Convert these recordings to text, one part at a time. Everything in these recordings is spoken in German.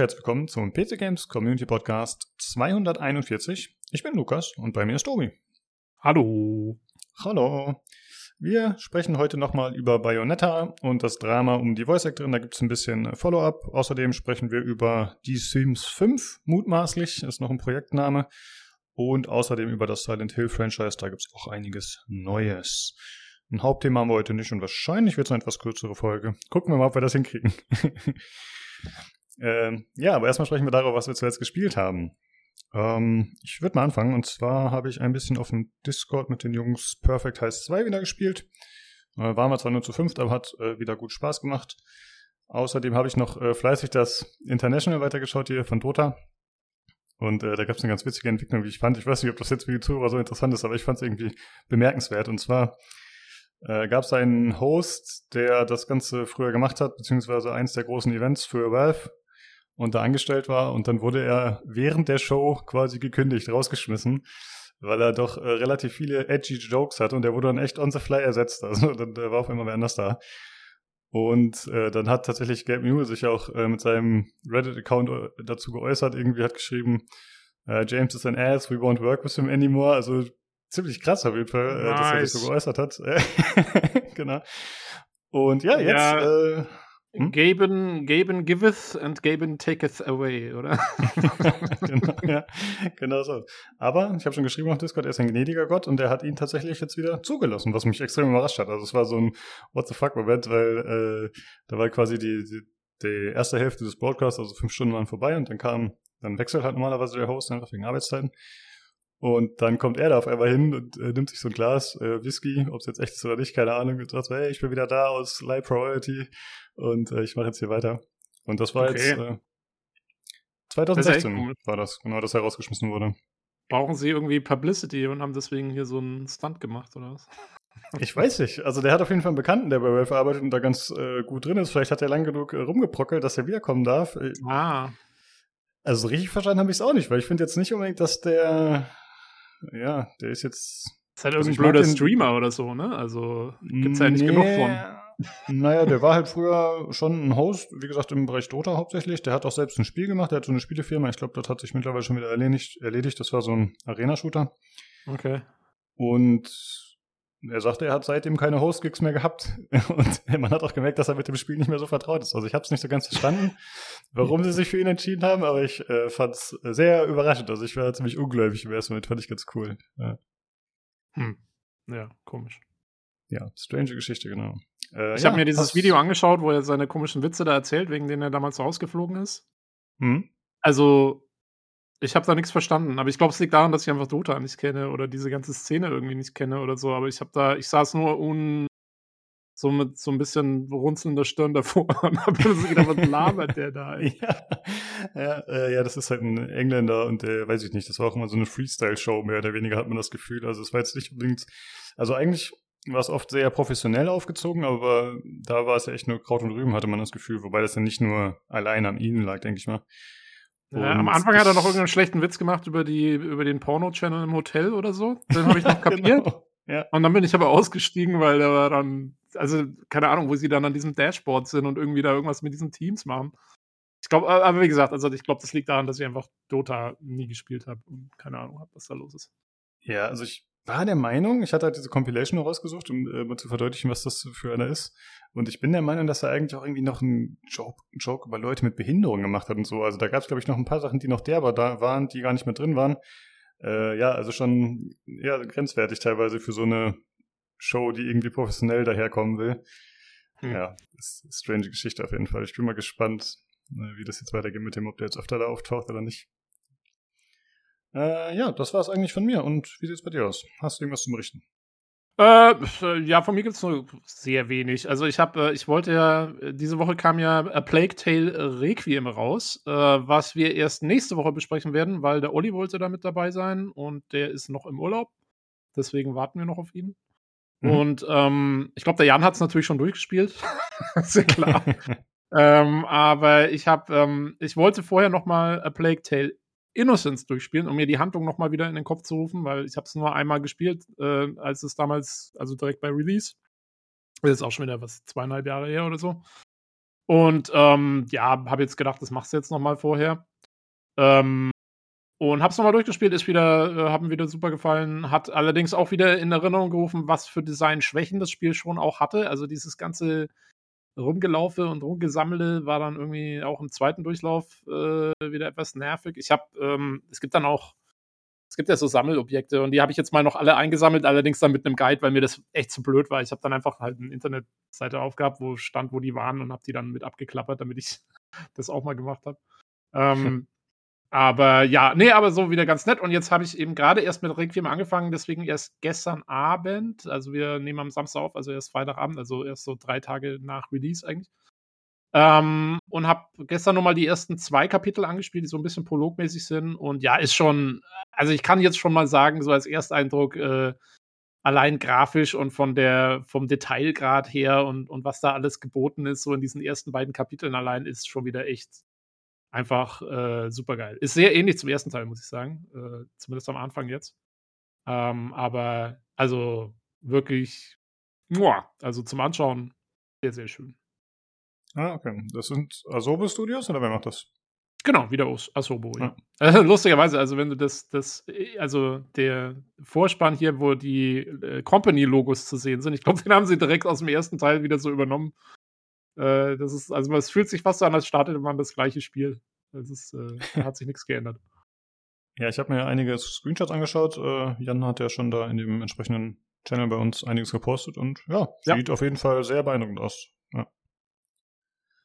Herzlich willkommen zum PC Games Community Podcast 241. Ich bin Lukas und bei mir ist Tobi. Hallo. Hallo. Wir sprechen heute nochmal über Bayonetta und das Drama um die Voice Actorin. Da gibt es ein bisschen Follow-up. Außerdem sprechen wir über die Sims 5, mutmaßlich, ist noch ein Projektname. Und außerdem über das Silent Hill Franchise. Da gibt es auch einiges Neues. Ein Hauptthema haben wir heute nicht und wahrscheinlich wird es eine etwas kürzere Folge. Gucken wir mal, ob wir das hinkriegen. ähm, ja, aber erstmal sprechen wir darüber, was wir zuletzt gespielt haben. Ähm, ich würde mal anfangen. Und zwar habe ich ein bisschen auf dem Discord mit den Jungs Perfect Heist 2 wieder gespielt. Äh, waren wir zwar nur zu fünft, aber hat äh, wieder gut Spaß gemacht. Außerdem habe ich noch äh, fleißig das International weitergeschaut hier von Dota. Und äh, da gab es eine ganz witzige Entwicklung, wie ich fand. Ich weiß nicht, ob das jetzt für die Zuhörer so interessant ist, aber ich fand es irgendwie bemerkenswert. Und zwar äh, gab es einen Host, der das Ganze früher gemacht hat, beziehungsweise eins der großen Events für Valve und da angestellt war. Und dann wurde er während der Show quasi gekündigt, rausgeschmissen, weil er doch äh, relativ viele edgy Jokes hat und der wurde dann echt on the fly ersetzt. Also dann, der war auf einmal wer anders da. Und äh, dann hat tatsächlich Gabe Newell sich auch äh, mit seinem Reddit-Account äh, dazu geäußert. Irgendwie hat geschrieben, äh, James is an ass, we won't work with him anymore. Also ziemlich krass auf jeden Fall, nice. äh, dass er sich so geäußert hat. genau. Und ja, jetzt ja. Hm? Gaben, Gaben giveth and Gaben taketh away, oder? genau, ja, genau so. Aber ich habe schon geschrieben auf Discord, er ist ein gnädiger Gott und er hat ihn tatsächlich jetzt wieder zugelassen, was mich extrem überrascht hat. Also es war so ein What the fuck Moment, weil äh, da war quasi die, die, die erste Hälfte des Broadcasts, also fünf Stunden waren vorbei und dann kam, dann wechselt halt normalerweise der Host einfach wegen Arbeitszeiten. Und dann kommt er da auf einmal hin und äh, nimmt sich so ein Glas äh, Whisky, ob es jetzt echt ist oder nicht, keine Ahnung, und sagt so, hey, ich bin wieder da aus Live Priority und äh, ich mache jetzt hier weiter. Und das war okay. jetzt äh, 2016 das war das, genau, dass er rausgeschmissen wurde. Brauchen sie irgendwie Publicity und haben deswegen hier so einen Stunt gemacht, oder was? Ich weiß nicht. Also der hat auf jeden Fall einen Bekannten, der bei Valve arbeitet und da ganz äh, gut drin ist. Vielleicht hat er lang genug äh, rumgeprockelt, dass er wiederkommen darf. Äh, ah. Also richtig verstanden habe ich es auch nicht, weil ich finde jetzt nicht unbedingt, dass der ja, der ist jetzt. Ist halt also irgendein blöder Streamer oder so, ne? Also gibt's ja nicht nee, genug von. Naja, der war halt früher schon ein Host, wie gesagt, im Bereich Dota hauptsächlich. Der hat auch selbst ein Spiel gemacht, der hat so eine Spielefirma. Ich glaube, das hat sich mittlerweile schon wieder erledigt. erledigt. Das war so ein Arena-Shooter. Okay. Und er sagte, er hat seitdem keine Host-Gigs mehr gehabt. Und man hat auch gemerkt, dass er mit dem Spiel nicht mehr so vertraut ist. Also ich habe es nicht so ganz verstanden, warum sie sich für ihn entschieden haben, aber ich äh, fand es sehr überraschend. Also ich war ziemlich ungläubig im ersten Moment, fand ich ganz cool. Ja, hm. ja komisch. Ja, strange Geschichte, genau. Äh, ich ja, habe mir dieses Video angeschaut, wo er seine komischen Witze da erzählt, wegen denen er damals rausgeflogen ist. Hm? Also ich habe da nichts verstanden, aber ich glaube, es liegt daran, dass ich einfach Dota nicht kenne oder diese ganze Szene irgendwie nicht kenne oder so. Aber ich habe da, ich saß nur un, so mit so ein bisschen runzelnder Stirn davor und habe mir so gedacht, was labert der da? ja, ja, äh, ja, das ist halt ein Engländer und der, weiß ich nicht, das war auch immer so eine Freestyle-Show, mehr oder weniger hat man das Gefühl. Also es war jetzt nicht unbedingt, also eigentlich war es oft sehr professionell aufgezogen, aber da war es ja echt nur Kraut und Rüben, hatte man das Gefühl, wobei das ja nicht nur allein an ihnen lag, denke ich mal. Ja, am Anfang hat er noch irgendeinen schlechten Witz gemacht über, die, über den Porno-Channel im Hotel oder so. Den habe ich noch kapiert. genau. ja. Und dann bin ich aber ausgestiegen, weil der war dann, also keine Ahnung, wo sie dann an diesem Dashboard sind und irgendwie da irgendwas mit diesen Teams machen. Ich glaube, aber wie gesagt, also ich glaube, das liegt daran, dass ich einfach Dota nie gespielt habe und keine Ahnung habe, was da los ist. Ja, also ich war der Meinung, ich hatte halt diese Compilation rausgesucht, um äh, mal zu verdeutlichen, was das für einer ist. Und ich bin der Meinung, dass er eigentlich auch irgendwie noch einen Joke, einen Joke über Leute mit Behinderung gemacht hat und so. Also da gab es, glaube ich, noch ein paar Sachen, die noch derber da waren, die gar nicht mehr drin waren. Äh, ja, also schon ja, grenzwertig teilweise für so eine Show, die irgendwie professionell daherkommen will. Hm. Ja, ist eine strange Geschichte auf jeden Fall. Ich bin mal gespannt, äh, wie das jetzt weitergeht mit dem, ob der jetzt öfter da auftaucht oder nicht. Äh, ja, das war es eigentlich von mir. Und wie sieht es bei dir aus? Hast du irgendwas zu berichten? Äh, ja, von mir gibt es nur sehr wenig. Also ich habe, äh, ich wollte ja, diese Woche kam ja A Plague Tale Requiem raus, äh, was wir erst nächste Woche besprechen werden, weil der Olli wollte da mit dabei sein und der ist noch im Urlaub. Deswegen warten wir noch auf ihn. Mhm. Und ähm, ich glaube, der Jan hat es natürlich schon durchgespielt. sehr klar. ähm, aber ich habe, ähm, ich wollte vorher noch mal A Plague Tale Innocence durchspielen, um mir die Handlung nochmal wieder in den Kopf zu rufen, weil ich habe es nur einmal gespielt, äh, als es damals, also direkt bei Release. Das ist auch schon wieder was, zweieinhalb Jahre her oder so. Und ähm, ja, habe jetzt gedacht, das machst du jetzt nochmal vorher. Ähm, und hab's nochmal durchgespielt, ist wieder, äh, haben wieder super gefallen, hat allerdings auch wieder in Erinnerung gerufen, was für Design-Schwächen das Spiel schon auch hatte. Also dieses ganze Rumgelaufe und Rumgesammle war dann irgendwie auch im zweiten Durchlauf äh, wieder etwas nervig. Ich habe, ähm, es gibt dann auch, es gibt ja so Sammelobjekte und die habe ich jetzt mal noch alle eingesammelt, allerdings dann mit einem Guide, weil mir das echt zu blöd war. Ich habe dann einfach halt eine Internetseite aufgehabt, wo stand, wo die waren und habe die dann mit abgeklappert, damit ich das auch mal gemacht habe. Ähm, aber ja, nee, aber so wieder ganz nett. Und jetzt habe ich eben gerade erst mit Requiem angefangen, deswegen erst gestern Abend. Also wir nehmen am Samstag auf, also erst Freitagabend, also erst so drei Tage nach Release eigentlich. Ähm, und habe gestern nochmal die ersten zwei Kapitel angespielt, die so ein bisschen prologmäßig sind. Und ja, ist schon, also ich kann jetzt schon mal sagen, so als Ersteindruck, äh, allein grafisch und von der, vom Detailgrad her und, und was da alles geboten ist, so in diesen ersten beiden Kapiteln allein, ist schon wieder echt einfach äh, super geil. Ist sehr ähnlich zum ersten Teil, muss ich sagen. Äh, zumindest am Anfang jetzt. Ähm, aber also wirklich, muah, also zum Anschauen sehr, sehr schön. Ah, okay. Das sind Asobo Studios oder wer macht das? Genau, wieder Asobo, ja. ja. lustigerweise, also wenn du das, das, also der Vorspann hier, wo die äh, Company-Logos zu sehen sind, ich glaube, den haben sie direkt aus dem ersten Teil wieder so übernommen. Äh, das ist, also es fühlt sich fast so an, als startete man das gleiche Spiel. Das ist, äh, hat sich nichts geändert. Ja, ich habe mir einige Screenshots angeschaut. Äh, Jan hat ja schon da in dem entsprechenden Channel bei uns einiges gepostet und ja, ja. sieht auf jeden Fall sehr beeindruckend aus. Ja,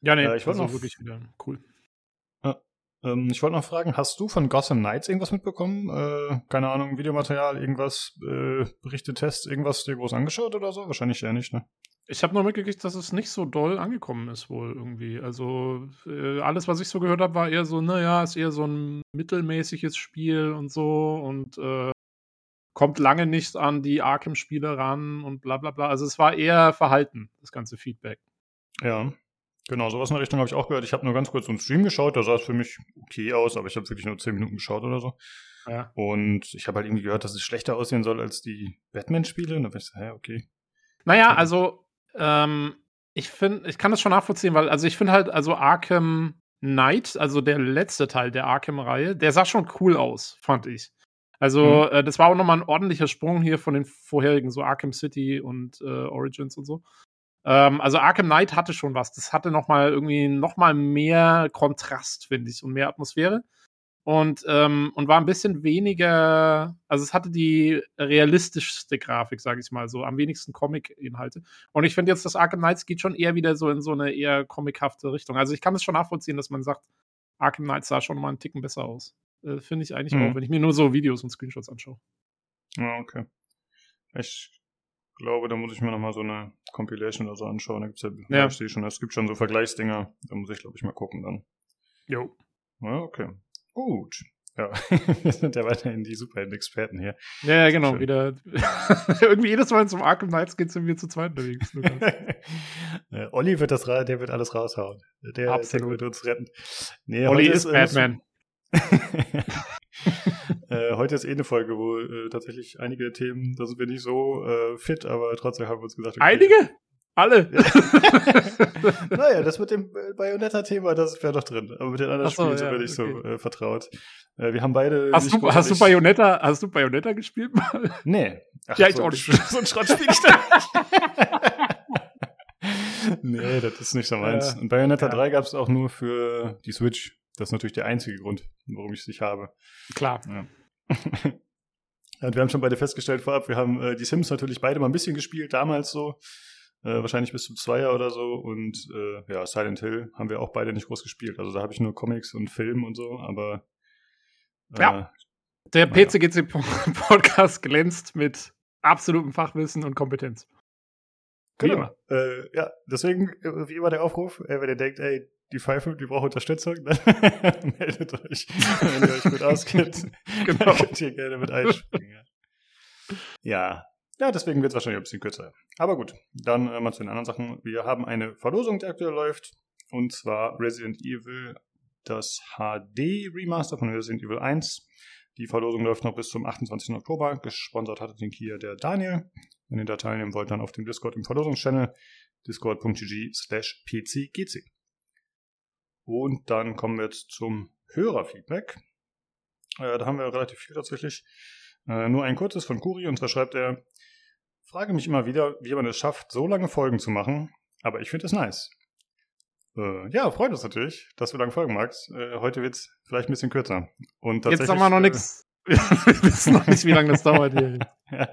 ja nee, äh, ich wollte also noch wirklich wieder cool. Ähm, ich wollte noch fragen, hast du von Gotham Knights irgendwas mitbekommen? Äh, keine Ahnung, Videomaterial, irgendwas, äh, Berichte, Tests, irgendwas dir groß angeschaut oder so? Wahrscheinlich eher nicht, ne? Ich habe nur mitgekriegt, dass es nicht so doll angekommen ist, wohl irgendwie. Also, äh, alles, was ich so gehört habe, war eher so, naja, ist eher so ein mittelmäßiges Spiel und so und äh, kommt lange nicht an die Arkham-Spiele ran und bla bla bla. Also, es war eher verhalten, das ganze Feedback. Ja, genau, sowas in der Richtung habe ich auch gehört. Ich habe nur ganz kurz so einen Stream geschaut, da sah es für mich okay aus, aber ich habe wirklich nur 10 Minuten geschaut oder so. Ja. Und ich habe halt irgendwie gehört, dass es schlechter aussehen soll als die Batman-Spiele. Und da war ich so, hä, okay. Naja, also ähm, ich finde, ich kann das schon nachvollziehen, weil, also ich finde halt, also Arkham Knight, also der letzte Teil der Arkham-Reihe, der sah schon cool aus, fand ich. Also, mhm. äh, das war auch nochmal ein ordentlicher Sprung hier von den vorherigen, so Arkham City und äh, Origins und so. Ähm, also Arkham Knight hatte schon was. Das hatte nochmal irgendwie nochmal mehr Kontrast, finde ich, und mehr Atmosphäre und, ähm, und war ein bisschen weniger, also es hatte die realistischste Grafik, sage ich mal so, am wenigsten Comic-Inhalte. Und ich finde jetzt, das Arkham Knights geht schon eher wieder so in so eine eher comichafte Richtung. Also ich kann es schon nachvollziehen, dass man sagt, Arkham Knights sah schon mal einen Ticken besser aus. Äh, finde ich eigentlich mhm. auch, wenn ich mir nur so Videos und Screenshots anschaue. Ja, okay. Ich glaube, da muss ich mir nochmal so eine Compilation oder so anschauen. Da gibt's ja, ja. ich schon, es gibt schon so Vergleichsdinger. Da muss ich, glaube ich, mal gucken dann. Jo. Ja, okay. Gut. Ja, wir sind ja weiterhin die Superhelden-Experten hier. Ja, ja genau. Schön. Wieder irgendwie jedes Mal zum Arkham Knights geht es wir zu zweit unterwegs. ja, Olli wird das, der wird alles raushauen. Der, Absolut. der wird uns retten. Nee, Olli ist, ist äh, Batman. äh, heute ist eh eine Folge, wo äh, tatsächlich einige Themen, da sind wir nicht so äh, fit, aber trotzdem haben wir uns gesagt, okay, einige? Alle. naja, das mit dem Bayonetta-Thema, das wäre doch drin. Aber mit den anderen so, Spielen sind wir nicht okay. so äh, vertraut. Äh, wir haben beide. Hast du, hast du Bayonetta, hast du Bayonetta gespielt mal? Nee. Ach, ja, ich so, auch nicht. So ein Schrottspiel ich Nee, das ist nicht so meins. Ja. Und Bayonetta ja. 3 gab es auch nur für die Switch. Das ist natürlich der einzige Grund, warum ich es nicht habe. Klar. Ja. Und wir haben schon beide festgestellt vorab, wir haben äh, die Sims natürlich beide mal ein bisschen gespielt, damals so äh, wahrscheinlich bis zum Zweier oder so. Und äh, ja, Silent Hill haben wir auch beide nicht groß gespielt. Also da habe ich nur Comics und Film und so, aber äh, ja. Der PCGC-Podcast glänzt mit absolutem Fachwissen und Kompetenz. Genau. Äh, ja, deswegen, äh, wie immer der Aufruf, äh, wenn ihr denkt, ey, die Pfeife, die braucht Unterstützung, dann meldet euch, wenn ihr euch gut auskennt. genau. könnt ihr gerne mit einspringen. Ja. ja, ja, deswegen wird es wahrscheinlich ein bisschen kürzer. Aber gut, dann äh, mal zu den anderen Sachen. Wir haben eine Verlosung, die aktuell läuft. Und zwar Resident Evil, das HD Remaster von Resident Evil 1. Die Verlosung läuft noch bis zum 28. Oktober. Gesponsert hat den hier der Daniel. Wenn ihr da teilnehmen wollt, dann auf dem Discord im Verlosungschannel discord.gg slash pcgc. Und dann kommen wir jetzt zum Hörerfeedback. Äh, da haben wir relativ viel tatsächlich. Äh, nur ein kurzes von Kuri, und zwar schreibt er, frage mich immer wieder, wie man es schafft, so lange Folgen zu machen, aber ich finde es nice. Äh, ja, freut uns natürlich, dass du lange folgen magst. Äh, heute wird es vielleicht ein bisschen kürzer. Und Jetzt haben wir noch nichts. wir wissen noch nicht, wie lange das dauert hier. ja.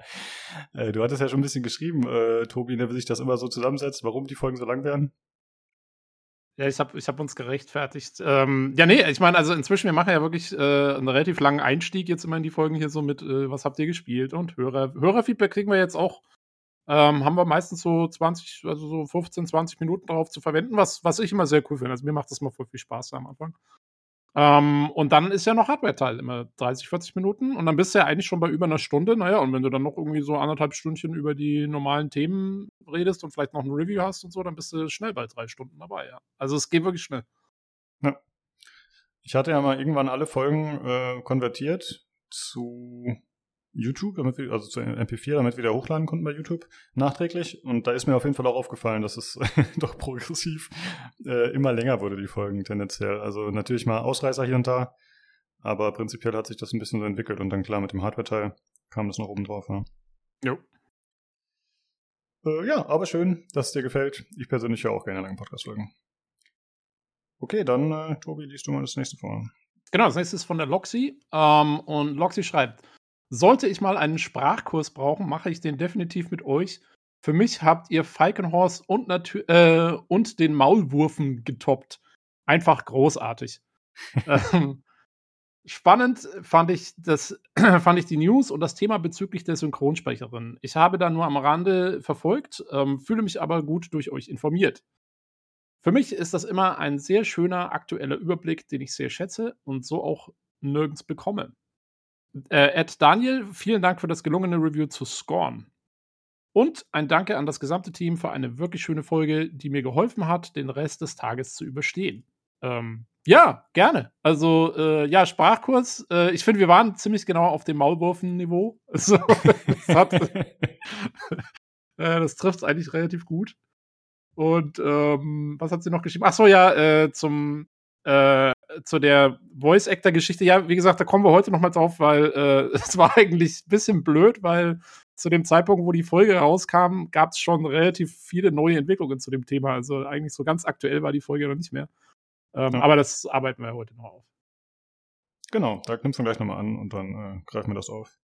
Äh, du hattest ja schon ein bisschen geschrieben, äh, Tobi, ne, wie sich das immer so zusammensetzt, warum die Folgen so lang werden. Ja, ich habe ich hab uns gerechtfertigt. Ähm, ja, nee, ich meine, also inzwischen, wir machen ja wirklich äh, einen relativ langen Einstieg jetzt immer in die Folgen hier so mit, äh, was habt ihr gespielt und Hörer, Hörerfeedback kriegen wir jetzt auch ähm, haben wir meistens so 20, also so 15, 20 Minuten darauf zu verwenden, was, was ich immer sehr cool finde. Also mir macht das mal voll viel Spaß am Anfang. Ähm, und dann ist ja noch Hardware-Teil, immer 30, 40 Minuten. Und dann bist du ja eigentlich schon bei über einer Stunde. Naja, und wenn du dann noch irgendwie so anderthalb Stündchen über die normalen Themen redest und vielleicht noch ein Review hast und so, dann bist du schnell bei drei Stunden dabei, ja. Also es geht wirklich schnell. Ja. Ich hatte ja mal irgendwann alle Folgen äh, konvertiert zu YouTube, damit wir, also zu MP4, damit wir da hochladen konnten bei YouTube nachträglich. Und da ist mir auf jeden Fall auch aufgefallen, dass es doch progressiv äh, immer länger wurde, die Folgen tendenziell. Also natürlich mal Ausreißer hier und da, aber prinzipiell hat sich das ein bisschen so entwickelt und dann klar mit dem Hardware-Teil kam das noch oben drauf. Ja. Jo. Äh, ja, aber schön, dass es dir gefällt. Ich persönlich ja auch gerne lange Podcast-Folgen. Okay, dann, äh, Tobi, liest du mal das nächste vor. Genau, das nächste ist von der Loxy. Ähm, und Loxy schreibt, sollte ich mal einen Sprachkurs brauchen, mache ich den definitiv mit euch. Für mich habt ihr Falkenhorst und, äh, und den Maulwurfen getoppt. Einfach großartig. ähm, spannend fand ich, das, fand ich die News und das Thema bezüglich der Synchronsprecherin. Ich habe da nur am Rande verfolgt, ähm, fühle mich aber gut durch euch informiert. Für mich ist das immer ein sehr schöner aktueller Überblick, den ich sehr schätze und so auch nirgends bekomme. Äh, Ed Daniel, vielen Dank für das gelungene Review zu Scorn. Und ein Danke an das gesamte Team für eine wirklich schöne Folge, die mir geholfen hat, den Rest des Tages zu überstehen. Ähm, ja, gerne. Also, äh, ja, Sprachkurs. Äh, ich finde, wir waren ziemlich genau auf dem Maulwurfen-Niveau. Also, das, äh, das trifft es eigentlich relativ gut. Und ähm, was hat sie noch geschrieben? Ach so, ja, äh, zum äh, zu der Voice-Actor-Geschichte, ja, wie gesagt, da kommen wir heute noch mal drauf, weil äh, es war eigentlich ein bisschen blöd, weil zu dem Zeitpunkt, wo die Folge rauskam, gab es schon relativ viele neue Entwicklungen zu dem Thema. Also eigentlich so ganz aktuell war die Folge noch nicht mehr. Ähm, ja. Aber das arbeiten wir heute noch auf. Genau, da knüpfen wir gleich nochmal an und dann äh, greifen wir das auf.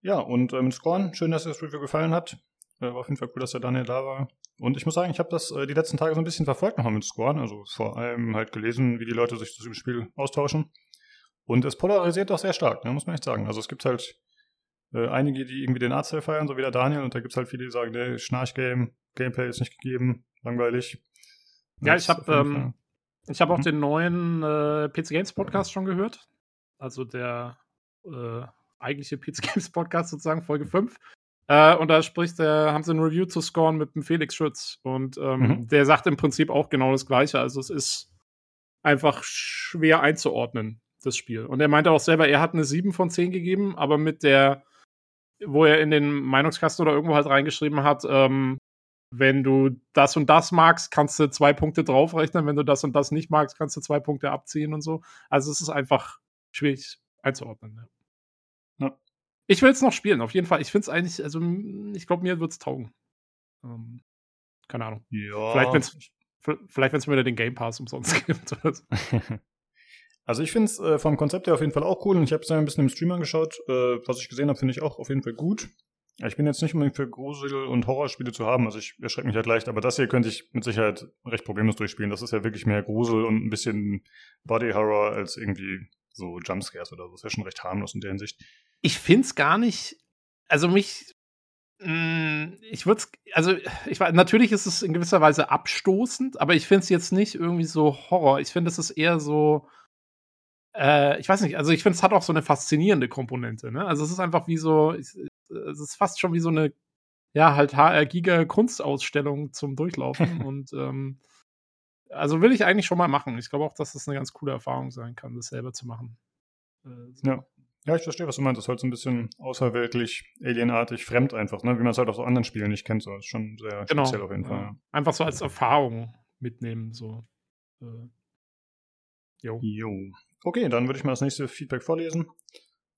Ja, und äh, mit Scorn, schön, dass dir das Review gefallen hat. Äh, war auf jeden Fall cool, dass der Daniel da war. Und ich muss sagen, ich habe das äh, die letzten Tage so ein bisschen verfolgt nochmal mit Scorn. Also vor allem halt gelesen, wie die Leute sich zu dem Spiel austauschen. Und es polarisiert doch sehr stark, ne, muss man echt sagen. Also es gibt halt äh, einige, die irgendwie den Artstyle feiern, so wie der Daniel. Und da gibt es halt viele, die sagen, der Schnarch-Game, Gameplay ist nicht gegeben, langweilig. Ja, ich habe ähm, ich hab auch mhm. den neuen äh, PC Games Podcast schon gehört. Also der äh, eigentliche PC Games Podcast sozusagen, Folge 5. Äh, und da spricht der, haben sie ein Review zu scoren mit dem Felix Schütz. Und ähm, mhm. der sagt im Prinzip auch genau das Gleiche. Also es ist einfach schwer einzuordnen, das Spiel. Und er meinte auch selber, er hat eine 7 von 10 gegeben, aber mit der, wo er in den Meinungskasten oder irgendwo halt reingeschrieben hat, ähm, wenn du das und das magst, kannst du zwei Punkte draufrechnen. Wenn du das und das nicht magst, kannst du zwei Punkte abziehen und so. Also es ist einfach schwierig einzuordnen. Ja. Ich will es noch spielen, auf jeden Fall. Ich finde es eigentlich, also ich glaube, mir wird es taugen. Ähm, keine Ahnung. Ja. Vielleicht, wenn es vielleicht, wenn's wieder den Game Pass umsonst gibt. Also ich finde es äh, vom Konzept her auf jeden Fall auch cool und ich habe es ein bisschen im Stream angeschaut. Äh, was ich gesehen habe, finde ich auch auf jeden Fall gut. Ich bin jetzt nicht unbedingt für Grusel- und Horrorspiele zu haben, also ich erschrecke mich halt leicht, aber das hier könnte ich mit Sicherheit recht problemlos durchspielen. Das ist ja wirklich mehr Grusel und ein bisschen Body Horror als irgendwie so Jumpscares oder so. Das ist ja schon recht harmlos in der Hinsicht ich finde es gar nicht, also mich, mh, hm, ich würde es, also ich weiß, natürlich ist es in gewisser Weise abstoßend, aber ich finde es jetzt nicht irgendwie so Horror. Ich finde, es ist eher so, äh, ich weiß nicht, also ich finde, es hat auch so eine faszinierende Komponente, ne? Also es ist einfach wie so, es ist fast schon wie so eine, ja, halt HR-Giga-Kunstausstellung zum Durchlaufen und, ähm, also will ich eigentlich schon mal machen. Ich glaube auch, dass das eine ganz coole Erfahrung sein kann, das selber zu machen. Äh, so. Ja. Ja, ich verstehe, was du meinst. Das ist halt so ein bisschen außerweltlich, alienartig, fremd einfach, ne? Wie man es halt aus so anderen Spielen nicht kennt. So. Das ist schon sehr genau. speziell auf jeden Fall. Ja. Einfach so als Erfahrung mitnehmen, so. Äh, jo. jo. Okay, dann würde ich mal das nächste Feedback vorlesen.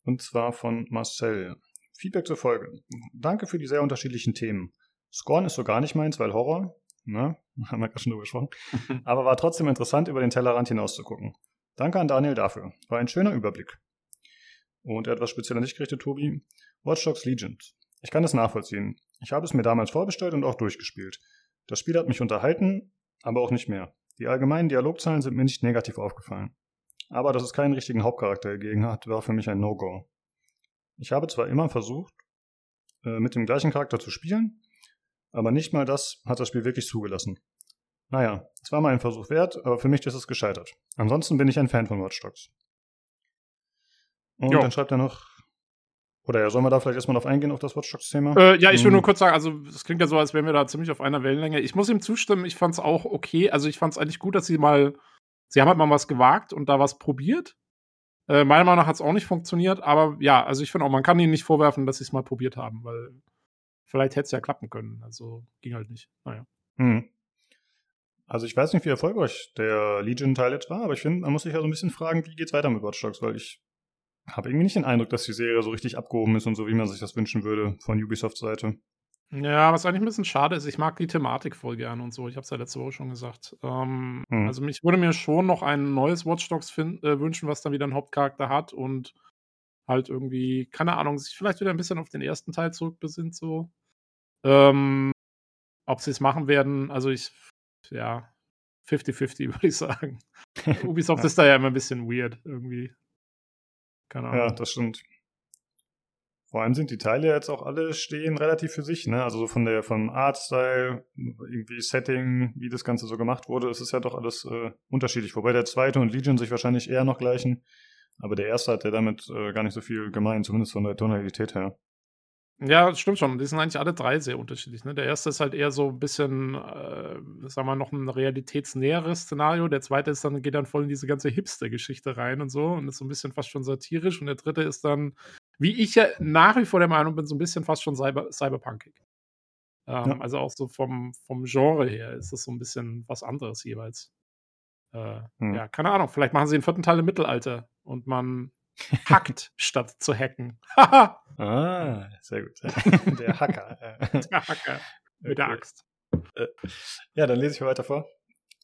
Und zwar von Marcel. Feedback zur Folge. Danke für die sehr unterschiedlichen Themen. Scorn ist so gar nicht meins, weil Horror, ne, haben wir gerade schon drüber gesprochen, aber war trotzdem interessant, über den Tellerrand hinaus zu gucken. Danke an Daniel dafür. War ein schöner Überblick. Und etwas speziell an dich gerichtet, Tobi. Watch Dogs Legion. Ich kann es nachvollziehen. Ich habe es mir damals vorbestellt und auch durchgespielt. Das Spiel hat mich unterhalten, aber auch nicht mehr. Die allgemeinen Dialogzahlen sind mir nicht negativ aufgefallen. Aber dass es keinen richtigen Hauptcharakter gegeben hat, war für mich ein No-Go. Ich habe zwar immer versucht, äh, mit dem gleichen Charakter zu spielen, aber nicht mal das hat das Spiel wirklich zugelassen. Naja, es war mal ein Versuch wert, aber für mich ist es gescheitert. Ansonsten bin ich ein Fan von Watch Dogs. Und jo. dann schreibt er noch, oder ja, sollen wir da vielleicht erstmal drauf eingehen, auf das Watch Dogs-Thema? Äh, ja, ich will hm. nur kurz sagen, also es klingt ja so, als wären wir da ziemlich auf einer Wellenlänge. Ich muss ihm zustimmen, ich fand es auch okay. Also ich fand es eigentlich gut, dass sie mal, sie haben halt mal was gewagt und da was probiert. Äh, meiner Meinung nach hat es auch nicht funktioniert, aber ja, also ich finde auch, man kann ihnen nicht vorwerfen, dass sie es mal probiert haben, weil vielleicht hätte es ja klappen können. Also ging halt nicht. Naja. Hm. Also ich weiß nicht, wie erfolgreich der Legion-Teil jetzt war, aber ich finde, man muss sich ja so ein bisschen fragen, wie geht's weiter mit Watch Dogs, weil ich habe irgendwie nicht den Eindruck, dass die Serie so richtig abgehoben ist und so, wie man sich das wünschen würde von Ubisoft Seite. Ja, was eigentlich ein bisschen schade ist, ich mag die Thematik voll gern und so. Ich habe es ja letzte Woche schon gesagt. Ähm, hm. Also ich würde mir schon noch ein neues Watch Dogs äh, wünschen, was dann wieder einen Hauptcharakter hat und halt irgendwie, keine Ahnung, sich vielleicht wieder ein bisschen auf den ersten Teil zurückbesinnt so. Ähm, ob sie es machen werden, also ich, ja, 50-50 würde ich sagen. Ubisoft ja. ist da ja immer ein bisschen weird irgendwie. Keine Ahnung. Ja, das stimmt. Vor allem sind die Teile jetzt auch alle stehen relativ für sich, ne? Also so von der vom Artstyle, irgendwie Setting, wie das Ganze so gemacht wurde, ist es ja doch alles äh, unterschiedlich. Wobei der zweite und Legion sich wahrscheinlich eher noch gleichen. Aber der erste hat ja damit äh, gar nicht so viel gemein, zumindest von der Tonalität her. Ja, stimmt schon. Die sind eigentlich alle drei sehr unterschiedlich. Ne? Der erste ist halt eher so ein bisschen, äh, sagen wir mal, noch ein realitätsnäheres Szenario. Der zweite ist dann, geht dann voll in diese ganze Hipster-Geschichte rein und so und ist so ein bisschen fast schon satirisch. Und der dritte ist dann, wie ich ja nach wie vor der Meinung bin, so ein bisschen fast schon cyber cyberpunkig. Ähm, ja. Also auch so vom, vom Genre her ist das so ein bisschen was anderes jeweils. Äh, hm. Ja, keine Ahnung. Vielleicht machen sie den vierten Teil im Mittelalter und man hackt statt zu hacken. ah, sehr gut. Der Hacker. Der Hacker mit der Axt. Äh, ja, dann lese ich weiter vor.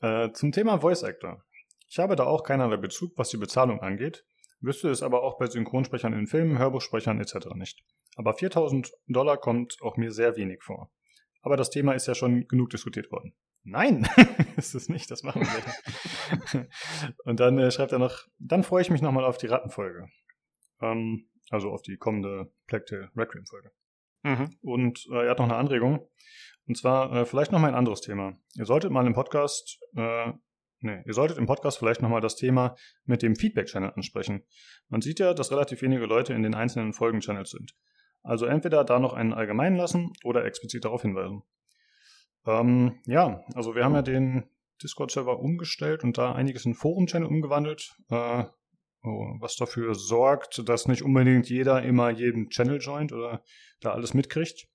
Äh, zum Thema Voice Actor. Ich habe da auch keinerlei Bezug, was die Bezahlung angeht, wüsste es aber auch bei Synchronsprechern in Filmen, Hörbuchsprechern etc. nicht. Aber 4000 Dollar kommt auch mir sehr wenig vor. Aber das Thema ist ja schon genug diskutiert worden. Nein, ist es nicht, das machen wir nicht. Und dann äh, schreibt er noch, dann freue ich mich nochmal auf die Rattenfolge. Ähm, also auf die kommende Plague Tale Requiem Folge. Mhm. Und äh, er hat noch eine Anregung. Und zwar äh, vielleicht nochmal ein anderes Thema. Ihr solltet mal im Podcast, äh, nee, ihr solltet im Podcast vielleicht nochmal das Thema mit dem Feedback-Channel ansprechen. Man sieht ja, dass relativ wenige Leute in den einzelnen Folgen-Channels sind. Also entweder da noch einen allgemeinen lassen oder explizit darauf hinweisen. Ähm, ja, also wir haben ja den Discord-Server umgestellt und da einiges in Forum-Channel umgewandelt, äh, was dafür sorgt, dass nicht unbedingt jeder immer jeden Channel joint oder da alles mitkriegt.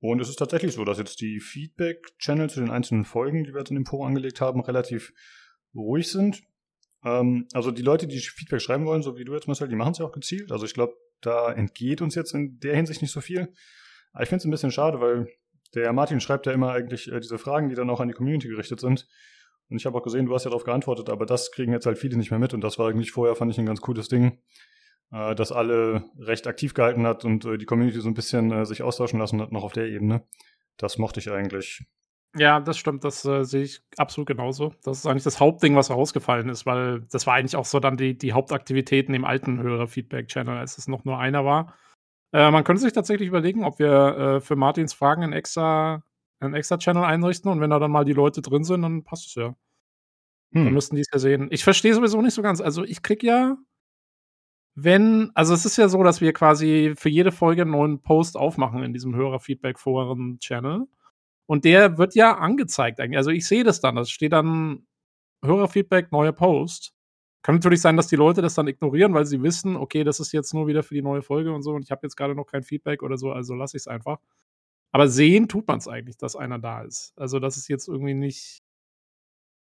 Und es ist tatsächlich so, dass jetzt die Feedback-Channel zu den einzelnen Folgen, die wir jetzt in dem Forum angelegt haben, relativ ruhig sind. Ähm, also die Leute, die Feedback schreiben wollen, so wie du jetzt, Marcel, die machen es ja auch gezielt. Also ich glaube, da entgeht uns jetzt in der Hinsicht nicht so viel. Aber ich finde es ein bisschen schade, weil der Martin schreibt ja immer eigentlich äh, diese Fragen, die dann auch an die Community gerichtet sind. Und ich habe auch gesehen, du hast ja darauf geantwortet, aber das kriegen jetzt halt viele nicht mehr mit. Und das war eigentlich vorher, fand ich, ein ganz cooles Ding, äh, das alle recht aktiv gehalten hat und äh, die Community so ein bisschen äh, sich austauschen lassen hat, noch auf der Ebene. Das mochte ich eigentlich. Ja, das stimmt, das äh, sehe ich absolut genauso. Das ist eigentlich das Hauptding, was rausgefallen ist, weil das war eigentlich auch so dann die, die Hauptaktivitäten im alten Hörer-Feedback-Channel, als es noch nur einer war. Äh, man könnte sich tatsächlich überlegen, ob wir äh, für Martins Fragen einen extra, einen extra Channel einrichten und wenn da dann mal die Leute drin sind, dann passt es ja. Hm. Dann müssten die es ja sehen. Ich verstehe sowieso nicht so ganz. Also ich krieg ja, wenn, also es ist ja so, dass wir quasi für jede Folge einen neuen Post aufmachen in diesem Hörerfeedback-Foren-Channel. Und der wird ja angezeigt eigentlich. Also ich sehe das dann. Das steht dann Hörerfeedback, neuer Post. Kann natürlich sein, dass die Leute das dann ignorieren, weil sie wissen, okay, das ist jetzt nur wieder für die neue Folge und so und ich habe jetzt gerade noch kein Feedback oder so, also lasse ich es einfach. Aber sehen tut man es eigentlich, dass einer da ist. Also das ist jetzt irgendwie nicht,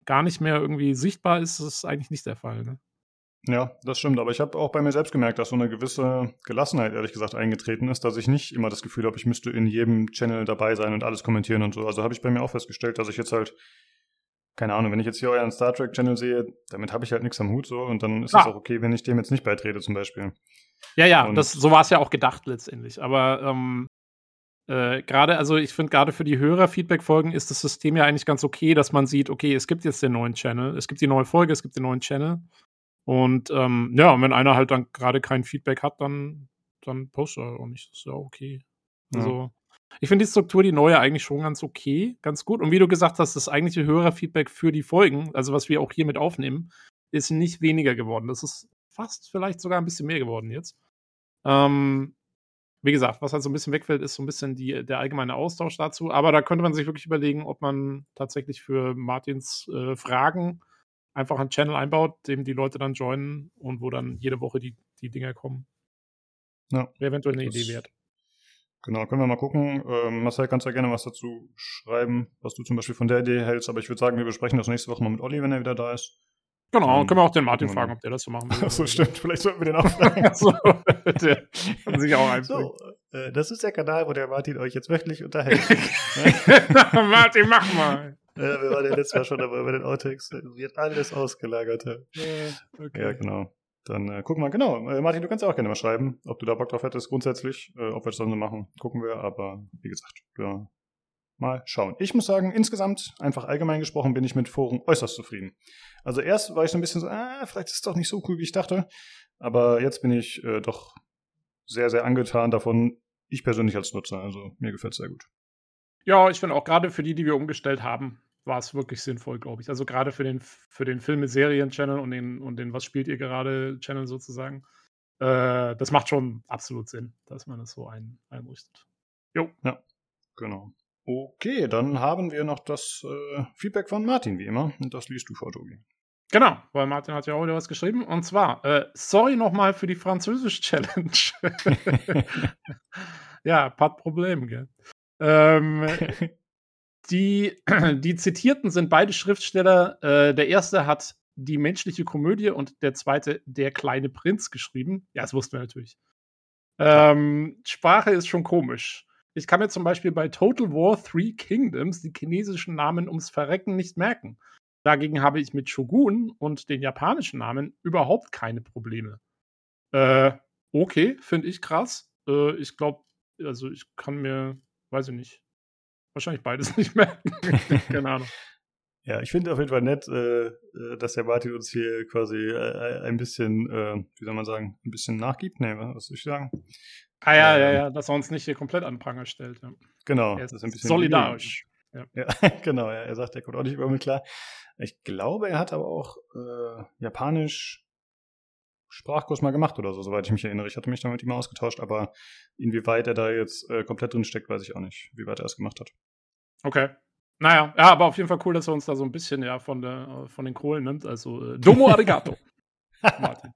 gar nicht mehr irgendwie sichtbar ist, ist es eigentlich nicht der Fall. Ne? Ja, das stimmt. Aber ich habe auch bei mir selbst gemerkt, dass so eine gewisse Gelassenheit, ehrlich gesagt, eingetreten ist, dass ich nicht immer das Gefühl habe, ich müsste in jedem Channel dabei sein und alles kommentieren und so. Also habe ich bei mir auch festgestellt, dass ich jetzt halt, keine Ahnung, wenn ich jetzt hier euren Star Trek Channel sehe, damit habe ich halt nichts am Hut so und dann ist es auch okay, wenn ich dem jetzt nicht beitrete zum Beispiel. Ja, ja, das, so war es ja auch gedacht letztendlich. Aber ähm, äh, gerade, also ich finde gerade für die Hörer-Feedback-Folgen ist das System ja eigentlich ganz okay, dass man sieht, okay, es gibt jetzt den neuen Channel, es gibt die neue Folge, es gibt den neuen Channel. Und ähm, ja, und wenn einer halt dann gerade kein Feedback hat, dann, dann postet er auch nicht. Das ist ja okay. Ja. Ich finde die Struktur, die neue, eigentlich schon ganz okay, ganz gut. Und wie du gesagt hast, das eigentliche Hörerfeedback für die Folgen, also was wir auch hier mit aufnehmen, ist nicht weniger geworden. Das ist fast vielleicht sogar ein bisschen mehr geworden jetzt. Ähm, wie gesagt, was halt so ein bisschen wegfällt, ist so ein bisschen die, der allgemeine Austausch dazu. Aber da könnte man sich wirklich überlegen, ob man tatsächlich für Martins äh, Fragen einfach einen Channel einbaut, dem die Leute dann joinen und wo dann jede Woche die, die Dinger kommen. Ja. Wäre eventuell eine Idee wert. Genau, können wir mal gucken. Ähm, Marcel, kannst ja gerne was dazu schreiben, was du zum Beispiel von der Idee hältst. Aber ich würde sagen, wir besprechen das nächste Woche mal mit Olli, wenn er wieder da ist. Genau, um, können wir auch den Martin fragen, ob der das so machen will. Achso, stimmt. Vielleicht sollten wir den auch fragen. Achso, der kann sich auch einbringen. So, äh, das ist der Kanal, wo der Martin euch jetzt wöchentlich unterhält. Martin, mach mal. Ja, wir waren ja letztes Mal schon dabei bei den Outtakes. Wird alles ausgelagert. Ja, okay. ja genau. Dann äh, gucken wir, genau. Äh, Martin, du kannst ja auch gerne mal schreiben, ob du da Bock drauf hättest, grundsätzlich. Äh, ob wir das dann so machen, gucken wir. Aber wie gesagt, ja, mal schauen. Ich muss sagen, insgesamt, einfach allgemein gesprochen, bin ich mit Foren äußerst zufrieden. Also erst war ich so ein bisschen so, ah, vielleicht ist es doch nicht so cool, wie ich dachte. Aber jetzt bin ich äh, doch sehr, sehr angetan davon. Ich persönlich als Nutzer. Also mir gefällt es sehr gut. Ja, ich finde auch gerade für die, die wir umgestellt haben, war es wirklich sinnvoll, glaube ich. Also gerade für den, für den Filme-Serien-Channel und den, und den Was spielt ihr gerade Channel sozusagen. Äh, das macht schon absolut Sinn, dass man das so ein, einrichtet. Jo. Ja, genau. Okay, dann haben wir noch das äh, Feedback von Martin, wie immer. Und das liest du vor, Tobi. Genau, weil Martin hat ja auch wieder was geschrieben. Und zwar, äh, sorry nochmal für die Französisch-Challenge. ja, paar Probleme, gell? Ähm, die, die Zitierten sind beide Schriftsteller. Äh, der erste hat die menschliche Komödie und der zweite der kleine Prinz geschrieben. Ja, das wussten wir natürlich. Ähm, Sprache ist schon komisch. Ich kann mir zum Beispiel bei Total War Three Kingdoms die chinesischen Namen ums Verrecken nicht merken. Dagegen habe ich mit Shogun und den japanischen Namen überhaupt keine Probleme. Äh, okay, finde ich krass. Äh, ich glaube, also ich kann mir, weiß ich nicht, wahrscheinlich beides nicht merken. keine Ahnung. Ja, ich finde auf jeden Fall nett, äh, äh, dass der Martin uns hier quasi äh, ein bisschen, äh, wie soll man sagen, ein bisschen nachgibt. Nee, was soll ich sagen? Ah ja, ähm, ja, ja, dass er uns nicht hier komplett an Pranger stellt. Ja. Genau, das ist ein bisschen solidarisch. Ja. ja genau, ja, er sagt, er kommt auch nicht über mit klar. Ich glaube, er hat aber auch äh, Japanisch Sprachkurs mal gemacht oder so, soweit ich mich erinnere. Ich hatte mich da mit ihm ausgetauscht, aber inwieweit er da jetzt äh, komplett drin steckt, weiß ich auch nicht, wie weit er es gemacht hat. Okay. Naja, ja, aber auf jeden Fall cool, dass er uns da so ein bisschen ja von, der, von den Kohlen nimmt. Also, äh, Domo Arigato. Martin.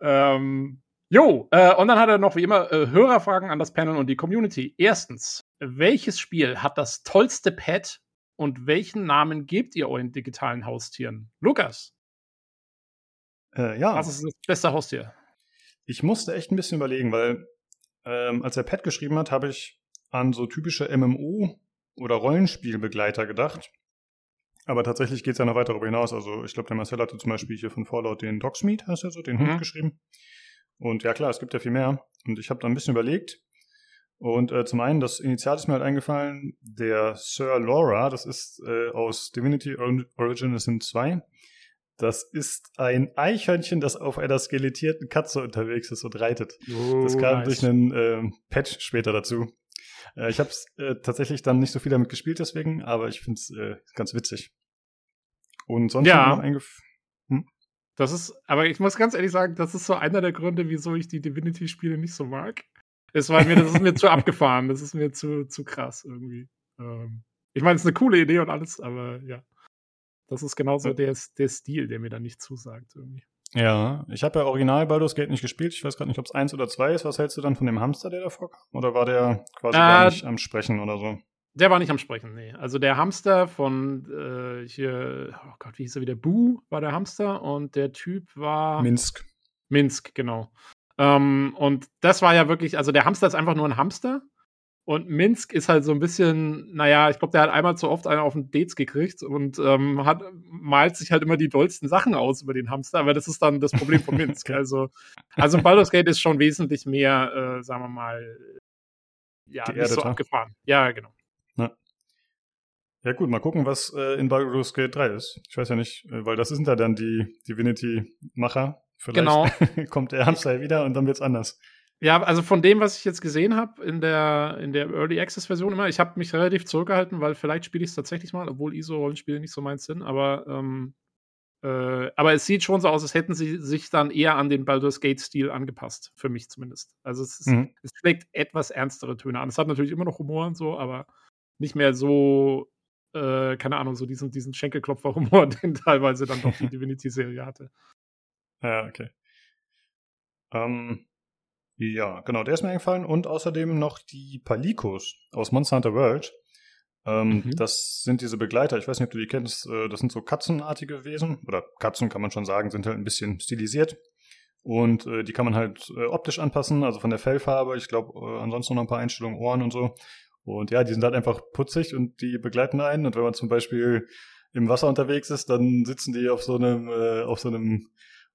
ähm, Jo, äh, und dann hat er noch wie immer äh, Hörerfragen an das Panel und die Community. Erstens, welches Spiel hat das tollste Pad und welchen Namen gebt ihr euren digitalen Haustieren? Lukas. Äh, ja. Was ist das beste Haustier? Ich musste echt ein bisschen überlegen, weil ähm, als er Pad geschrieben hat, habe ich an so typische MMO- oder Rollenspielbegleiter gedacht. Aber tatsächlich geht es ja noch weiter darüber hinaus. Also ich glaube, der Marcel hatte zum Beispiel hier von Fallout den Dogsmeat, heißt er so, den mhm. Hund geschrieben. Und ja klar, es gibt ja viel mehr. Und ich habe da ein bisschen überlegt. Und äh, zum einen, das Initial ist mir halt eingefallen, der Sir Laura, das ist äh, aus Divinity Original Sin 2. Das ist ein Eichhörnchen, das auf einer skelettierten Katze unterwegs ist und reitet. Oh, das kam nice. durch einen äh, Patch später dazu. Äh, ich habe äh, tatsächlich dann nicht so viel damit gespielt deswegen, aber ich finde es äh, ganz witzig. Und sonst ja. noch eingefallen. Das ist, aber ich muss ganz ehrlich sagen, das ist so einer der Gründe, wieso ich die Divinity-Spiele nicht so mag. Es war mir, das ist mir zu abgefahren, das ist mir zu, zu krass irgendwie. Ähm, ich meine, es ist eine coole Idee und alles, aber ja. Das ist genauso der, der Stil, der mir dann nicht zusagt irgendwie. Ja, ich habe ja original Baldur's Gate nicht gespielt. Ich weiß gerade nicht, ob es eins oder zwei ist. Was hältst du dann von dem Hamster, der davor kam? Oder war der quasi äh, gar nicht am Sprechen oder so? Der war nicht am Sprechen, nee. Also der Hamster von äh, hier, oh Gott, wie hieß er wieder? Boo war der Hamster und der Typ war. Minsk. Minsk, genau. Ähm, und das war ja wirklich, also der Hamster ist einfach nur ein Hamster. Und Minsk ist halt so ein bisschen, naja, ich glaube, der hat einmal zu oft einen auf den Dates gekriegt und ähm, hat, malt sich halt immer die dollsten Sachen aus über den Hamster, aber das ist dann das Problem von Minsk. also, also Baldur's Gate ist schon wesentlich mehr, äh, sagen wir mal, ja, nicht so abgefahren. Ja, genau. Na. Ja gut, mal gucken, was äh, in Baldur's Gate 3 ist. Ich weiß ja nicht, äh, weil das sind ja dann die Divinity-Macher. Vielleicht genau. kommt der Hamster wieder und dann wird's anders. Ja, also von dem, was ich jetzt gesehen habe in der, in der Early Access Version immer, ich habe mich relativ zurückgehalten, weil vielleicht spiele ich es tatsächlich mal, obwohl ISO-Rollenspiele nicht so meins sind, aber, ähm, äh, aber es sieht schon so aus, als hätten sie sich dann eher an den Baldur's Gate-Stil angepasst, für mich zumindest. Also es, ist, mhm. es schlägt etwas ernstere Töne an. Es hat natürlich immer noch Humor und so, aber nicht mehr so, äh, keine Ahnung, so diesen, diesen Schenkelklopfer-Humor, den teilweise dann doch die Divinity-Serie hatte. Ja, okay. Ähm, ja, genau, der ist mir eingefallen. Und außerdem noch die Palikos aus Monster Hunter World. Ähm, mhm. Das sind diese Begleiter, ich weiß nicht, ob du die kennst, äh, das sind so katzenartige Wesen, oder Katzen kann man schon sagen, sind halt ein bisschen stilisiert. Und äh, die kann man halt äh, optisch anpassen, also von der Fellfarbe, ich glaube, äh, ansonsten noch ein paar Einstellungen, Ohren und so. Und ja, die sind halt einfach putzig und die begleiten einen. Und wenn man zum Beispiel im Wasser unterwegs ist, dann sitzen die auf so einem, äh, auf so einem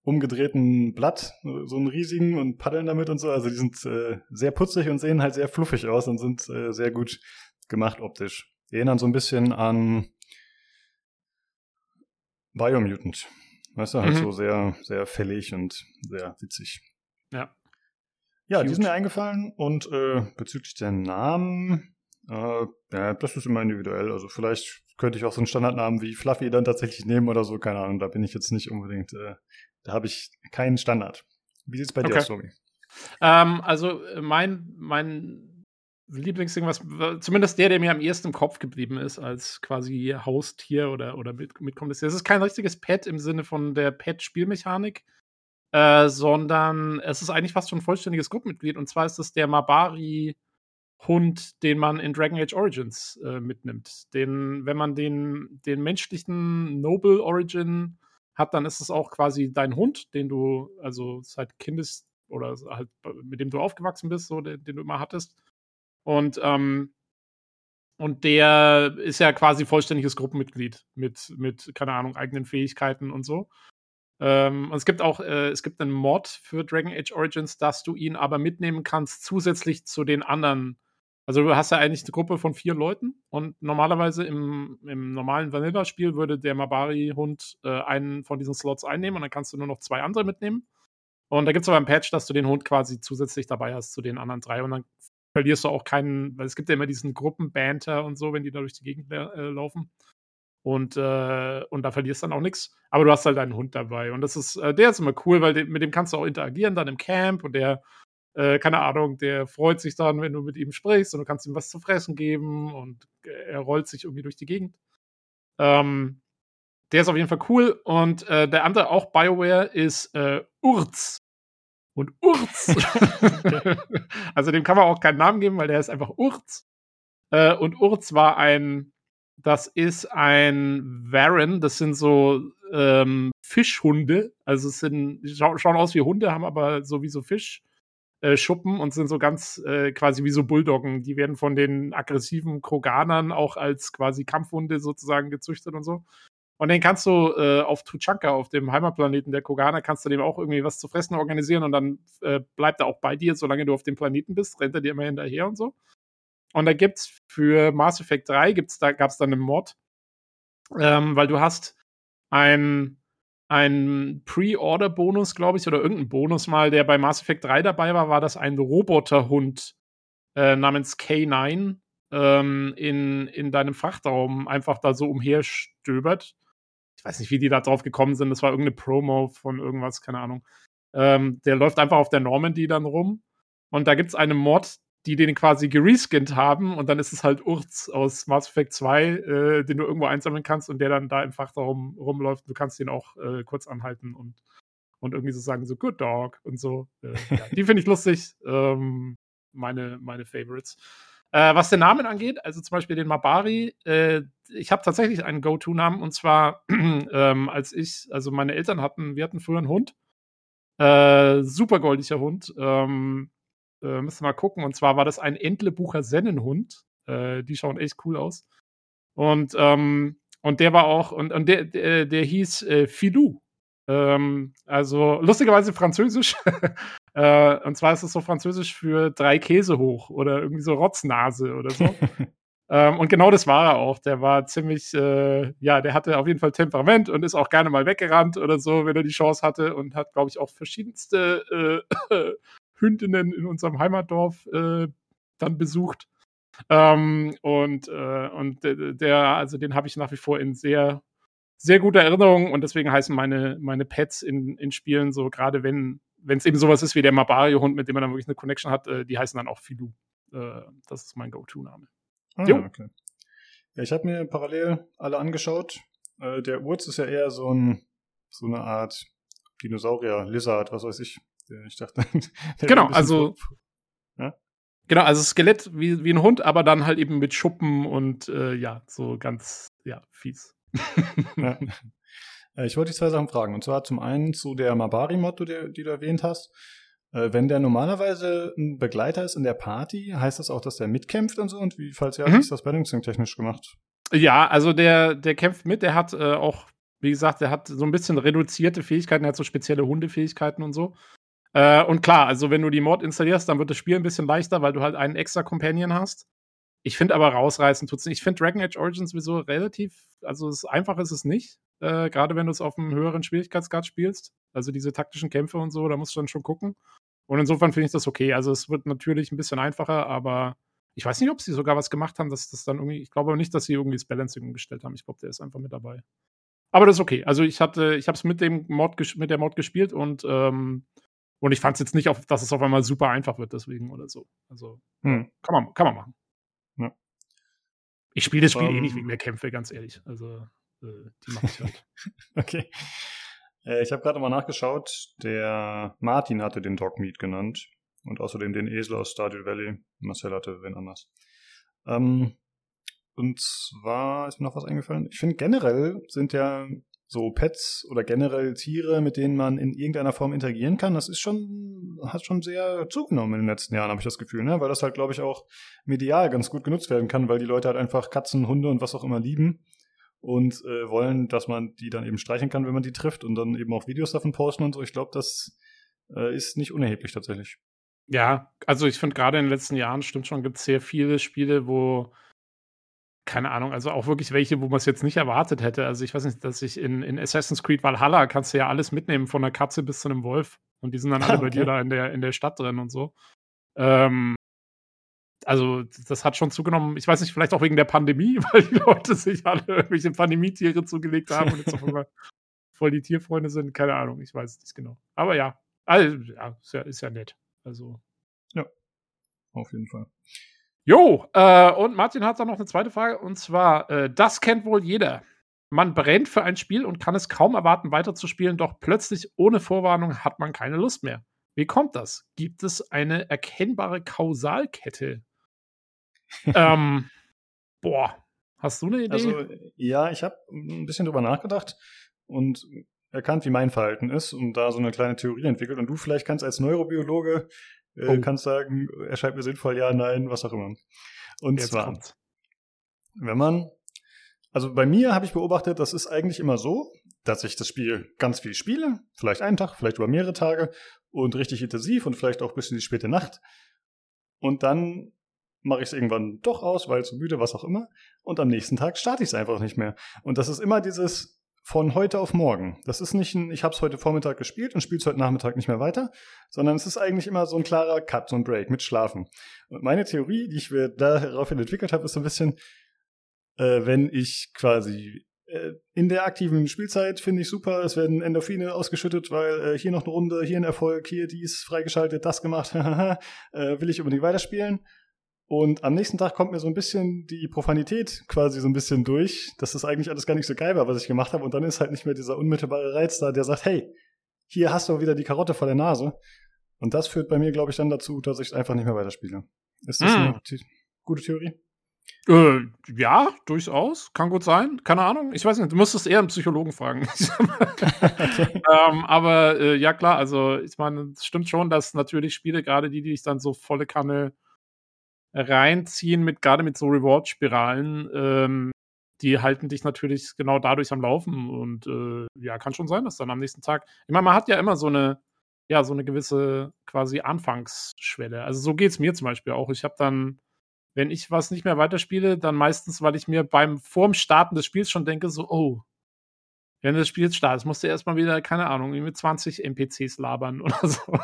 umgedrehten Blatt, so einen riesigen und paddeln damit und so. Also die sind äh, sehr putzig und sehen halt sehr fluffig aus und sind äh, sehr gut gemacht optisch. Die erinnern so ein bisschen an Biomutant. Weißt du, halt mhm. so sehr, sehr fällig und sehr witzig. Ja. Ja, Cute. die sind mir eingefallen und äh, bezüglich der Namen, äh, ja, das ist immer individuell. Also vielleicht könnte ich auch so einen Standardnamen wie Fluffy dann tatsächlich nehmen oder so, keine Ahnung, da bin ich jetzt nicht unbedingt äh, da habe ich keinen Standard. Wie sieht es bei okay. dir aus, Romy? Ähm, also äh, mein, mein Lieblingsding, was zumindest der, der mir am ehesten im Kopf geblieben ist, als quasi Haustier oder, oder mit, mitkommt, ist, es ist kein richtiges Pet im Sinne von der Pet-Spielmechanik, äh, sondern es ist eigentlich fast schon ein vollständiges Gruppenmitglied. Und zwar ist es der Mabari Hund, den man in Dragon Age Origins äh, mitnimmt. Den, wenn man den, den menschlichen Noble Origin hat, dann ist es auch quasi dein Hund, den du also seit Kindes oder halt mit dem du aufgewachsen bist, so den, den du immer hattest. Und ähm, und der ist ja quasi vollständiges Gruppenmitglied mit, mit, keine Ahnung, eigenen Fähigkeiten und so. Ähm, und es gibt auch, äh, es gibt einen Mod für Dragon Age Origins, dass du ihn aber mitnehmen kannst, zusätzlich zu den anderen also du hast ja eigentlich eine Gruppe von vier Leuten und normalerweise im, im normalen Vanilla-Spiel würde der Mabari-Hund äh, einen von diesen Slots einnehmen und dann kannst du nur noch zwei andere mitnehmen. Und da gibt es aber ein Patch, dass du den Hund quasi zusätzlich dabei hast zu den anderen drei und dann verlierst du auch keinen, weil es gibt ja immer diesen Gruppenbanter und so, wenn die da durch die Gegend äh, laufen. Und, äh, und da verlierst du dann auch nichts. Aber du hast halt deinen Hund dabei. Und das ist, äh, der ist immer cool, weil de mit dem kannst du auch interagieren dann im Camp und der äh, keine Ahnung, der freut sich dann, wenn du mit ihm sprichst und du kannst ihm was zu fressen geben und er rollt sich irgendwie durch die Gegend. Ähm, der ist auf jeden Fall cool. Und äh, der andere, auch Bioware, ist äh, Urz. Und Urz. also dem kann man auch keinen Namen geben, weil der ist einfach Urz. Äh, und Urz war ein, das ist ein Varen, das sind so ähm, Fischhunde. Also es sind, scha schauen aus wie Hunde, haben aber sowieso Fisch. Äh, Schuppen und sind so ganz äh, quasi wie so Bulldoggen. Die werden von den aggressiven Kroganern auch als quasi Kampfhunde sozusagen gezüchtet und so. Und den kannst du äh, auf Tuchanka, auf dem Heimatplaneten der Kroganer, kannst du dem auch irgendwie was zu fressen organisieren und dann äh, bleibt er auch bei dir, solange du auf dem Planeten bist, rennt er dir immer hinterher und so. Und da gibt's für Mass Effect 3 gibt's da, gab's dann einen Mod, ähm, weil du hast ein ein Pre-Order-Bonus, glaube ich, oder irgendein Bonus mal, der bei Mass Effect 3 dabei war, war das ein Roboterhund äh, namens K9 ähm, in, in deinem Frachtraum einfach da so umherstöbert. Ich weiß nicht, wie die da drauf gekommen sind. Das war irgendeine Promo von irgendwas, keine Ahnung. Ähm, der läuft einfach auf der Normandy dann rum. Und da gibt es einen Mod, die den quasi gereskint haben und dann ist es halt Urz aus Mass Effect 2, äh, den du irgendwo einsammeln kannst und der dann da im Fachraum rumläuft. Du kannst den auch äh, kurz anhalten und, und irgendwie so sagen, so Good Dog und so. Äh, ja, die finde ich lustig. Ähm, meine, meine Favorites. Äh, was den Namen angeht, also zum Beispiel den Mabari, äh, ich habe tatsächlich einen Go-To-Namen und zwar, ähm, als ich, also meine Eltern hatten, wir hatten früher einen Hund, äh, super goldiger Hund, ähm, äh, müssen wir mal gucken, und zwar war das ein Entlebucher Sennenhund, äh, die schauen echt cool aus. Und, ähm, und der war auch, und, und der, der, der hieß äh, Filou. Ähm, also lustigerweise französisch. äh, und zwar ist es so französisch für drei Käse hoch oder irgendwie so Rotznase oder so. ähm, und genau das war er auch. Der war ziemlich, äh, ja, der hatte auf jeden Fall Temperament und ist auch gerne mal weggerannt oder so, wenn er die Chance hatte und hat, glaube ich, auch verschiedenste äh, Hündinnen in unserem Heimatdorf äh, dann besucht. Ähm, und, äh, und der, also den habe ich nach wie vor in sehr, sehr guter Erinnerung und deswegen heißen meine, meine Pets in, in Spielen so, gerade wenn wenn es eben sowas ist wie der Mabario-Hund, mit dem man dann wirklich eine Connection hat, äh, die heißen dann auch Filou. Äh, das ist mein Go-To-Name. Ah, jo. okay. Ja, ich habe mir parallel alle angeschaut. Äh, der Urz ist ja eher so, ein, so eine Art Dinosaurier, Lizard, was weiß ich. Ich dachte. genau, also. Ja? Genau, also Skelett wie, wie ein Hund, aber dann halt eben mit Schuppen und äh, ja, so ganz, ja, fies. ja. Äh, ich wollte dich zwei Sachen fragen. Und zwar zum einen zu der Mabari-Mod, die, du erwähnt hast. Äh, wenn der normalerweise ein Begleiter ist in der Party, heißt das auch, dass der mitkämpft und so? Und wie, falls ja, mhm. wie ist das Balancing-technisch gemacht? Ja, also der, der kämpft mit, der hat äh, auch, wie gesagt, der hat so ein bisschen reduzierte Fähigkeiten, er hat so spezielle Hundefähigkeiten und so. Äh, und klar, also wenn du die Mod installierst, dann wird das Spiel ein bisschen leichter, weil du halt einen extra Companion hast. Ich finde aber rausreißen tut's nicht. Ich finde Dragon Age Origins sowieso relativ, also es, einfach ist es nicht. Äh, Gerade wenn du es auf einem höheren Schwierigkeitsgrad spielst. Also diese taktischen Kämpfe und so, da musst du dann schon gucken. Und insofern finde ich das okay. Also es wird natürlich ein bisschen einfacher, aber ich weiß nicht, ob sie sogar was gemacht haben, dass das dann irgendwie, ich glaube nicht, dass sie irgendwie das Balancing umgestellt haben. Ich glaube, der ist einfach mit dabei. Aber das ist okay. Also ich hatte, ich habe es mit dem Mod mit der Mod gespielt und ähm, und ich fand es jetzt nicht, auf, dass es auf einmal super einfach wird, deswegen oder so. Also hm. kann man, kann man machen. Ja. Ich spiele das Spiel um, eh nicht wegen der Kämpfe, ganz ehrlich. Also äh, die mache ich halt. okay. Äh, ich habe gerade mal nachgeschaut. Der Martin hatte den Dogmeat genannt und außerdem den Esel aus Stardew Valley. Marcel hatte wen anders. Ähm, und zwar ist mir noch was eingefallen. Ich finde generell sind ja so Pets oder generell Tiere, mit denen man in irgendeiner Form interagieren kann, das ist schon, hat schon sehr zugenommen in den letzten Jahren, habe ich das Gefühl, ne? Weil das halt, glaube ich, auch medial ganz gut genutzt werden kann, weil die Leute halt einfach Katzen, Hunde und was auch immer lieben und äh, wollen, dass man die dann eben streichen kann, wenn man die trifft und dann eben auch Videos davon posten und so. Ich glaube, das äh, ist nicht unerheblich tatsächlich. Ja, also ich finde gerade in den letzten Jahren stimmt schon, gibt es sehr viele Spiele, wo keine Ahnung, also auch wirklich welche, wo man es jetzt nicht erwartet hätte. Also ich weiß nicht, dass ich in, in Assassin's Creed Valhalla kannst du ja alles mitnehmen, von der Katze bis zu einem Wolf. Und die sind dann alle okay. bei dir da in der, in der Stadt drin und so. Ähm, also das hat schon zugenommen. Ich weiß nicht, vielleicht auch wegen der Pandemie, weil die Leute sich alle irgendwelche Pandemietiere zugelegt haben und jetzt auf einmal voll die Tierfreunde sind. Keine Ahnung, ich weiß es nicht genau. Aber ja, also, ja, ist ja, ist ja nett. Also. Ja, auf jeden Fall. Jo, äh, und Martin hat da noch eine zweite Frage und zwar, äh, das kennt wohl jeder. Man brennt für ein Spiel und kann es kaum erwarten, weiterzuspielen, doch plötzlich ohne Vorwarnung hat man keine Lust mehr. Wie kommt das? Gibt es eine erkennbare Kausalkette? ähm, boah, hast du eine Idee? Also, ja, ich habe ein bisschen drüber nachgedacht und erkannt, wie mein Verhalten ist und da so eine kleine Theorie entwickelt. Und du vielleicht kannst als Neurobiologe äh, oh. kannst sagen, erscheint mir sinnvoll, ja, nein, was auch immer. Und Jetzt zwar, kommt's. wenn man, also bei mir habe ich beobachtet, das ist eigentlich immer so, dass ich das Spiel ganz viel spiele, vielleicht einen Tag, vielleicht über mehrere Tage und richtig intensiv und vielleicht auch bis in die späte Nacht. Und dann mache ich es irgendwann doch aus, weil zu müde, was auch immer. Und am nächsten Tag starte ich es einfach nicht mehr. Und das ist immer dieses von heute auf morgen. Das ist nicht ein, ich habe es heute Vormittag gespielt und spiele es heute Nachmittag nicht mehr weiter, sondern es ist eigentlich immer so ein klarer Cut, so ein Break mit Schlafen. Und meine Theorie, die ich mir daraufhin entwickelt habe, ist so ein bisschen, äh, wenn ich quasi äh, in der aktiven Spielzeit finde ich super, es werden Endorphine ausgeschüttet, weil äh, hier noch eine Runde, hier ein Erfolg, hier dies freigeschaltet, das gemacht, äh, will ich unbedingt weiterspielen. Und am nächsten Tag kommt mir so ein bisschen die Profanität quasi so ein bisschen durch, dass das eigentlich alles gar nicht so geil war, was ich gemacht habe. Und dann ist halt nicht mehr dieser unmittelbare Reiz da, der sagt, hey, hier hast du wieder die Karotte vor der Nase. Und das führt bei mir, glaube ich, dann dazu, dass ich einfach nicht mehr weiterspiele. Ist das mm. eine gute Theorie? Äh, ja, durchaus. Kann gut sein. Keine Ahnung. Ich weiß nicht. Du musstest eher einen Psychologen fragen. okay. ähm, aber äh, ja, klar. Also, ich meine, es stimmt schon, dass natürlich Spiele, gerade die, die ich dann so volle Kanne reinziehen, mit gerade mit so Reward-Spiralen, ähm, die halten dich natürlich genau dadurch am Laufen. Und äh, ja, kann schon sein, dass dann am nächsten Tag. Ich meine, man hat ja immer so eine, ja, so eine gewisse quasi Anfangsschwelle. Also so geht es mir zum Beispiel auch. Ich habe dann wenn ich was nicht mehr weiterspiele, dann meistens, weil ich mir beim vorm Starten des Spiels schon denke, so, oh, wenn das Spiel jetzt startet, musst du erstmal wieder, keine Ahnung, mit 20 NPCs labern oder so.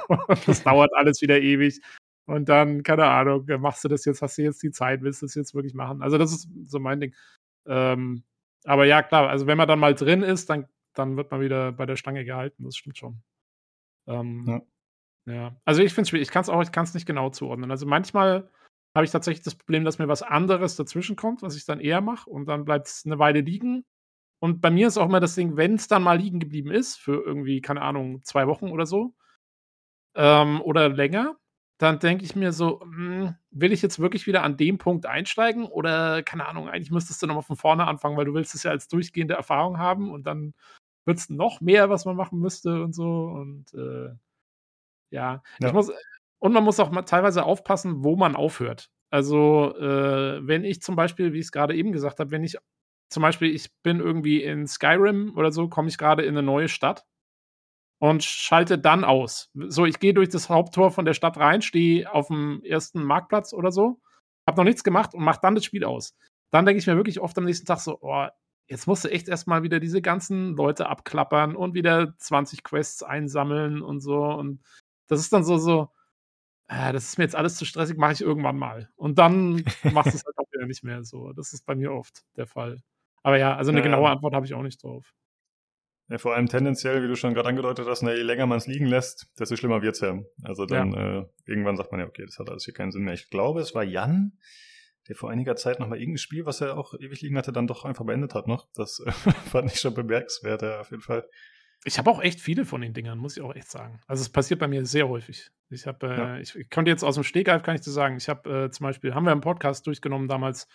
Das dauert alles wieder ewig. Und dann, keine Ahnung, machst du das jetzt, hast du jetzt die Zeit, willst du das jetzt wirklich machen? Also, das ist so mein Ding. Ähm, aber ja, klar, also wenn man dann mal drin ist, dann, dann wird man wieder bei der Stange gehalten, das stimmt schon. Ähm, ja. ja. Also ich finde es schwierig, ich kann es auch, ich kann es nicht genau zuordnen. Also manchmal habe ich tatsächlich das Problem, dass mir was anderes dazwischen kommt, was ich dann eher mache und dann bleibt es eine Weile liegen. Und bei mir ist auch immer das Ding, wenn es dann mal liegen geblieben ist, für irgendwie, keine Ahnung, zwei Wochen oder so, ähm, oder länger, dann denke ich mir so, mh, hm, will ich jetzt wirklich wieder an dem Punkt einsteigen oder, keine Ahnung, eigentlich müsstest du nochmal von vorne anfangen, weil du willst es ja als durchgehende Erfahrung haben und dann wird es noch mehr, was man machen müsste und so. Und äh, ja. ja. muss, und man muss auch mal teilweise aufpassen, wo man aufhört. Also, äh, wenn ich zum Beispiel, wie ich es gerade eben gesagt habe, wenn ich zum Beispiel, ich bin irgendwie in Skyrim oder so, komme ich gerade in eine neue Stadt und schalte dann aus. So, ich gehe durch das Haupttor von der Stadt rein, stehe auf dem ersten Marktplatz oder so, habe noch nichts gemacht und mache dann das Spiel aus. Dann denke ich mir wirklich oft am nächsten Tag so, oh, jetzt musst du echt erstmal wieder diese ganzen Leute abklappern und wieder 20 Quests einsammeln und so. Und das ist dann so, so, äh, das ist mir jetzt alles zu stressig, mache ich irgendwann mal. Und dann machst du es halt auch wieder nicht mehr so. Das ist bei mir oft der Fall. Aber ja, also eine genaue Antwort habe ich auch nicht drauf. Ja, vor allem tendenziell, wie du schon gerade angedeutet hast, ne, je länger man es liegen lässt, desto schlimmer wird es ja. Also dann ja. äh, irgendwann sagt man ja, okay, das hat alles hier keinen Sinn mehr. Ich glaube, es war Jan, der vor einiger Zeit nochmal irgendein Spiel, was er auch ewig liegen hatte, dann doch einfach beendet hat noch. Das äh, fand ich schon bemerkenswert, ja, auf jeden Fall. Ich habe auch echt viele von den Dingern, muss ich auch echt sagen. Also es passiert bei mir sehr häufig. Ich habe, äh, ja. ich, ich, konnte jetzt aus dem Stegreif, kann ich dir sagen, ich habe äh, zum Beispiel, haben wir im Podcast durchgenommen damals,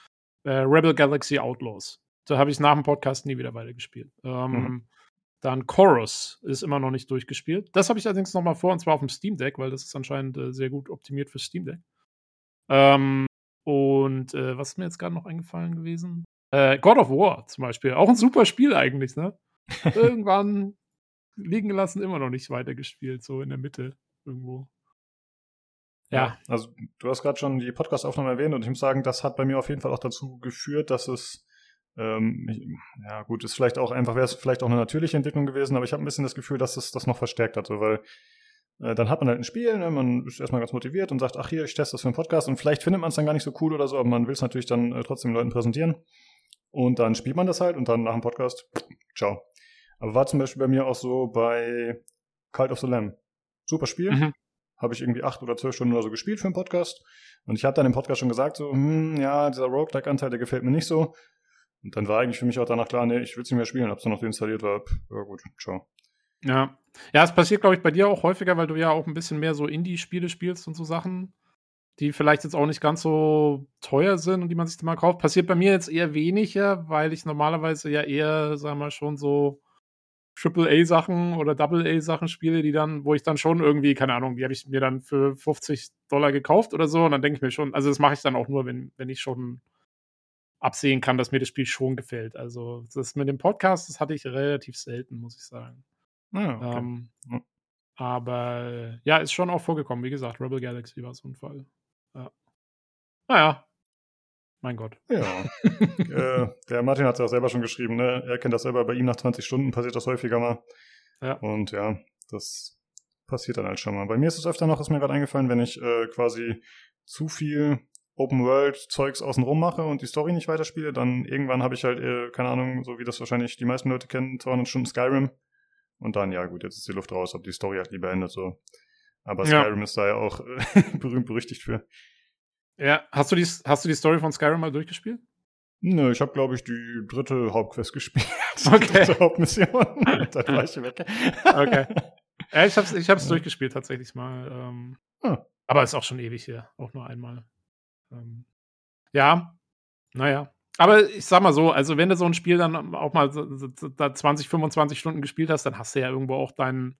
äh, Rebel Galaxy Outlaws. Da habe ich nach dem Podcast nie wieder weitergespielt. Ähm, mhm. Dann Chorus ist immer noch nicht durchgespielt. Das habe ich allerdings noch mal vor, und zwar auf dem Steam Deck, weil das ist anscheinend äh, sehr gut optimiert für Steam Deck. Ähm, und äh, was ist mir jetzt gerade noch eingefallen gewesen? Äh, God of War zum Beispiel. Auch ein super Spiel eigentlich, ne? Irgendwann liegen gelassen, immer noch nicht weitergespielt, so in der Mitte irgendwo. Ja. ja also du hast gerade schon die Podcast-Aufnahme erwähnt und ich muss sagen, das hat bei mir auf jeden Fall auch dazu geführt, dass es ähm, ich, ja gut, ist vielleicht auch einfach, wäre es vielleicht auch eine natürliche Entwicklung gewesen, aber ich habe ein bisschen das Gefühl, dass es das noch verstärkt hat, so, weil äh, dann hat man halt ein Spiel, ne, man ist erstmal ganz motiviert und sagt, ach hier, ich teste das für einen Podcast und vielleicht findet man es dann gar nicht so cool oder so, aber man will es natürlich dann äh, trotzdem Leuten präsentieren und dann spielt man das halt und dann nach dem Podcast, ciao. Aber war zum Beispiel bei mir auch so bei Cult of the Lamb. Super Spiel. Mhm. Habe ich irgendwie acht oder zwölf Stunden oder so gespielt für einen Podcast. Und ich habe dann im Podcast schon gesagt, so, hm, ja, dieser Roguelike-Anteil, der gefällt mir nicht so. Und dann war eigentlich für mich auch danach klar, nee, ich will es nicht mehr spielen. Hab's dann noch deinstalliert, war, ja gut, ciao. Ja. Ja, es passiert, glaube ich, bei dir auch häufiger, weil du ja auch ein bisschen mehr so Indie-Spiele spielst und so Sachen, die vielleicht jetzt auch nicht ganz so teuer sind und die man sich mal kauft. Passiert bei mir jetzt eher weniger, weil ich normalerweise ja eher, sagen wir mal, schon so Triple-A-Sachen oder Double-A-Sachen spiele, die dann, wo ich dann schon irgendwie, keine Ahnung, die habe ich mir dann für 50 Dollar gekauft oder so. Und dann denke ich mir schon, also das mache ich dann auch nur, wenn, wenn ich schon absehen kann, dass mir das Spiel schon gefällt. Also das mit dem Podcast, das hatte ich relativ selten, muss ich sagen. Ah, okay. ähm, aber ja, ist schon auch vorgekommen. Wie gesagt, Rebel Galaxy war so ein Fall. Ja. Naja, mein Gott. Ja. äh, der Martin hat es ja auch selber schon geschrieben, ne? Er kennt das selber, bei ihm nach 20 Stunden passiert das häufiger mal. Ja. Und ja, das passiert dann halt schon mal. Bei mir ist es öfter noch, ist mir gerade eingefallen, wenn ich äh, quasi zu viel Open World Zeugs außenrum mache und die Story nicht weiterspiele, dann irgendwann habe ich halt, äh, keine Ahnung, so wie das wahrscheinlich die meisten Leute kennen, 200 Stunden Skyrim. Und dann, ja gut, jetzt ist die Luft raus, ob die Story halt lieber endet, so. Aber Skyrim ja. ist da ja auch äh, berühmt berüchtigt für. Ja, hast du die, hast du die Story von Skyrim mal durchgespielt? Nö, ich habe, glaube ich, die dritte Hauptquest gespielt. Okay. Die dritte Hauptmission. dann war ich weg. Okay. Ja, ich hab's, ich hab's ja. durchgespielt tatsächlich mal. Ähm, ah. Aber ist auch schon ewig hier. Auch nur einmal. Ähm, Ja, naja. Aber ich sag mal so, also wenn du so ein Spiel dann auch mal so, so, so 20, 25 Stunden gespielt hast, dann hast du ja irgendwo auch deinen,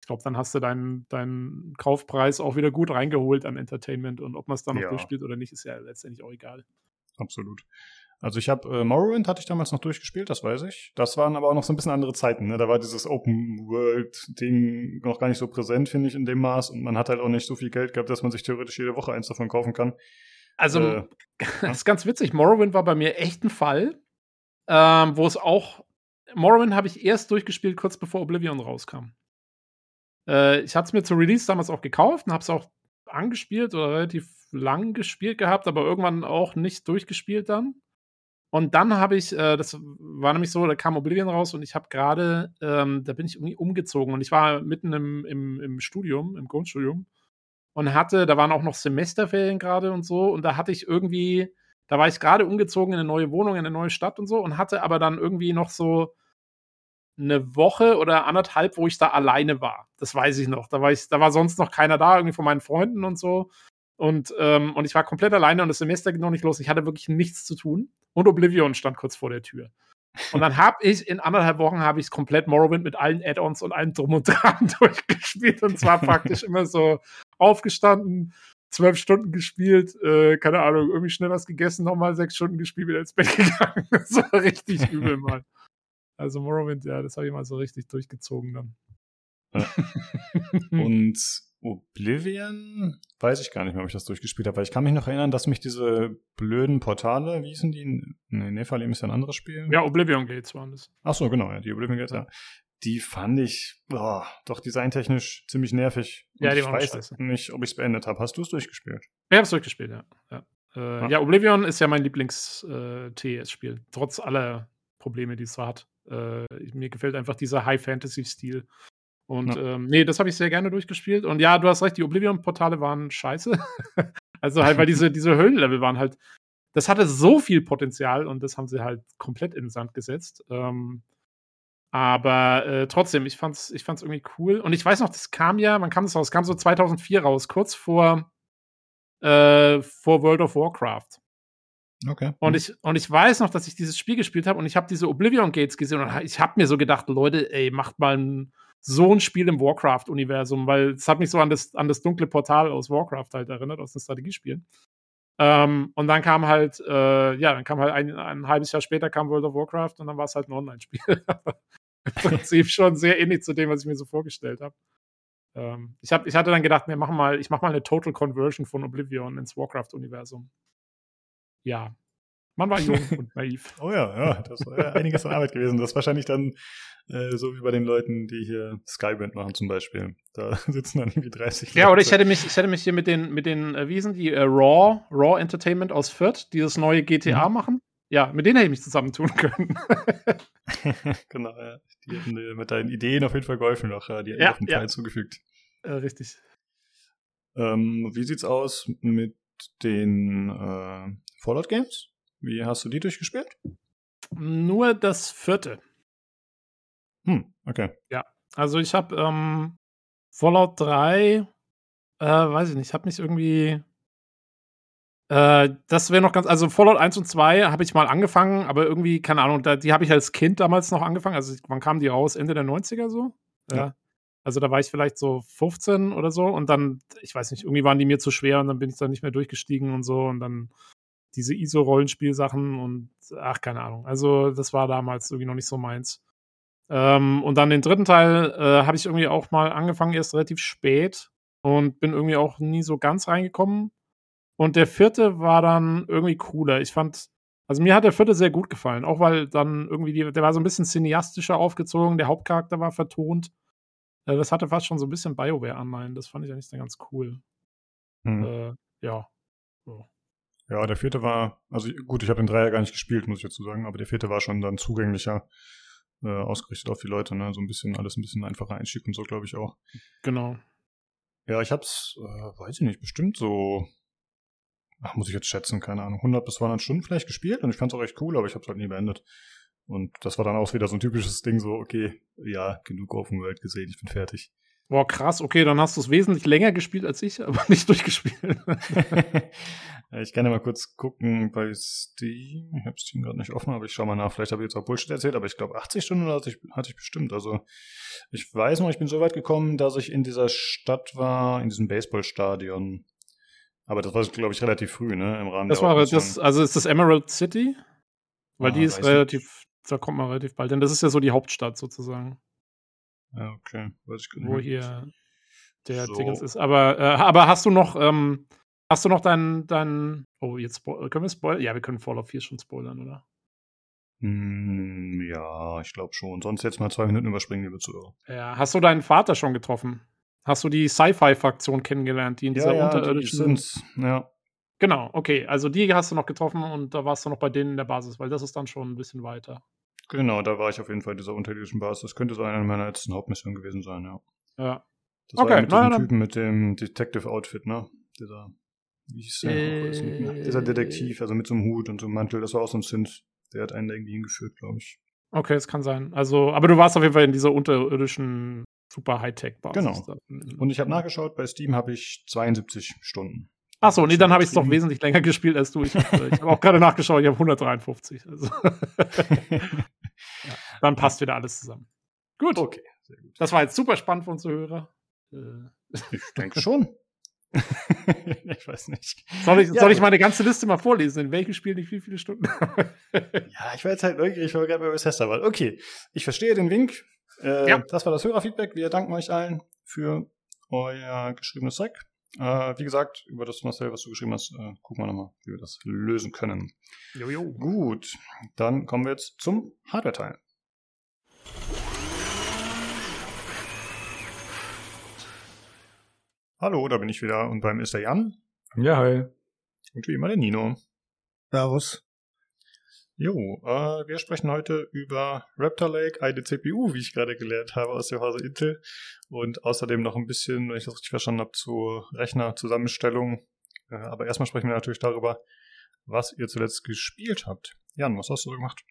ich glaube, dann hast du deinen, deinen Kaufpreis auch wieder gut reingeholt an Entertainment und ob man es dann noch Ja. durchspielt oder nicht, ist ja letztendlich auch egal. Absolut. Also ich habe äh, Morrowind hatte ich damals noch durchgespielt, das weiß ich. Das waren aber auch noch so ein bisschen andere Zeiten. Ne? Da war dieses Open World Ding noch gar nicht so präsent, finde ich, in dem Maß. Und man hat halt auch nicht so viel Geld gehabt, dass man sich theoretisch jede Woche eins davon kaufen kann. Also, Äh, das ist ganz witzig. Morrowind war bei mir echt ein Fall, ähm, wo es auch. Morrowind habe ich erst durchgespielt, kurz bevor Oblivion rauskam. Äh, ich hatte es mir zur Release damals auch gekauft und habe es auch angespielt oder relativ lang gespielt gehabt, aber irgendwann auch nicht durchgespielt dann. Und dann habe ich, äh, das war nämlich so, da kam Oblivion raus und ich habe gerade, ähm, da bin ich irgendwie umgezogen und ich war mitten im, im, im Studium, im Grundstudium und hatte, da waren auch noch Semesterferien gerade und so und da hatte ich irgendwie, da war ich gerade umgezogen in eine neue Wohnung, in eine neue Stadt und so und hatte aber dann irgendwie noch so eine Woche oder anderthalb, wo ich da alleine war. Das weiß ich noch. Da war ich, da war sonst noch keiner da, irgendwie von meinen Freunden und so. Und, ähm, und ich war komplett alleine und das Semester ging noch nicht los. Ich hatte wirklich nichts zu tun. Und Oblivion stand kurz vor der Tür. Und dann habe ich in anderthalb Wochen habe ich komplett Morrowind mit allen Add-ons und allem drum und dran durchgespielt. Und zwar praktisch immer so aufgestanden, zwölf Stunden gespielt, äh, keine Ahnung, irgendwie schnell was gegessen, nochmal sechs Stunden gespielt, wieder ins Bett gegangen. Das war richtig übel mal. Also Morrowind, ja, das habe ich mal so richtig durchgezogen dann. Ja. Und Oblivion, weiß ich gar nicht mehr, ob ich das durchgespielt habe, weil ich kann mich noch erinnern, dass mich diese blöden Portale, wie hießen die? Nee, Nephalim ist ja ein anderes Spiel. ja, Oblivion Gates waren das. Ach so, genau, ja, die Oblivion Gates, ja. Die fand ich, boah, doch designtechnisch ziemlich nervig. Und Ja, die ich waren weiß scheiße. nicht, ob ich es beendet habe. Hast du es durchgespielt? Ich habe es durchgespielt, ja. Ja. Äh, Ja. ja, Oblivion ist ja mein Lieblings-TS-Spiel, trotz aller Probleme, die es so hat. Äh, mir gefällt einfach dieser High-Fantasy-Stil. Und Ja. ähm, nee, das habe ich sehr gerne durchgespielt. Und ja, du hast recht, die Oblivion-Portale waren scheiße. also halt, weil diese, diese Höllenlevel waren halt, das hatte so viel Potenzial und das haben sie halt komplett in den Sand gesetzt. Ähm, aber äh, trotzdem, ich fand's, ich fand's irgendwie cool. Und ich weiß noch, das kam ja, wann kam das raus? kam so 2004 raus, kurz vor, äh, vor World of Warcraft. Okay. Und ich, und ich weiß noch, dass ich dieses Spiel gespielt habe und ich habe diese Oblivion Gates gesehen und ich habe mir so gedacht, Leute, ey, macht mal ein, so ein Spiel im Warcraft-Universum, weil es hat mich so an das, an das dunkle Portal aus Warcraft halt erinnert, aus den Strategiespielen. Ähm, und dann kam halt, äh, ja, dann kam halt ein, ein halbes Jahr später kam World of Warcraft und dann war es halt ein Online-Spiel. Im Prinzip schon sehr ähnlich zu dem, was ich mir so vorgestellt habe. Ähm, ich, hab, ich hatte dann gedacht, wir machen mal, ich mache mal eine Total Conversion von Oblivion ins Warcraft-Universum. Ja. Man war jung und naiv. Oh ja, ja, das war ja einiges an Arbeit gewesen. Das ist wahrscheinlich dann äh, so wie bei den Leuten, die hier Skyband machen zum Beispiel. Da sitzen dann irgendwie 30 Ja, oder ich Leute. hätte mich, ich hätte mich hier mit den, mit den, äh, wie sind die, äh, Raw, Raw Entertainment aus Fürth, die das neue GTA Mhm. machen. Ja, mit denen hätte ich mich zusammentun können. genau, ja. Die hätten dir mit deinen Ideen auf jeden Fall geholfen noch. Ja, die hätten Ja, auf den ja. Fall zugefügt. äh, richtig. Ähm, wie sieht's aus mit den äh, Fallout Games? Wie hast du die durchgespielt? Nur das vierte. Hm, okay. Also ich habe ähm, Fallout 3, äh, weiß ich nicht, ich habe mich irgendwie. Äh, das wäre noch ganz, also Fallout 1 und 2 habe ich mal angefangen, aber irgendwie, keine Ahnung, da, die habe ich als Kind damals noch angefangen. Also wann kamen die raus? Ende der 90er so? Ja. Also da war ich vielleicht so 15 oder so und dann, ich weiß nicht, irgendwie waren die mir zu schwer und dann bin ich da nicht mehr durchgestiegen und so und dann diese ISO-Rollenspielsachen und ach, keine Ahnung. Also das war damals irgendwie noch nicht so meins. Ähm, und dann den dritten Teil äh, habe ich irgendwie auch mal angefangen, erst relativ spät und bin irgendwie auch nie so ganz reingekommen. Und der vierte war dann irgendwie cooler. Ich fand, also mir hat der vierte sehr gut gefallen, auch weil dann irgendwie, die, der war so ein bisschen cineastischer aufgezogen, der Hauptcharakter war vertont. Äh, das hatte fast schon so ein bisschen BioWare-Anleihen. Das fand ich eigentlich dann ganz cool. Hm. Äh, ja. So. Ja, der vierte war, also gut, ich habe den Dreier gar nicht gespielt, muss ich dazu sagen, aber der vierte war schon dann zugänglicher, äh, ausgerichtet auf die Leute, ne? So ein bisschen, alles ein bisschen einfacher Einstieg und so, glaube ich auch. Genau. Ja, ich hab's, äh, weiß ich nicht, bestimmt so, ach, muss ich jetzt schätzen, keine Ahnung, 100 bis 200 Stunden vielleicht gespielt und ich fand's auch echt cool, aber ich hab's halt nie beendet. Und das war dann auch wieder so ein typisches Ding, so, okay, ja, genug Open World gesehen, ich bin fertig. Boah, krass, okay, dann hast du es wesentlich länger gespielt als ich, aber nicht durchgespielt. ich kann ja mal kurz gucken bei Steam. Ich habe Steam gerade nicht offen, aber ich schaue mal nach. Vielleicht habe ich jetzt auch Bullshit erzählt, aber ich glaube 80 Stunden hatte ich, hatte ich bestimmt. Also ich weiß noch, ich bin so weit gekommen, dass ich in dieser Stadt war, in diesem Baseballstadion. Aber das war, glaube ich, relativ früh, ne? Im Rahmen das der war das, also ist das Emerald City? Weil Ah, die ist relativ, da kommt man relativ bald. Denn das ist ja so die Hauptstadt sozusagen. Ja, okay. Weiß ich nicht wo hier der So. Dingens ist. Aber, äh, aber hast du noch, ähm, hast du noch dein, dein, oh, jetzt können wir spoilern? Ja, wir können Fallout 4 schon spoilern, oder? Hm, ja, ich glaube schon. Sonst jetzt mal zwei Minuten überspringen, liebe Zuhörer. Ja, hast du deinen Vater schon getroffen? Hast du die Sci-Fi-Fraktion kennengelernt, die in dieser ja, ja, die unterirdischen sind's. Ja. Genau, okay. Also die hast du noch getroffen und da warst du noch bei denen in der Basis, weil das ist dann schon ein bisschen weiter. Genau, da war ich auf jeden Fall in dieser unterirdischen Basis. Das könnte so eine meiner letzten Hauptmissionen gewesen sein, ja. Ja. Das war Okay, ja mit na, diesem dann- Typen mit dem Detective-Outfit, ne? Dieser, wie hieß der? Äh, dieser Detektiv, also mit so einem Hut und so einem Mantel. Das war auch so ein Synth. Der hat einen da irgendwie hingeführt, glaube ich. Okay, es kann sein. Also, aber du warst auf jeden Fall in dieser unterirdischen super Hightech-Basis. Genau. da. Und ich habe nachgeschaut, bei Steam habe ich 72 Stunden. Achso, nee, dann habe ich es doch wesentlich länger gespielt als du. Ich, habe hab auch gerade nachgeschaut, ich habe 153. Also. ja, dann passt wieder alles zusammen. Gut, Okay, sehr gut. das war jetzt super spannend für unsere Hörer. Äh, Ich denke schon. ich weiß nicht. Soll ich, Ja, soll ich meine ganze Liste mal vorlesen? In welchen Spielen ich wie viele Stunden Ja, ich war jetzt halt neugierig, weil wir gerade bei Bethesda waren. Okay, ich verstehe den Wink. Äh, Ja. Das war das Hörerfeedback. Wir danken euch allen für euer geschriebenes Zeug. Äh, wie gesagt, über das Marcel, was du geschrieben hast, äh, gucken wir nochmal, wie wir das lösen können. Jojo. Gut, dann kommen wir jetzt zum Hardware-Teil. Hallo, da bin ich wieder und beim ist der Jan Ja, hi. und wie immer der Nino. Servus. Jo, äh, wir sprechen heute über Raptor Lake, eine CPU, wie ich gerade gelernt habe aus dem Hause Intel. Und außerdem noch ein bisschen, wenn ich das richtig verstanden habe, zur Rechnerzusammenstellung. Äh, aber erstmal sprechen wir natürlich darüber, was ihr zuletzt gespielt habt. Jan, was hast du so gemacht?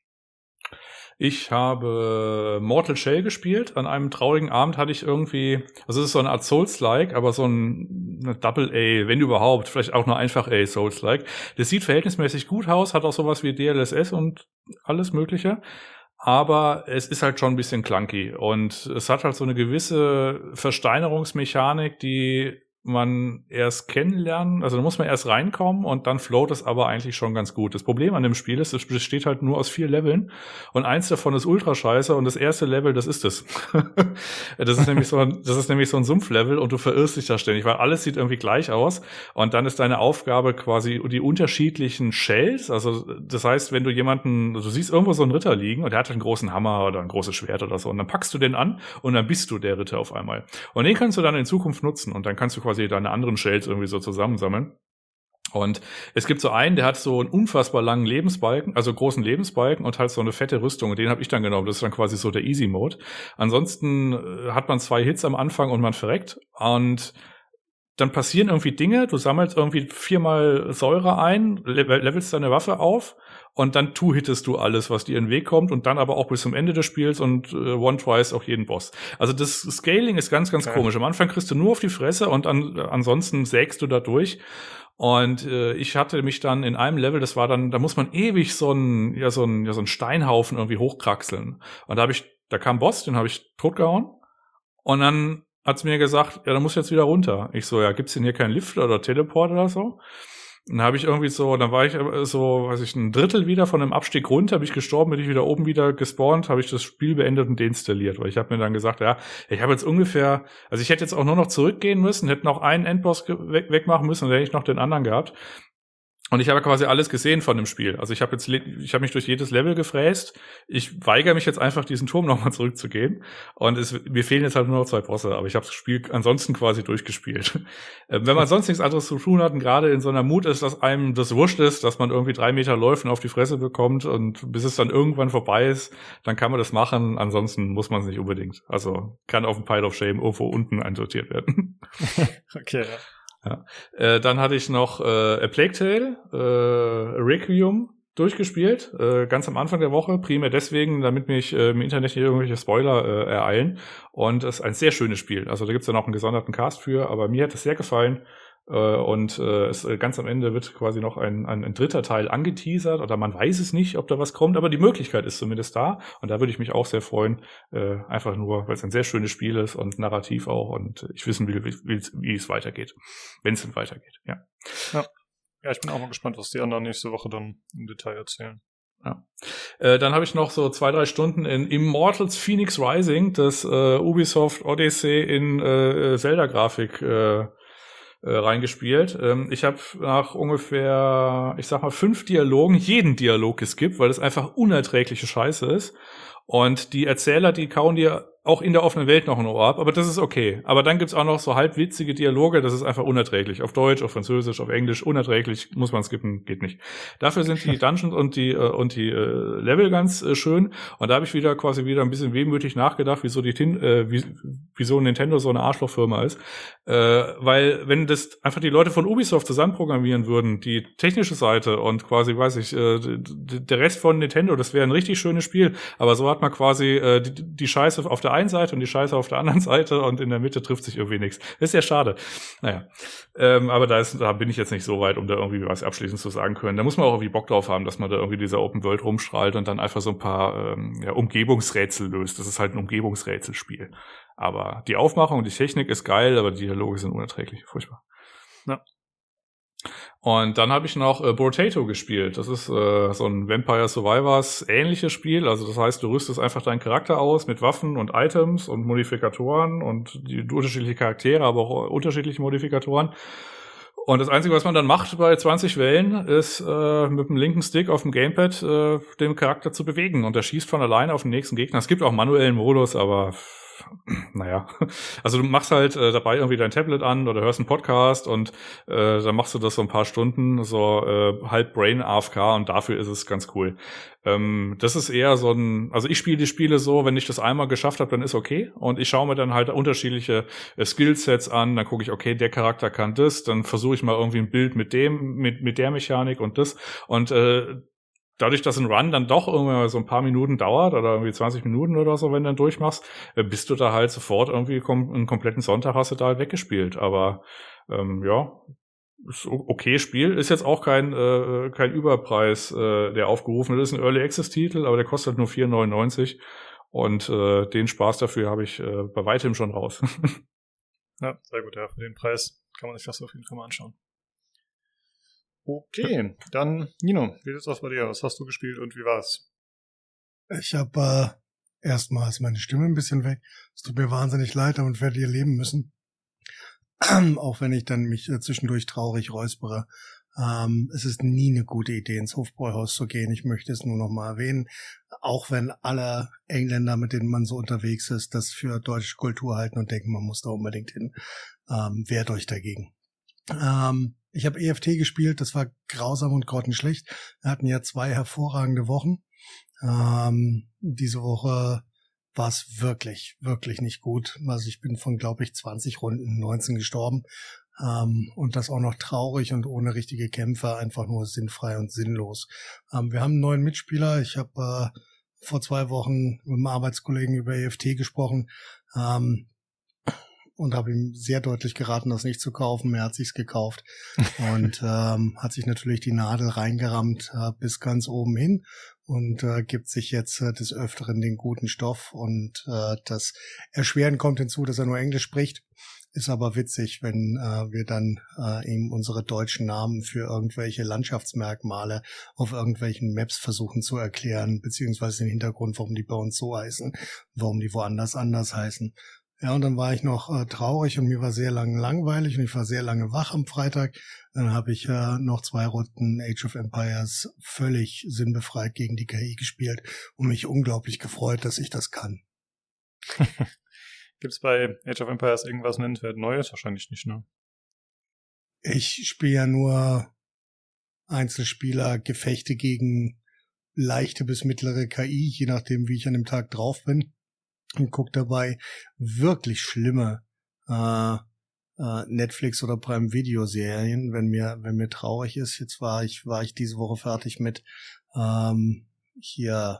Ich habe Mortal Shell gespielt. An einem traurigen Abend hatte ich irgendwie, also es ist so eine Art Souls-like, aber so ein Double A, wenn überhaupt, vielleicht auch nur einfach A Souls-like. Das sieht verhältnismäßig gut aus, hat auch sowas wie DLSS und alles Mögliche. Aber es ist halt schon ein bisschen clunky und es hat halt so eine gewisse Versteinerungsmechanik, die man erst kennenlernen, also da muss man erst reinkommen und dann float es aber eigentlich schon ganz gut. Das Problem an dem Spiel ist, es besteht halt nur aus vier Leveln und eins davon ist ultra scheiße und das erste Level, das ist es. das ist nämlich so ein, das ist nämlich so ein Sumpflevel und du verirrst dich da ständig, weil alles sieht irgendwie gleich aus und dann ist deine Aufgabe quasi die unterschiedlichen Shells, also das heißt, wenn du jemanden, du siehst irgendwo so einen Ritter liegen und der hat einen großen Hammer oder ein großes Schwert oder so und dann packst du den an und dann bist du der Ritter auf einmal. Und den kannst du dann in Zukunft nutzen und dann kannst du quasi deine anderen Shells irgendwie so zusammensammeln. Und es gibt so einen, der hat so einen unfassbar langen Lebensbalken, also großen Lebensbalken und halt so eine fette Rüstung. Und den habe ich dann genommen. Das ist dann quasi so der Easy Mode. Ansonsten äh, hat man zwei Hits am Anfang und man verreckt. Und dann passieren irgendwie Dinge. Du sammelst irgendwie viermal Säure ein, le- levelst deine Waffe auf und dann two-hittest du alles, was dir in den Weg kommt und dann aber auch bis zum Ende des Spiels und äh, one-twice auch jeden Boss. Also das Scaling ist ganz, ganz Okay. komisch. Am Anfang kriegst du nur auf die Fresse und an, ansonsten sägst du da durch. Und äh, ich hatte mich dann in einem Level, das war dann, da muss man ewig so ein, ja, so ein, ja, so ein Steinhaufen irgendwie hochkraxeln. Und da habe ich, da kam ein Boss, den habe ich totgehauen. Und dann hat's mir gesagt, ja, da muss jetzt wieder runter. Ich so, ja, gibt's denn hier keinen Lift oder Teleport oder so? Dann habe ich irgendwie so, dann war ich äh, so, weiß ich, ein Drittel wieder von dem Abstieg runter, bin ich gestorben, bin ich wieder oben wieder gespawnt, habe ich das Spiel beendet und deinstalliert, weil ich habe mir dann gesagt, ja, ich habe jetzt ungefähr, also ich hätte jetzt auch nur noch zurückgehen müssen, hätte noch einen Endboss wegmachen müssen und dann hätte ich noch den anderen gehabt. Und ich habe quasi alles gesehen von dem Spiel. Also ich habe jetzt, ich habe mich durch jedes Level gefräst. Ich weigere mich jetzt einfach, diesen Turm nochmal zurückzugehen. Und es, mir fehlen jetzt halt nur noch zwei Bosse, aber ich habe das Spiel ansonsten quasi durchgespielt. Ähm, Wenn man sonst nichts anderes zu tun hat und gerade in so einer Mut ist, dass einem das wurscht ist, dass man irgendwie drei Meter läuft und auf die Fresse bekommt und bis es dann irgendwann vorbei ist, dann kann man das machen. Ansonsten muss man es nicht unbedingt. Also kann auf dem Pile of Shame irgendwo unten einsortiert werden. Okay. Äh, dann hatte ich noch äh, A Plague Tale, äh, Requiem. durchgespielt, äh, ganz am Anfang der Woche, primär deswegen, damit mich äh, im Internet nicht irgendwelche Spoiler äh, ereilen. Und es ist ein sehr schönes Spiel. Also da gibt's ja noch einen gesonderten Cast für, aber mir hat es sehr gefallen. Äh, und äh, es, äh, ganz am Ende wird quasi noch ein, ein, ein dritter Teil angeteasert oder man weiß es nicht, ob da was kommt, aber die Möglichkeit ist zumindest da. Und da würde ich mich auch sehr freuen, äh, einfach nur, weil es ein sehr schönes Spiel ist und narrativ auch und ich wissen will, wie, wie, wie es weitergeht. Wenn es denn weitergeht, ja. ja. Ja, ich bin auch mal gespannt, was die anderen nächste Woche dann im Detail erzählen. Ja. Äh, dann habe ich noch so zwei, drei Stunden in Immortals Phoenix Rising, das äh, Ubisoft Odyssey in äh, Zelda-Grafik äh, äh, reingespielt. Ähm, ich habe nach ungefähr, ich sag mal, fünf Dialogen jeden Dialog geskippt, weil es einfach unerträgliche Scheiße ist. Und die Erzähler, die kauen dir auch in der offenen Welt noch ein Ohr ab, aber das ist okay. Aber dann gibt's auch noch so halb witzige Dialoge, das ist einfach unerträglich. Auf Deutsch, auf Französisch, auf Englisch, unerträglich, muss man skippen, geht nicht. Dafür sind die Dungeons und die, äh, und die äh, Level ganz äh, schön. Und da habe ich wieder quasi wieder ein bisschen wehmütig nachgedacht, wieso die äh, wie, wieso Nintendo so eine Arschlochfirma ist. Äh, weil, wenn das einfach die Leute von Ubisoft zusammenprogrammieren würden, die technische Seite und quasi, weiß ich, äh, der Rest von Nintendo, das wäre ein richtig schönes Spiel. Aber so hat man quasi äh, die, die Scheiße auf der der einen Seite und die Scheiße auf der anderen Seite und in der Mitte trifft sich irgendwie nichts. Ist ja schade. Naja. Ähm, aber da, ist, da bin ich jetzt nicht so weit, um da irgendwie was abschließend zu sagen können. Da muss man auch irgendwie Bock drauf haben, dass man da irgendwie dieser Open World rumstrahlt und dann einfach so ein paar ähm, ja, Umgebungsrätsel löst. Das ist halt ein Umgebungsrätselspiel. Aber die Aufmachung und die Technik ist geil, aber die Dialoge sind unerträglich. Furchtbar. Und dann habe ich noch äh, Potato gespielt. Das ist äh, so ein Vampire Survivors ähnliches Spiel. Also das heißt, du rüstest einfach deinen Charakter aus mit Waffen und Items und Modifikatoren und die unterschiedliche Charaktere, aber auch unterschiedliche Modifikatoren. Und das Einzige, was man dann macht bei 20 Wellen, ist äh, mit dem linken Stick auf dem Gamepad äh, den Charakter zu bewegen. Und der schießt von alleine auf den nächsten Gegner. Es gibt auch manuellen Modus, aber naja, also du machst halt äh, dabei irgendwie dein Tablet an oder hörst einen Podcast und äh, dann machst du das so ein paar Stunden, so äh, halb Brain AFK und dafür ist es ganz cool. Ähm, das ist eher so ein, also ich spiele die Spiele so, wenn ich das einmal geschafft habe, dann ist okay und ich schaue mir dann halt unterschiedliche äh, Skillsets an, dann gucke ich, okay, der Charakter kann das, dann versuche ich mal irgendwie ein Bild mit dem, mit, mit der Mechanik und das und äh, dadurch, dass ein Run dann doch irgendwie so ein paar Minuten dauert oder irgendwie 20 Minuten oder so, wenn du dann durchmachst, äh, bist du da halt sofort irgendwie kom einen kompletten Sonntag hast du da halt weggespielt. Aber ähm, ja, ist okay Spiel. Ist jetzt auch kein, äh, kein Überpreis, äh, der aufgerufen ist. Ist ein Early Access Titel, aber der kostet nur 4,99 und äh, den Spaß dafür habe ich äh, bei weitem schon raus. ja, sehr gut. Ja, für den Preis kann man sich das auf jeden Fall mal anschauen. Okay, dann Nino, wie sieht's aus bei dir? Was hast du gespielt und wie war's? Ich habe äh, erstmal ist meine Stimme ein bisschen weg. Es tut mir wahnsinnig leid, damit werde ihr leben müssen. Auch wenn ich dann mich äh, zwischendurch traurig räuspere. Ähm, es ist nie eine gute Idee, ins Hofbräuhaus zu gehen. Ich möchte es nur noch mal erwähnen. Auch wenn alle Engländer, mit denen man so unterwegs ist, das für deutsche Kultur halten und denken, man muss da unbedingt hin. Ähm, wehrt euch dagegen. Ähm, ich habe EFT gespielt, das war grausam und grottenschlecht. Wir hatten ja zwei hervorragende Wochen. Ähm, diese Woche war es wirklich, wirklich nicht gut. Also ich bin von, glaube ich, 20 Runden 19 gestorben. Ähm, und das auch noch traurig und ohne richtige Kämpfe, einfach nur sinnfrei und sinnlos. Ähm, wir haben einen neuen Mitspieler. Ich habe äh, vor zwei Wochen mit einem Arbeitskollegen über EFT gesprochen. Ähm, und habe ihm sehr deutlich geraten, das nicht zu kaufen. Er hat sich's gekauft und ähm, hat sich natürlich die Nadel reingerammt äh, bis ganz oben hin und äh, gibt sich jetzt äh, des Öfteren den guten Stoff und äh, das Erschweren kommt hinzu, dass er nur Englisch spricht. Ist aber witzig, wenn äh, wir dann äh, ihm unsere deutschen Namen für irgendwelche Landschaftsmerkmale auf irgendwelchen Maps versuchen zu erklären, beziehungsweise den Hintergrund, warum die bei uns so heißen, warum die woanders anders heißen. Ja, und dann war ich noch äh, traurig und mir war sehr lange langweilig und ich war sehr lange wach am Freitag. Dann habe ich äh, noch zwei Runden Age of Empires völlig sinnbefreit gegen die KI gespielt und mich unglaublich gefreut, dass ich das kann. Gibt's bei Age of Empires irgendwas nennenswert Neues? Wahrscheinlich nicht, ne? Ich spiele ja nur Einzelspieler, Gefechte gegen leichte bis mittlere KI, je nachdem, wie ich an dem Tag drauf bin und gucke dabei wirklich schlimme äh, äh, Netflix oder Prime Video Serien, wenn mir wenn mir traurig ist. Jetzt war ich war ich diese Woche fertig mit Ähm, hier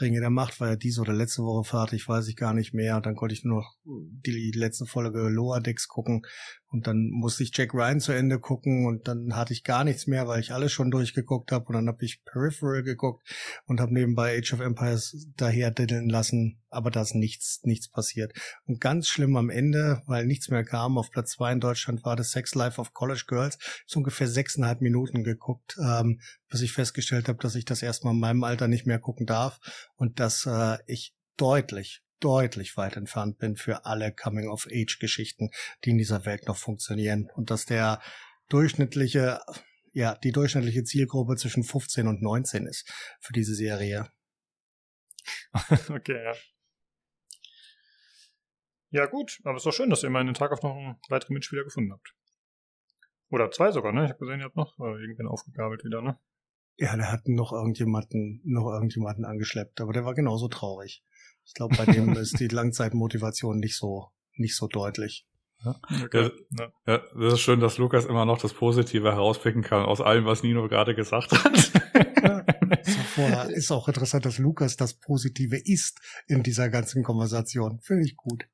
Ringe der Macht war ja diese oder letzte Woche fertig, weiß ich gar nicht mehr. Und dann konnte ich nur noch die letzte Folge Lower Decks gucken. Und dann musste ich Jack Ryan zu Ende gucken und dann hatte ich gar nichts mehr, weil ich alles schon durchgeguckt habe. Und dann habe ich Peripheral geguckt und habe nebenbei Age of Empires daher diddeln lassen. Aber da ist nichts, nichts passiert. Und ganz schlimm am Ende, weil nichts mehr kam, auf Platz zwei in Deutschland war das Sex Life of College Girls. So ungefähr sechseinhalb Minuten geguckt, ähm, bis ich festgestellt habe, dass ich das erstmal in meinem Alter nicht mehr gucken darf und dass äh, ich deutlich, deutlich weit entfernt bin für alle Coming-of-Age-Geschichten, die in dieser Welt noch funktionieren. Und dass der durchschnittliche, ja, die durchschnittliche Zielgruppe zwischen 15 und 19 ist für diese Serie. okay, ja. Ja, gut, aber es ist doch schön, dass ihr immerhin den Tag auf noch einen weiteren Mitspieler gefunden habt. Oder zwei sogar, ne? Ich habe gesehen, ihr habt noch äh, irgendwen aufgegabelt wieder, ne? Ja, der hat noch irgendjemanden, noch irgendjemanden angeschleppt, aber der war genauso traurig. Ich glaube, bei dem ist die Langzeitmotivation nicht so, nicht so deutlich. Ja. Okay. Ja, ja, das ist schön, dass Lukas immer noch das Positive herauspicken kann aus allem, was Nino gerade gesagt hat. ja, ist auch interessant, dass Lukas das Positive ist in dieser ganzen Konversation. Finde ich gut.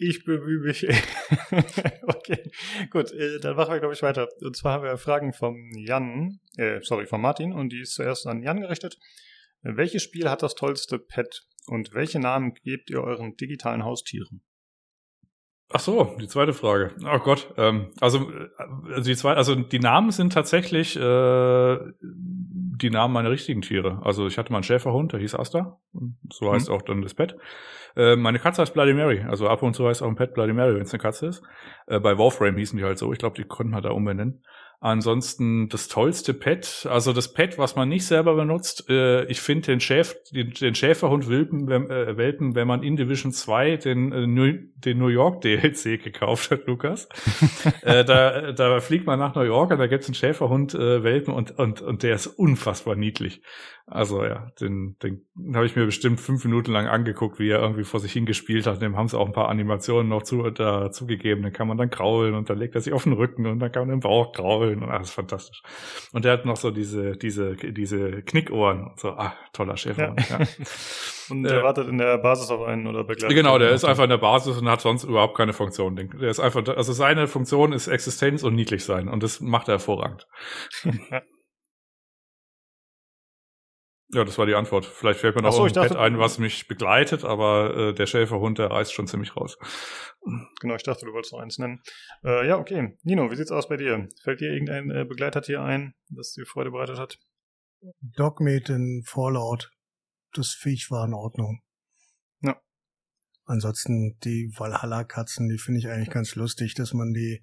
Ich bemühe mich. okay, gut, äh, dann machen wir, glaube ich, weiter. Und zwar haben wir Fragen vom Jan, äh, sorry, von Martin, und die ist zuerst an Jan gerichtet. Welches Spiel hat das tollste Pet und welche Namen gebt ihr euren digitalen Haustieren? Ach so, die zweite Frage. Oh Gott, ähm, also, also die zwei, also die Namen sind tatsächlich äh, die Namen meiner richtigen Tiere. Also ich hatte mal einen Schäferhund, der hieß Asta, so heißt mhm. auch dann das Pet. Äh, meine Katze heißt Bloody Mary, also ab und zu heißt auch ein Pet Bloody Mary, wenn es eine Katze ist. Äh, bei Warframe hießen die halt so. Ich glaube, die konnten halt da umbenennen. Ansonsten das tollste Pet, also das Pet, was man nicht selber benutzt. Äh, ich finde den, Schäf, den, den Schäferhund Welpen, äh, Welpen, wenn man in Division 2 den, äh, New, den New York DLC gekauft hat, Lukas. äh, da, da fliegt man nach New York und da gibt's einen Schäferhund äh, Welpen und, und, und der ist unfassbar niedlich. Also ja, den, den habe ich mir bestimmt fünf Minuten lang angeguckt, wie er irgendwie vor sich hingespielt hat. Dem haben sie auch ein paar Animationen noch zu, da zugegeben. Dann kann man dann kraulen und dann legt er sich auf den Rücken und dann kann man den Bauch kraulen und alles fantastisch. Und der hat noch so diese, diese, diese Knickohren. So, ah, toller Schäferhund. Ja. ja. und der äh, wartet in der Basis auf einen oder begleitet. Genau, der ist einfach in der Basis und hat sonst überhaupt keine Funktion. Der ist einfach, also seine Funktion ist Existenz und niedlich sein und das macht er hervorragend. Ja. Das war die Antwort. Vielleicht fällt mir noch so, ein dachte, Pet ein, was mich begleitet, aber äh, der Schäferhund, der reißt schon ziemlich raus. Genau, ich dachte, du wolltest noch eins nennen. Äh, ja, okay. Nino, wie sieht's aus bei dir? Fällt dir irgendein äh, Begleitertier ein, das dir Freude bereitet hat? Dogmeat in Fallout. Das Viech war in Ordnung. Ja. Ansonsten die Valhalla-Katzen, die finde ich eigentlich ganz lustig, dass man die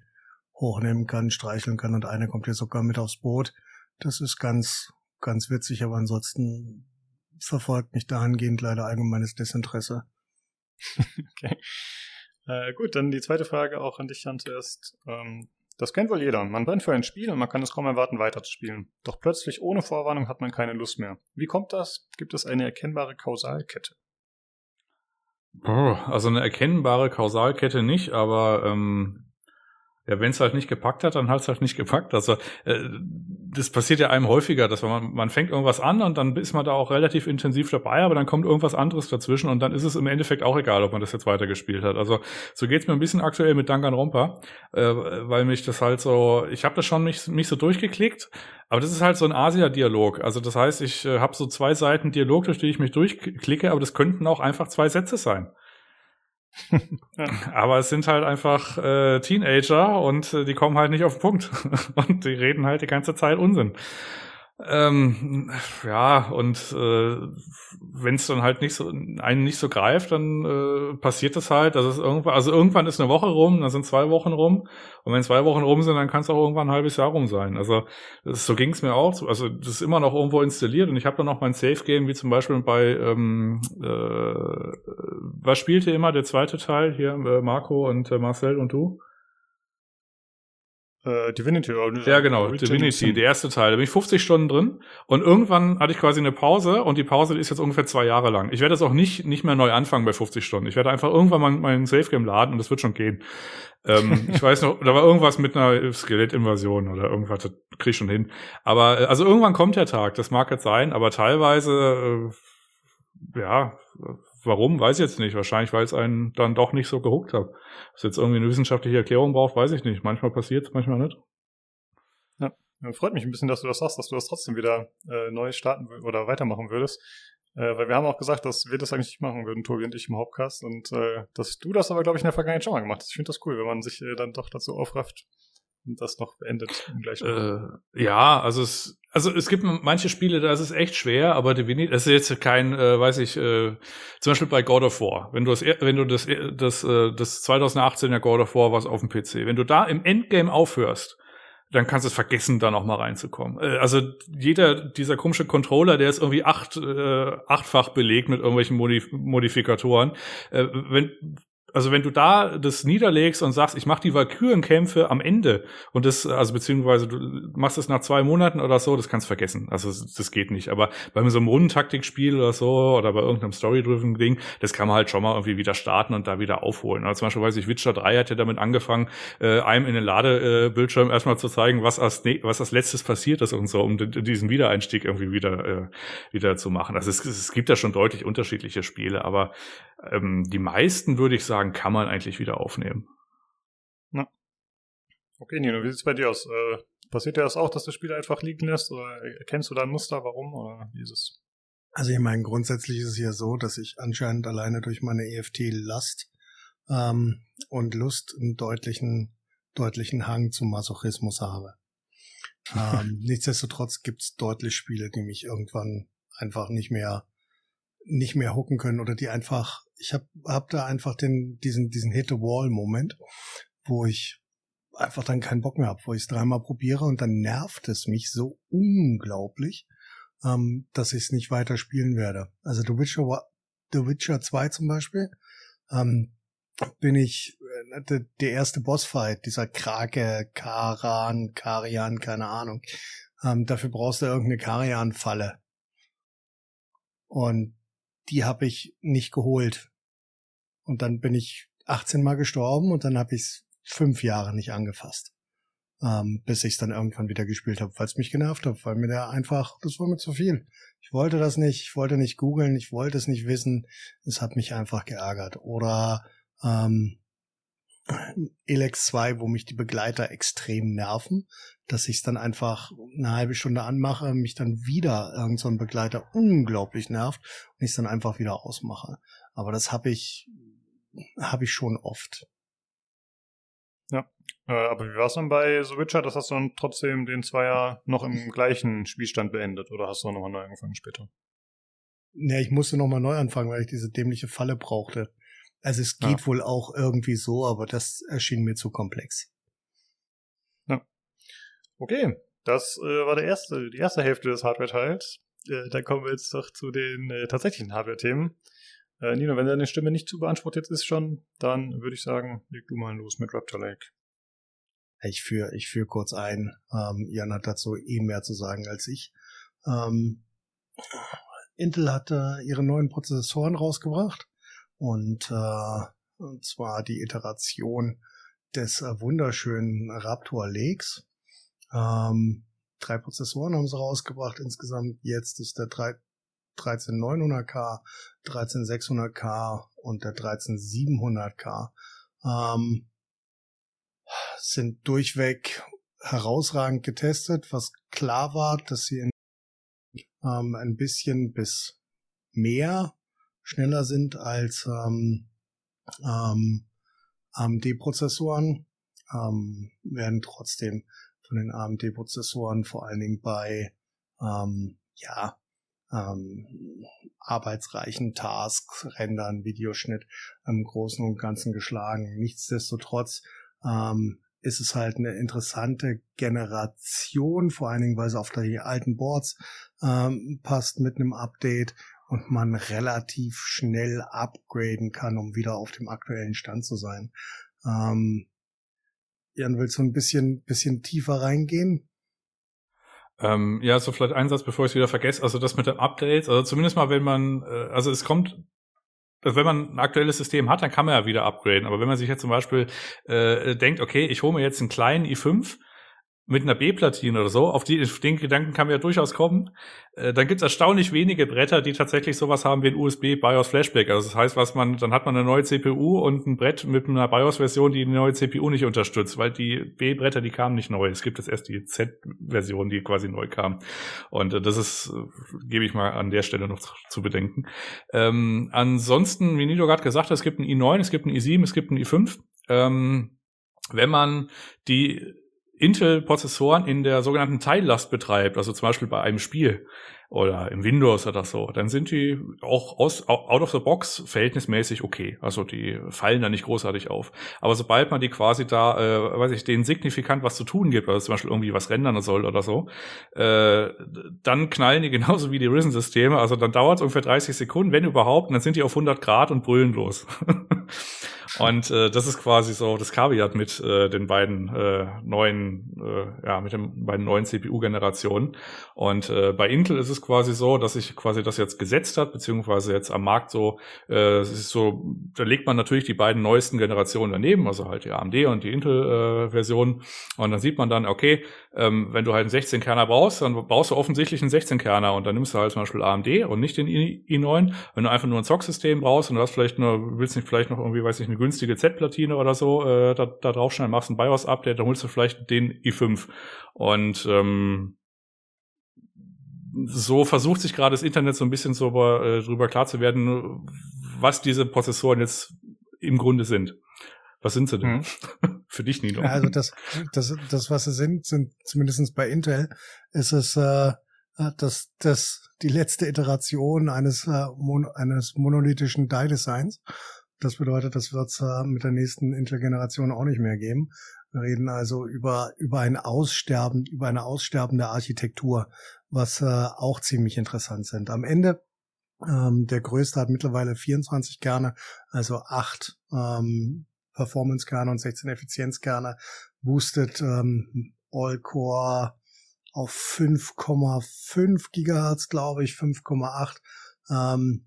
hochnehmen kann, streicheln kann und eine kommt hier sogar mit aufs Boot. Das ist ganz ganz witzig, aber ansonsten verfolgt mich dahingehend leider allgemeines Desinteresse. okay. Äh, gut, dann die zweite Frage auch an dich, Jan, zuerst. Ähm, das kennt wohl jeder. Man brennt für ein Spiel und man kann es kaum erwarten, weiterzuspielen. Doch plötzlich ohne Vorwarnung hat man keine Lust mehr. Wie kommt das? Gibt es eine erkennbare Kausalkette? Also eine erkennbare Kausalkette nicht, aber ähm, ja, wenn es halt nicht gepackt hat, dann hat es halt nicht gepackt. Also äh, das passiert ja einem häufiger, dass man, man fängt irgendwas an und dann ist man da auch relativ intensiv dabei, aber dann kommt irgendwas anderes dazwischen und dann ist es im Endeffekt auch egal, ob man das jetzt weitergespielt hat. Also so geht's mir ein bisschen aktuell mit Danganronpa, äh, weil mich das halt so, ich habe das schon nicht, nicht so durchgeklickt, aber das ist halt so ein Asia-Dialog. Also das heißt, ich äh, habe so zwei Seiten Dialog, durch die ich mich durchklicke, aber das könnten auch einfach zwei Sätze sein. Aber es sind halt einfach äh, Teenager und äh, die kommen halt nicht auf den Punkt. und die reden halt die ganze Zeit Unsinn. Ähm, ja, und äh, wenn es dann halt nicht so einen nicht so greift, dann äh, passiert das halt. Das ist irgendwann, also irgendwann ist eine Woche rum, dann sind zwei Wochen rum. Und wenn zwei Wochen rum sind, dann kann es auch irgendwann ein halbes Jahr rum sein. Also das, so ging es mir auch. Also das ist immer noch irgendwo installiert und ich habe dann noch mein Safe Game, wie zum Beispiel bei ähm, äh, was spielte immer der zweite Teil hier, äh, Marco und äh, Marcel und du? Äh, Divinity oder Ja, genau, Divinity, der erste Teil. Da bin ich 50 Stunden drin und irgendwann hatte ich quasi eine Pause und die Pause die ist jetzt ungefähr zwei Jahre lang. Ich werde jetzt auch nicht, nicht mehr neu anfange bei 50 Stunden. Ich werde einfach irgendwann mal meinen Safe Game laden und das wird schon gehen. ähm, ich weiß noch, da war irgendwas mit einer Skelettinvasion oder irgendwas, das krieg ich schon hin. Aber äh, also irgendwann kommt der Tag, das mag jetzt sein, aber teilweise, äh, ja, warum, weiß ich jetzt nicht. Wahrscheinlich, weil es einen dann doch nicht so gehuckt hat. Was jetzt irgendwie eine wissenschaftliche Erklärung braucht, weiß ich nicht. Manchmal passiert manchmal nicht. Ja, freut mich ein bisschen, dass du das sagst, dass du das trotzdem wieder äh, neu starten oder weitermachen würdest. Äh, weil wir haben auch gesagt, dass wir das eigentlich nicht machen würden, Tobi und ich im Hauptcast. Und äh, dass du das aber, glaube ich, in der Vergangenheit schon mal gemacht hast. Ich finde das cool, wenn man sich äh, dann doch dazu aufrafft, das noch beendet im gleichen äh, Ja, also es, also es gibt manche Spiele, da ist es echt schwer, aber Divinity, das ist jetzt kein, äh, weiß ich, äh, zum Beispiel bei God of War, wenn du das, wenn du das, das, äh, das 2018er God of War was auf dem PC, wenn du da im Endgame aufhörst, dann kannst du es vergessen, da noch mal reinzukommen. Äh, also jeder dieser komische Controller, der ist irgendwie acht, äh, achtfach belegt mit irgendwelchen Modif Modifikatoren. Äh, wenn also wenn du da das niederlegst und sagst, ich mache die Valkyrenkämpfe am Ende und das, also beziehungsweise du machst es nach zwei Monaten oder so, das kannst du vergessen. Also das geht nicht. Aber bei so einem Rundentaktikspiel oder so oder bei irgendeinem Story-driven Ding, das kann man halt schon mal irgendwie wieder starten und da wieder aufholen. Also zum Beispiel weiß ich, Witcher 3 hat ja damit angefangen, äh, einem in den Ladebildschirm erstmal zu zeigen, was als, was als letztes passiert ist und so, um diesen Wiedereinstieg irgendwie wieder, äh, wieder zu machen. Also es, es gibt ja schon deutlich unterschiedliche Spiele, aber ähm, die meisten, würde ich sagen, kann man eigentlich wieder aufnehmen. Na. Okay, Nino, wie sieht's bei dir aus? Äh, passiert dir das auch, dass du Spiele einfach liegen lässt? Oder erkennst du da ein Muster, warum? Oder wie ist es? Also ich meine, grundsätzlich ist es ja so, dass ich anscheinend alleine durch meine EFT-Last ähm, und Lust einen deutlichen, deutlichen Hang zum Masochismus habe. ähm, nichtsdestotrotz gibt's deutlich Spiele, die mich irgendwann einfach nicht mehr nicht mehr hucken können oder die einfach ich habe hab da einfach den, diesen, diesen Hit-the-Wall-Moment, wo ich einfach dann keinen Bock mehr habe, wo ich es dreimal probiere und dann nervt es mich so unglaublich, ähm, dass ich es nicht weiter spielen werde. Also The Witcher, The Witcher 2 zum Beispiel, ähm, bin ich äh, der, erste Bossfight, dieser Krake, Karan, Karian, keine Ahnung. Ähm, dafür brauchst du irgendeine Karian-Falle. Und die habe ich nicht geholt. Und dann bin ich 18 Mal gestorben und dann habe ich es fünf Jahre nicht angefasst. Ähm, bis ich es dann irgendwann wieder gespielt habe, weil es mich genervt hat, weil mir der einfach, das war mir zu viel. Ich wollte das nicht, ich wollte nicht googeln, ich wollte es nicht wissen. Es hat mich einfach geärgert. Oder ähm, Elex 2, wo mich die Begleiter extrem nerven, dass ich es dann einfach eine halbe Stunde anmache, mich dann wieder irgendein so Begleiter unglaublich nervt und ich es dann einfach wieder ausmache. Aber das habe ich, habe ich schon oft. Ja, äh, aber wie war es dann bei The Witcher? Das hast du dann trotzdem den Zweier noch im gleichen Spielstand beendet oder hast du nochmal neu angefangen später? Ja, ich musste nochmal neu anfangen, weil ich diese dämliche Falle brauchte. Also es geht ja. wohl auch irgendwie so, aber das erschien mir zu komplex. Okay, das äh, war der erste, die erste Hälfte des Hardware-Teils. Äh, dann kommen wir jetzt doch zu den äh, tatsächlichen Hardware-Themen. Äh, Nino, wenn deine Stimme nicht zu beansprucht jetzt ist schon, dann würde ich sagen, leg du mal los mit Raptor Lake. Ich führe ich führ kurz ein. Ähm, Jan hat dazu eh mehr zu sagen als ich. Ähm, Intel hat äh, ihre neuen Prozessoren rausgebracht und, äh, und zwar die Iteration des äh, wunderschönen Raptor Lakes. Ähm, drei Prozessoren haben sie rausgebracht insgesamt. Jetzt ist der 3, 13900K, 13600K und der 13700K. Ähm, sind durchweg herausragend getestet, was klar war, dass sie in, ähm, ein bisschen bis mehr schneller sind als ähm, ähm, AMD-Prozessoren, ähm, werden trotzdem von den AMD-Prozessoren vor allen Dingen bei ähm, ja ähm, arbeitsreichen Tasks, Rendern, Videoschnitt im Großen und Ganzen geschlagen. Nichtsdestotrotz ähm, ist es halt eine interessante Generation, vor allen Dingen, weil sie auf die alten Boards ähm, passt mit einem Update und man relativ schnell upgraden kann, um wieder auf dem aktuellen Stand zu sein. Ähm, Jan, willst du ein bisschen, bisschen tiefer reingehen? Ähm, ja, so vielleicht ein Satz, bevor ich es wieder vergesse. Also das mit dem Update, also zumindest mal, wenn man, äh, also es kommt also wenn man ein aktuelles System hat, dann kann man ja wieder upgraden. Aber wenn man sich jetzt zum Beispiel äh, denkt, okay, ich hole mir jetzt einen kleinen i5 mit einer B-Platine oder so, auf, die, auf den Gedanken kann man ja durchaus kommen, äh, dann gibt es erstaunlich wenige Bretter, die tatsächlich sowas haben wie ein USB BIOS Flashback. Also das heißt, was man, dann hat man eine neue CPU und ein Brett mit einer BIOS-Version, die die neue CPU nicht unterstützt, weil die B-Bretter, die kamen nicht neu. Es gibt jetzt erst die Z-Version, die quasi neu kam. Und äh, das ist, äh, gebe ich mal an der Stelle noch zu, zu bedenken. Ähm, ansonsten, wie Nido gerade gesagt hat, es gibt ein i9, es gibt ein i7, es gibt ein i5. Ähm, wenn man die Intel-Prozessoren in der sogenannten Teillast betreibt, also zum Beispiel bei einem Spiel oder im Windows oder so, dann sind die auch aus, out of the box verhältnismäßig okay. Also die fallen da nicht großartig auf. Aber sobald man die quasi da, äh, weiß ich, denen signifikant was zu tun gibt, also zum Beispiel irgendwie was rendern soll oder so, äh, dann knallen die genauso wie die Risen-Systeme. Also dann dauert es ungefähr 30 Sekunden, wenn überhaupt, und dann sind die auf 100 Grad und brüllen los. Und äh, das ist quasi so das Kaviat mit äh, den beiden äh, neuen, äh, ja, mit den beiden neuen CPU-Generationen. Und äh, bei Intel ist es quasi so, dass sich quasi das jetzt gesetzt hat, beziehungsweise jetzt am Markt so, äh, es ist so, da legt man natürlich die beiden neuesten Generationen daneben, also halt die AMD und die Intel-Version. Äh, und dann sieht man dann, okay, ähm, wenn du halt einen 16-Kerner brauchst, dann brauchst du offensichtlich einen 16-Kerner und dann nimmst du halt zum Beispiel AMD und nicht den i9. Wenn du einfach nur ein Zock-System brauchst und du hast vielleicht nur, willst nicht vielleicht noch irgendwie, weiß ich, eine günstige Z-Platine oder so äh, da, da drauf schnell machst ein BIOS-Update, dann holst du vielleicht den i5. Und ähm, so versucht sich gerade das Internet so ein bisschen so äh, drüber klar zu werden, was diese Prozessoren jetzt im Grunde sind. Was sind sie denn? Hm. Für dich, Nino. Ja, also das, das, das, was sie sind, sind zumindestens bei Intel, ist es äh, das, das die letzte Iteration eines, äh, mon eines monolithischen Die-Designs. Das bedeutet, das wird es äh, mit der nächsten Intel-Generation auch nicht mehr geben. Wir reden also über, über ein Aussterben, über eine aussterbende Architektur, was äh, auch ziemlich interessant sind. Am Ende ähm, der größte hat mittlerweile 24 Kerne, also acht ähm, Performance-Kerne und 16 Effizienzkerne, boostet ähm, All-Core auf 5,5 Gigahertz, glaube ich, 5,8 ähm,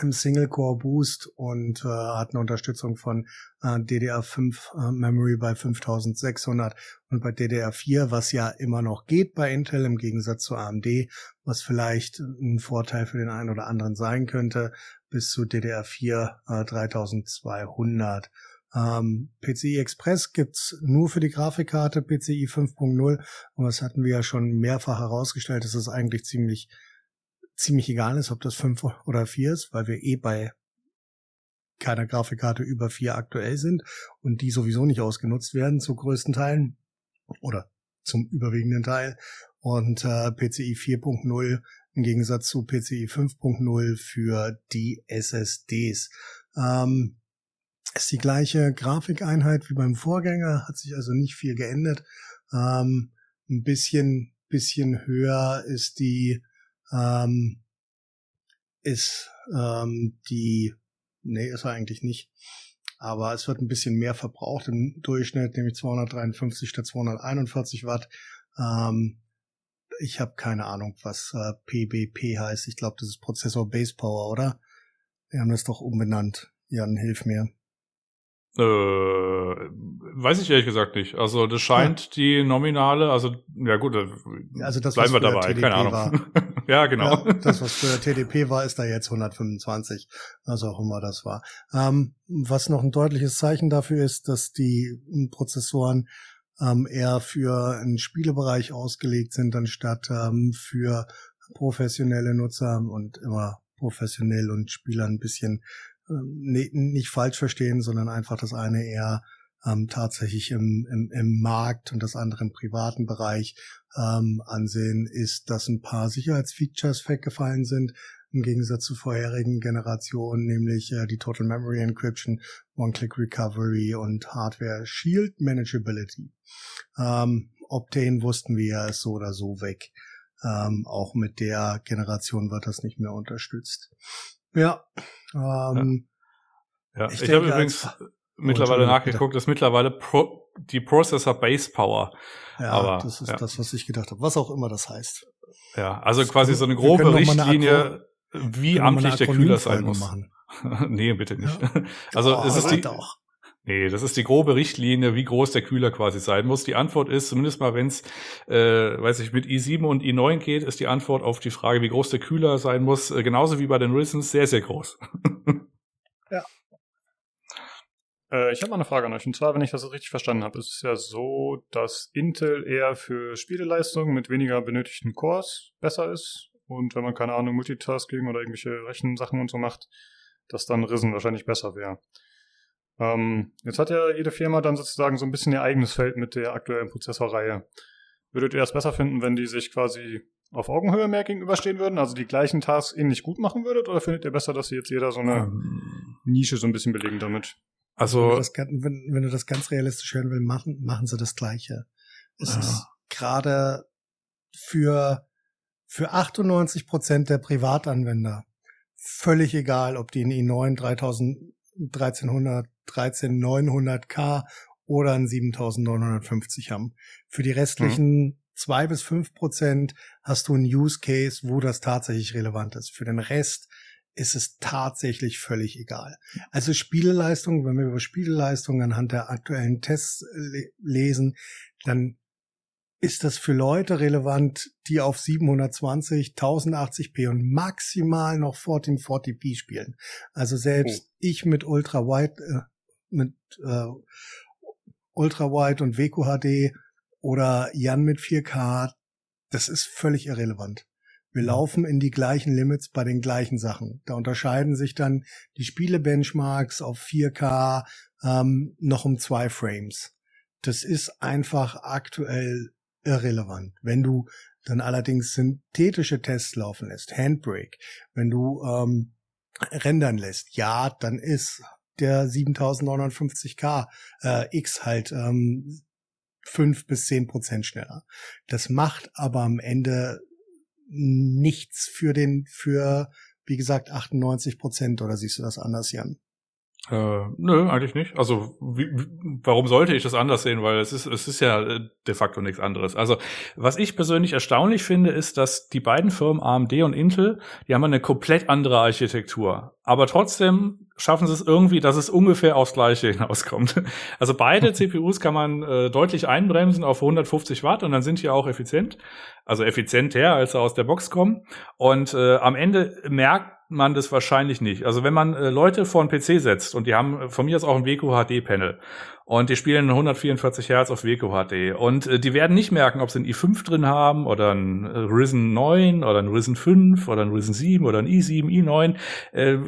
im Single-Core-Boost und äh, hat eine Unterstützung von äh, DDR5 äh, Memory bei 5600 und bei DDR4, was ja immer noch geht bei Intel im Gegensatz zu AMD, was vielleicht ein Vorteil für den einen oder anderen sein könnte, bis zu DDR4 äh, 3200. Ähm, PCI Express gibt's nur für die Grafikkarte PCI 5.0 und das hatten wir ja schon mehrfach herausgestellt, dass es eigentlich ziemlich ziemlich egal ist, ob das 5 oder 4 ist, weil wir eh bei keiner Grafikkarte über 4 aktuell sind und die sowieso nicht ausgenutzt werden zu größten Teilen oder zum überwiegenden Teil und äh, PCI 4.0 im Gegensatz zu PCI 5.0 für die SSDs. Ähm, ist die gleiche Grafikeinheit wie beim Vorgänger, hat sich also nicht viel geändert. Ähm, ein bisschen, bisschen höher ist die, ähm, ist ähm, die, nee, ist er eigentlich nicht. Aber es wird ein bisschen mehr verbraucht im Durchschnitt, nämlich 253 statt 241 Watt. Ähm, ich habe keine Ahnung, was äh, PBP heißt. Ich glaube, das ist Prozessor Base Power, oder? Wir haben das doch umbenannt. Jan, hilf mir. Äh, weiß ich ehrlich gesagt nicht. Also das scheint ja. die nominale, also ja gut, also das, bleiben wir dabei, TDP keine Ahnung. ja, genau. Ja, das, was für TDP war, ist da jetzt 125, was auch immer das war. Ähm, was noch ein deutliches Zeichen dafür ist, dass die Prozessoren ähm, eher für einen Spielebereich ausgelegt sind, anstatt ähm, für professionelle Nutzer und immer professionell und Spieler ein bisschen ähm, nicht falsch verstehen, sondern einfach das eine eher ähm, tatsächlich im, im, im Markt und das andere im privaten Bereich ähm, ansehen, ist, dass ein paar Sicherheitsfeatures weggefallen sind, im Gegensatz zu vorherigen Generationen, nämlich äh, die Total Memory Encryption, One-Click Recovery und Hardware Shield Manageability. Ähm, Optane wussten wir ja ist so oder so weg. Ähm, auch mit der Generation wird das nicht mehr unterstützt. Ja. Ähm, ja. ja. Ich, ich habe übrigens mittlerweile nachgeguckt, dass mittlerweile Pro die Processor Base Power. Ja, Aber, das ist ja. das, was ich gedacht habe. Was auch immer das heißt. Ja, also quasi so eine grobe eine Richtlinie, wie amtlich der Kühler sein muss. Machen. nee, bitte nicht. Also Oh, es ist die, doch. Nee, das ist die grobe Richtlinie, wie groß der Kühler quasi sein muss. Die Antwort ist, zumindest mal, wenn es, äh, weiß ich, mit i7 und i9 geht, ist die Antwort auf die Frage, wie groß der Kühler sein muss, äh, genauso wie bei den Risens, sehr, sehr groß. Äh, ich habe mal eine Frage an euch. Und zwar, wenn ich das richtig verstanden habe, ist es ja so, dass Intel eher für Spieleleistung mit weniger benötigten Cores besser ist. Und wenn man, keine Ahnung, Multitasking oder irgendwelche Rechensachen und so macht, dass dann Risen wahrscheinlich besser wäre. Ähm, jetzt hat ja jede Firma dann sozusagen so ein bisschen ihr eigenes Feld mit der aktuellen Prozessorreihe. Würdet ihr es besser finden, wenn die sich quasi auf Augenhöhe mehr gegenüberstehen würden, also die gleichen Tasks ähnlich gut machen würdet, oder findet ihr besser, dass sie jetzt jeder so eine Ähm, Nische so ein bisschen belegen damit? Wenn, Also, du das, wenn, wenn du das ganz realistisch hören willst, machen, machen sie das Gleiche. Es Ja. ist gerade für, für 98 Prozent der Privatanwender völlig egal, ob die einen i9 3000, 1300, 13900K oder einen 7950 haben. Für die restlichen zwei bis fünf Prozent hast du einen Use Case, wo das tatsächlich relevant ist. Für den Rest ist es tatsächlich völlig egal. Also Spieleleistung, wenn wir über Spieleleistung anhand der aktuellen Tests le lesen, dann ist das für Leute relevant, die auf 720, 1080p und maximal noch 1440p spielen. Also selbst ich mit Ultra Wide, äh, mit äh, Ultra Wide und WQHD oder Jan mit 4K, das ist völlig irrelevant. Wir laufen in die gleichen Limits bei den gleichen Sachen. Da unterscheiden sich dann die Spiele-Benchmarks auf 4K ähm, noch um zwei Frames. Das ist einfach aktuell irrelevant. Wenn du dann allerdings synthetische Tests laufen lässt, Handbrake, wenn du ähm, rendern lässt, ja, dann ist der 7950K äh, X halt ähm, 5 bis 10 Prozent schneller. Das macht aber am Ende nichts für den, für, wie gesagt, 98 Prozent, oder siehst du das anders, Jan? Äh, nö, eigentlich nicht. Also wie, warum sollte ich das anders sehen? Weil es ist, es ist ja äh, de facto nichts anderes. Also was ich persönlich erstaunlich finde, ist, dass die beiden Firmen AMD und Intel, die haben eine komplett andere Architektur. Aber trotzdem schaffen sie es irgendwie, dass es ungefähr aufs Gleiche hinauskommt. Also beide CPUs kann man äh, deutlich einbremsen auf 150 Watt und dann sind die auch effizient. Also effizienter, als sie aus der Box kommen. Und äh, am Ende merkt man das wahrscheinlich nicht. Also wenn man äh, Leute vor einen PC setzt und die haben von mir aus auch ein WQHD-Panel und die spielen 144 Hertz auf WQHD und äh, die werden nicht merken, ob sie ein i5 drin haben oder ein Ryzen 9 oder ein Ryzen 5 oder ein Ryzen 7 oder ein i7, i9. Äh,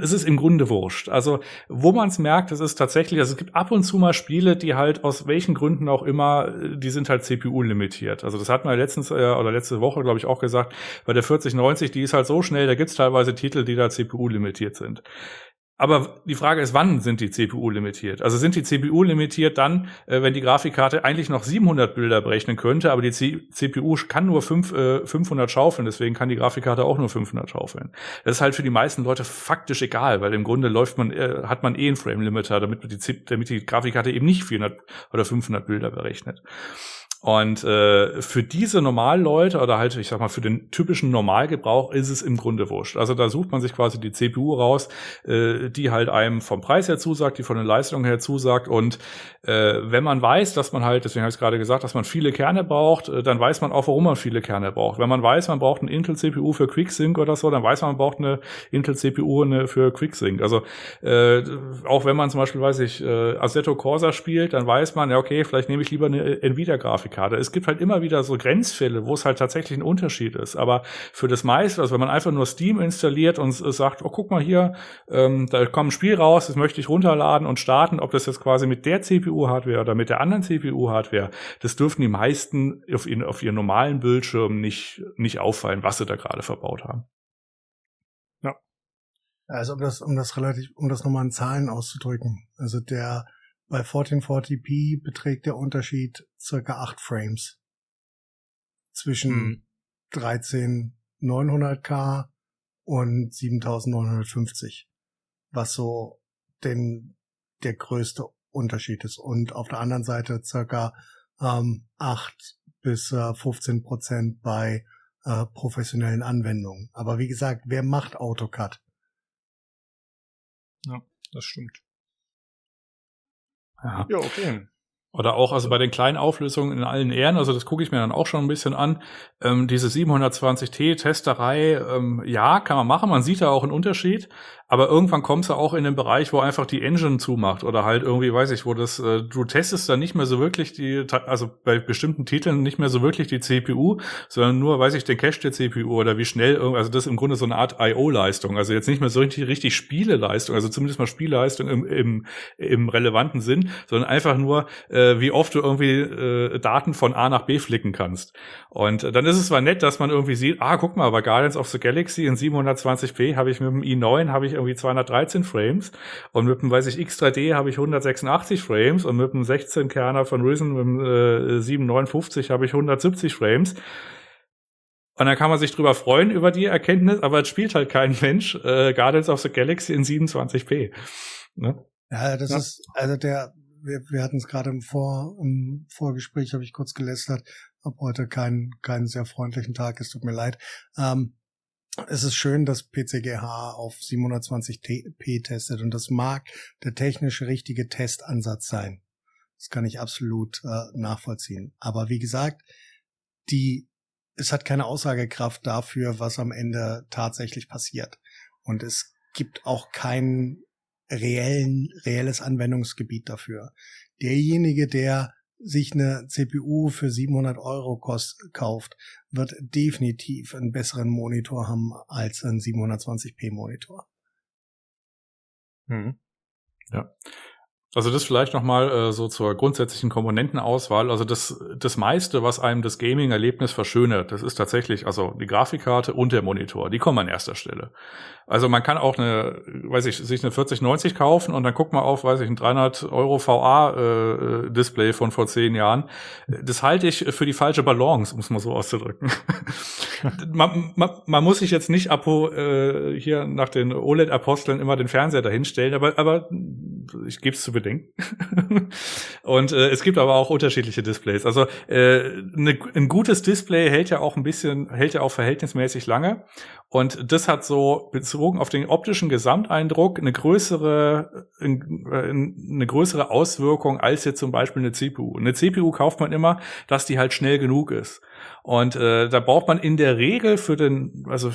es ist im Grunde wurscht. Also wo man es merkt, es ist tatsächlich, also es gibt ab und zu mal Spiele, die halt aus welchen Gründen auch immer, äh, die sind halt CPU limitiert. Also das hat man letztens äh, oder letzte Woche, glaube ich, auch gesagt, bei der 4090, die ist halt so schnell, da gibt's teilweise Titel, die da CPU limitiert sind. Aber die Frage ist, wann sind die CPU limitiert? Also sind die CPU limitiert dann, äh, wenn die Grafikkarte eigentlich noch 700 Bilder berechnen könnte, aber die CPU kann nur 5, äh, 500 schaufeln, deswegen kann die Grafikkarte auch nur 500 schaufeln. Das ist halt für die meisten Leute faktisch egal, weil im Grunde läuft man, äh, hat man eh einen Frame Limiter, damit die, damit die Grafikkarte eben nicht 400 oder 500 Bilder berechnet. Und äh, für diese Normalleute oder halt, ich sag mal, für den typischen Normalgebrauch ist es im Grunde wurscht. Also da sucht man sich quasi die CPU raus, äh, die halt einem vom Preis her zusagt, die von den Leistungen her zusagt. Und äh, wenn man weiß, dass man halt, deswegen habe ich gerade gesagt, dass man viele Kerne braucht, äh, dann weiß man auch, warum man viele Kerne braucht. Wenn man weiß, man braucht eine Intel-CPU für QuickSync oder so, dann weiß man, man braucht eine Intel-CPU für QuickSync. Also äh, auch wenn man zum Beispiel, weiß ich, äh, Assetto Corsa spielt, dann weiß man, ja okay, vielleicht nehme ich lieber eine Nvidia-Grafik. Grafikkarte. Es gibt halt immer wieder so Grenzfälle, wo es halt tatsächlich ein Unterschied ist. Aber für das meiste, also wenn man einfach nur Steam installiert und sagt, oh guck mal hier, ähm, da kommt ein Spiel raus, das möchte ich runterladen und starten, ob das jetzt quasi mit der CPU-Hardware oder mit der anderen CPU-Hardware, das dürften die meisten auf, ihren, auf ihren normalen Bildschirmen nicht, nicht auffallen, was sie da gerade verbaut haben. Also um das, um das relativ, um das nochmal in Zahlen auszudrücken. Also der bei 1440p beträgt der Unterschied circa 8 Frames zwischen Mhm. 13900K und 7950, was so den, der größte Unterschied ist. Und auf der anderen Seite circa ähm, 8 bis äh, 15 Prozent bei äh, professionellen Anwendungen. Aber wie gesagt, wer macht AutoCAD? Ja, das stimmt. Ja. Ja, okay. Oder auch also bei den kleinen Auflösungen in allen Ehren, also das gucke ich mir dann auch schon ein bisschen an. Ähm, diese 720t-Testerei, ähm, ja, kann man machen, man sieht da auch einen Unterschied, aber irgendwann kommst du auch in den Bereich, wo einfach die Engine zumacht oder halt irgendwie, weiß ich, wo das, äh, du testest dann nicht mehr so wirklich die, also bei bestimmten Titeln nicht mehr so wirklich die CPU, sondern nur, weiß ich, den Cache der CPU oder wie schnell, also das ist im Grunde so eine Art I.O.-Leistung, also jetzt nicht mehr so richtig, richtig Spieleleistung, also zumindest mal Spieleleistung im, im, im relevanten Sinn, sondern einfach nur, äh, wie oft du irgendwie äh, Daten von A nach B flicken kannst. Und äh, dann ist es zwar nett, dass man irgendwie sieht, ah, guck mal, bei Guardians of the Galaxy in 720p habe ich mit dem i9 habe ich irgendwie 213 Frames und mit dem, weiß ich, X3D habe ich 186 Frames und mit dem 16 Kerner von Risen mit dem äh, 759 habe ich 170 Frames. Und dann kann man sich drüber freuen über die Erkenntnis, aber es spielt halt kein Mensch äh, Guardians of the Galaxy in 27p. Ne? Ja, das ja. ist, also der, wir, wir hatten es gerade im, Vor, im Vorgespräch, habe ich kurz gelästert, habe heute keinen, keinen sehr freundlichen Tag, es tut mir leid. Ähm, es ist schön, dass PCGH auf 720p testet und das mag der technisch richtige Testansatz sein. Das kann ich absolut äh, nachvollziehen. Aber wie gesagt, die, es hat keine Aussagekraft dafür, was am Ende tatsächlich passiert. Und es gibt auch keinen reellen, reelles Anwendungsgebiet dafür. Derjenige, der sich eine CPU für 700 Euro kost, kauft, wird definitiv einen besseren Monitor haben als ein 720p Monitor. Mhm. Ja. Also das vielleicht nochmal äh, so zur grundsätzlichen Komponentenauswahl. Also das, das meiste, was einem das Gaming-Erlebnis verschönert, das ist tatsächlich also die Grafikkarte und der Monitor. Die kommen an erster Stelle. Also man kann auch eine, weiß ich, sich eine 4090 kaufen und dann guckt man auf, weiß ich, ein 300 Euro VA-Display äh, von vor zehn Jahren. Das halte ich für die falsche Balance, um es mal so auszudrücken. man, man, man, muss sich jetzt nicht apo, äh, hier nach den OLED-Aposteln immer den Fernseher dahinstellen, aber, aber ich gebe es zu bedenken. und äh, es gibt aber auch unterschiedliche Displays. Also äh, ne, ein gutes Display hält ja auch ein bisschen, hält ja auch verhältnismäßig lange. Und das hat so bezogen auf den optischen Gesamteindruck eine größere, eine größere Auswirkung als jetzt zum Beispiel eine CPU. Eine CPU kauft man immer, dass die halt schnell genug ist. Und äh, da braucht man in der Regel für den, also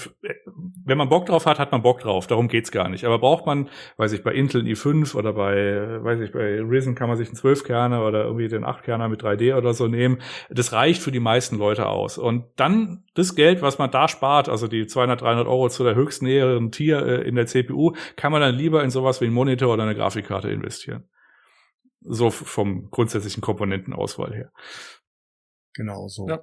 wenn man Bock drauf hat, hat man Bock drauf. Darum geht's gar nicht. Aber braucht man, weiß ich, bei Intel einen i5 oder bei, weiß ich, bei Risen kann man sich einen 12-Kerner oder irgendwie den 8-Kerner mit 3D oder so nehmen. Das reicht für die meisten Leute aus. Und dann das Geld, was man da spart, also die 200, 300 Euro zu der höchstnäheren Tier äh, in der CPU, kann man dann lieber in sowas wie einen Monitor oder eine Grafikkarte investieren. So vom grundsätzlichen Komponentenauswahl her. Genau so. Ja.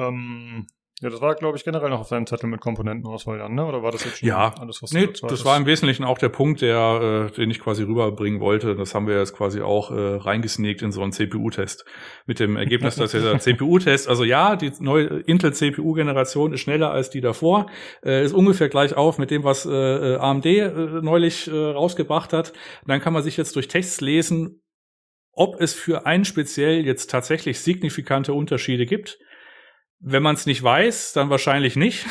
Ähm, ja, das war, glaube ich, generell noch auf seinem Zettel mit Komponentenauswahl, Jan, ne? Oder war das jetzt schon ja. alles, was nee, du das war im Wesentlichen auch der Punkt, der, äh, den ich quasi rüberbringen wollte. Das haben wir jetzt quasi auch äh, reingesneakt in so einen CPU-Test. Mit dem Ergebnis, dass der CPU-Test, also ja, die neue Intel-CPU-Generation ist schneller als die davor, äh, ist ungefähr gleich auf mit dem, was äh, AMD äh, neulich äh, rausgebracht hat. Dann kann man sich jetzt durch Tests lesen, ob es für einen speziell jetzt tatsächlich signifikante Unterschiede gibt wenn man es nicht weiß, dann wahrscheinlich nicht.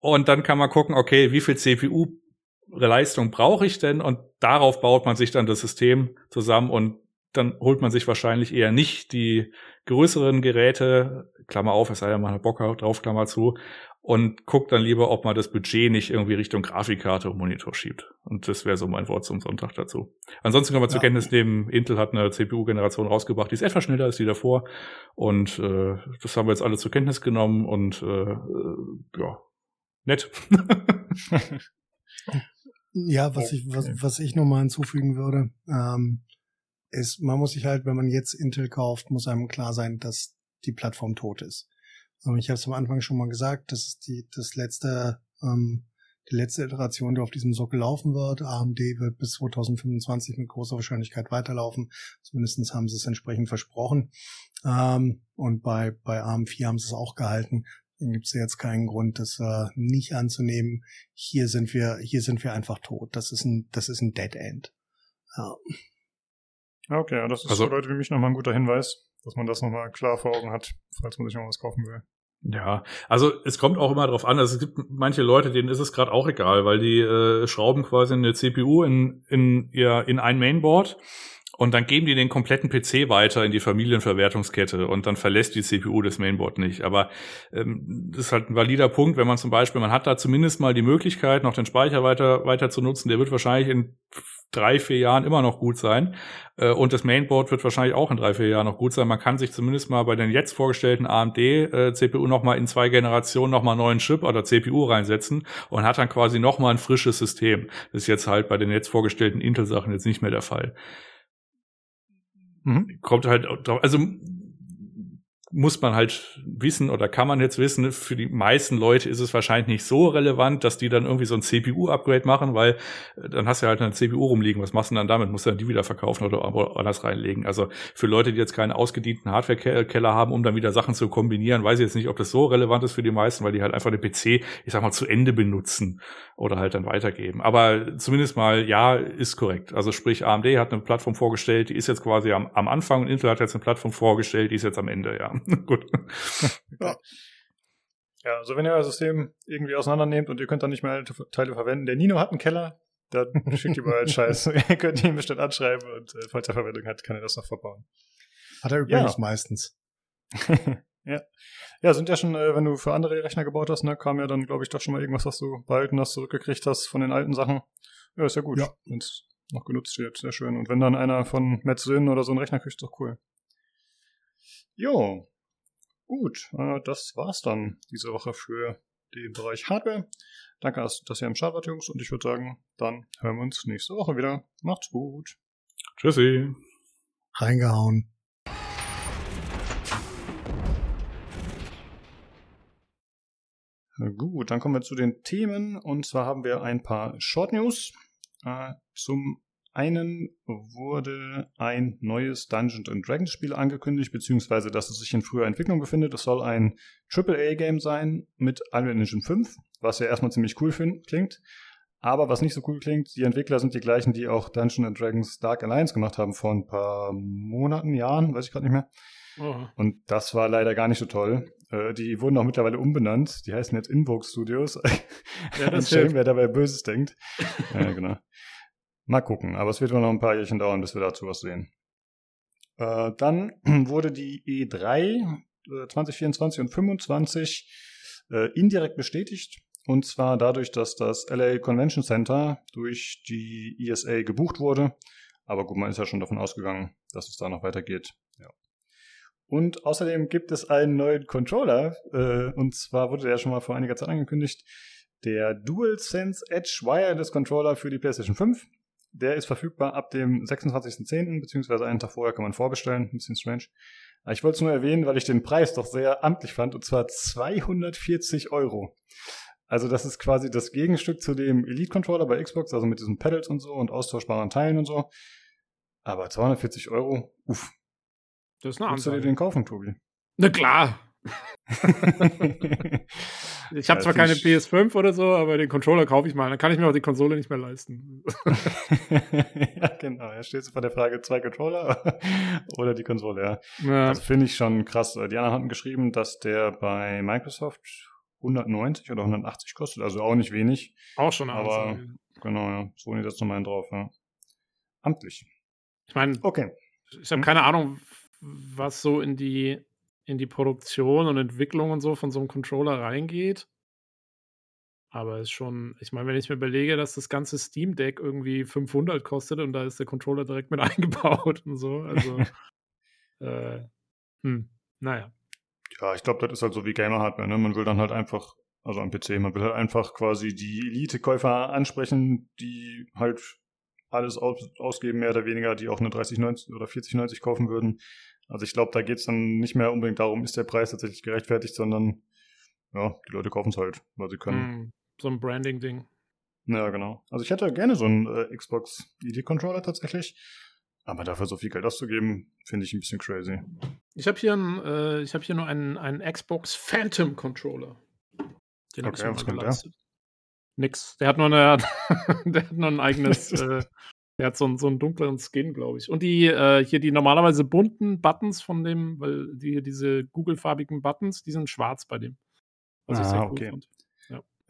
Und dann kann man gucken, okay, wie viel CPU-Leistung brauche ich denn? Und darauf baut man sich dann das System zusammen und dann holt man sich wahrscheinlich eher nicht die größeren Geräte, Klammer auf, es sei ja mal Bock drauf, Klammer zu, und guckt dann lieber, ob man das Budget nicht irgendwie Richtung Grafikkarte und Monitor schiebt. Und das wäre so mein Wort zum Sonntag dazu. Ansonsten können wir ja. zur Kenntnis nehmen, Intel hat eine CPU-Generation rausgebracht, die ist etwas schneller als die davor. Und äh, das haben wir jetzt alle zur Kenntnis genommen und äh, äh ja, nett. ja, was ich, was, was ich nochmal hinzufügen würde, ähm, ist, man muss sich halt, wenn man jetzt Intel kauft, muss einem klar sein, dass die Plattform tot ist. Ähm, ich habe es am Anfang schon mal gesagt, das ist die das letzte ähm, die letzte Iteration, die auf diesem Sockel laufen wird. AMD wird bis 2025 mit großer Wahrscheinlichkeit weiterlaufen. Zumindestens haben sie es entsprechend versprochen. Ähm, und bei, bei AM4 haben sie es auch gehalten. dann gibt es jetzt keinen Grund, das äh, nicht anzunehmen. Hier sind wir, hier sind wir einfach tot. Das ist ein, das ist ein Dead End. Ja. Okay, das ist also, für Leute wie mich nochmal ein guter Hinweis, dass man das nochmal klar vor Augen hat, falls man sich mal was kaufen will. Ja, also es kommt auch immer darauf an, also es gibt manche Leute, denen ist es gerade auch egal, weil die äh, schrauben quasi eine CPU in, in, ihr, in ein Mainboard und dann geben die den kompletten PC weiter in die Familienverwertungskette und dann verlässt die CPU das Mainboard nicht. Aber ähm, das ist halt ein valider Punkt, wenn man zum Beispiel, man hat da zumindest mal die Möglichkeit, noch den Speicher weiter, weiter zu nutzen. Der wird wahrscheinlich in drei, vier Jahren immer noch gut sein. Äh, und das Mainboard wird wahrscheinlich auch in drei, vier Jahren noch gut sein. Man kann sich zumindest mal bei den jetzt vorgestellten AMD-CPU äh, noch mal in zwei Generationen noch mal einen neuen Chip oder CPU reinsetzen und hat dann quasi noch mal ein frisches System. Das ist jetzt halt bei den jetzt vorgestellten Intel-Sachen jetzt nicht mehr der Fall. Mhm. Kommt halt, also muss man halt wissen oder kann man jetzt wissen, für die meisten Leute ist es wahrscheinlich nicht so relevant, dass die dann irgendwie so ein CPU-Upgrade machen, weil äh, dann hast du halt eine CPU rumliegen. Was machst du dann damit? Musst du dann die wieder verkaufen oder anders reinlegen? Also für Leute, die jetzt keinen ausgedienten Hardware-Keller haben, um dann wieder Sachen zu kombinieren, weiß ich jetzt nicht, ob das so relevant ist für die meisten, weil die halt einfach den PC, ich sag mal, zu Ende benutzen oder halt dann weitergeben. Aber zumindest mal, ja, ist korrekt. Also sprich, AMD hat eine Plattform vorgestellt, die ist jetzt quasi am, am Anfang und Intel hat jetzt eine Plattform vorgestellt, die ist jetzt am Ende, ja. Gut. ja. ja, also wenn ihr euer System irgendwie auseinandernehmt und ihr könnt dann nicht mehr alte Teile verwenden, der Nino hat einen Keller, dann schickt ihr mal Scheiß. ihr könnt ihn bestimmt anschreiben und äh, falls er Verwendung hat, kann er das noch verbauen. Hat er übrigens ja. meistens. ja. Ja, sind ja schon, äh, wenn du für andere Rechner gebaut hast, ne, kam ja dann, glaube ich, doch schon mal irgendwas, was du behalten hast, zurückgekriegt hast von den alten Sachen. Ja, ist ja gut. Ja. Wenn es noch genutzt wird, sehr schön. Und wenn dann einer von Söhnen oder so einen Rechner kriegt, ist doch cool. Jo, Gut, äh, das war's dann diese Woche für den Bereich Hardware. Danke, dass ihr am Start wart, Jungs. Und ich würde sagen, dann hören wir uns nächste Woche wieder. Macht's gut. Tschüssi. Reingehauen. Gut, dann kommen wir zu den Themen. Und zwar haben wir ein paar Short News. Äh, zum einen wurde ein neues Dungeons and Dragons Spiel angekündigt, beziehungsweise dass es sich in früher Entwicklung befindet. Es soll ein AAA-Game sein mit Unreal Engine 5, was ja erstmal ziemlich cool klingt. Aber was nicht so cool klingt, die Entwickler sind die gleichen, die auch Dungeons and Dragons Dark Alliance gemacht haben vor ein paar Monaten, Jahren, weiß ich gerade nicht mehr. Oh. Und das war leider gar nicht so toll. Äh, die wurden auch mittlerweile umbenannt. Die heißen jetzt Invoke Studios. Ja, das ist schön, wer dabei Böses denkt. ja, genau. Mal gucken, aber es wird wohl noch ein paar Jährchen dauern, bis wir dazu was sehen. Äh, dann wurde die E3 äh, 2024 und 2025 äh, indirekt bestätigt. Und zwar dadurch, dass das LA Convention Center durch die ESA gebucht wurde. Aber gut, man ist ja schon davon ausgegangen, dass es da noch weitergeht. Ja. Und außerdem gibt es einen neuen Controller. Äh, und zwar wurde der schon mal vor einiger Zeit angekündigt. Der DualSense Edge Wireless Controller für die PlayStation 5. Der ist verfügbar ab dem 26.10., beziehungsweise einen Tag vorher kann man vorbestellen. Ein bisschen strange. Aber ich wollte es nur erwähnen, weil ich den Preis doch sehr amtlich fand, und zwar 240 Euro. Also das ist quasi das Gegenstück zu dem Elite-Controller bei Xbox, also mit diesen Pedals und so und austauschbaren Teilen und so. Aber 240 Euro, uff. Das ist eine Ansage. du dir den kaufen, Tobi? Na klar. ich habe ja, zwar keine PS5 oder so, aber den Controller kaufe ich mal. Dann kann ich mir auch die Konsole nicht mehr leisten. ja, genau. Ja, stehst du vor der Frage, zwei Controller oder die Konsole, ja. ja. Das finde ich schon krass. Die anderen hatten geschrieben, dass der bei Microsoft 190 oder 180 kostet, also auch nicht wenig. Auch schon Aber Ansage. genau, ja. Sony setzt nochmal einen drauf, ja. Amtlich. Ich meine, okay. ich habe hm? keine Ahnung, was so in die in die Produktion und Entwicklung und so von so einem Controller reingeht. Aber ist schon, ich meine, wenn ich mir überlege, dass das ganze Steam Deck irgendwie 500 kostet und da ist der Controller direkt mit eingebaut und so, also, äh, hm, naja. Ja, ich glaube, das ist halt so wie Gamer-Hardware, ne? Man will dann halt einfach, also am PC, man will halt einfach quasi die Elite-Käufer ansprechen, die halt alles aus, ausgeben, mehr oder weniger, die auch eine 3090 oder 4090 kaufen würden. Also ich glaube, da geht es dann nicht mehr unbedingt darum, ist der Preis tatsächlich gerechtfertigt, sondern ja, die Leute kaufen es halt, weil sie können. Mm, so ein Branding-Ding. Ja, genau. Also ich hätte gerne so einen äh, Xbox ED-Controller tatsächlich. Aber dafür so viel Geld auszugeben, finde ich ein bisschen crazy. Ich habe hier, ein, äh, ich hab hier nur einen, einen Xbox Phantom Controller. Den okay, was kommt der? Nix. Der hat nur, eine, der hat nur ein eigenes. äh, der hat so, einen, so einen dunkleren Skin, glaube ich. Und die äh, hier die normalerweise bunten Buttons von dem, weil die diese Google-farbigen Buttons, die sind schwarz bei dem. Was ah, ich sehr cool okay. fand.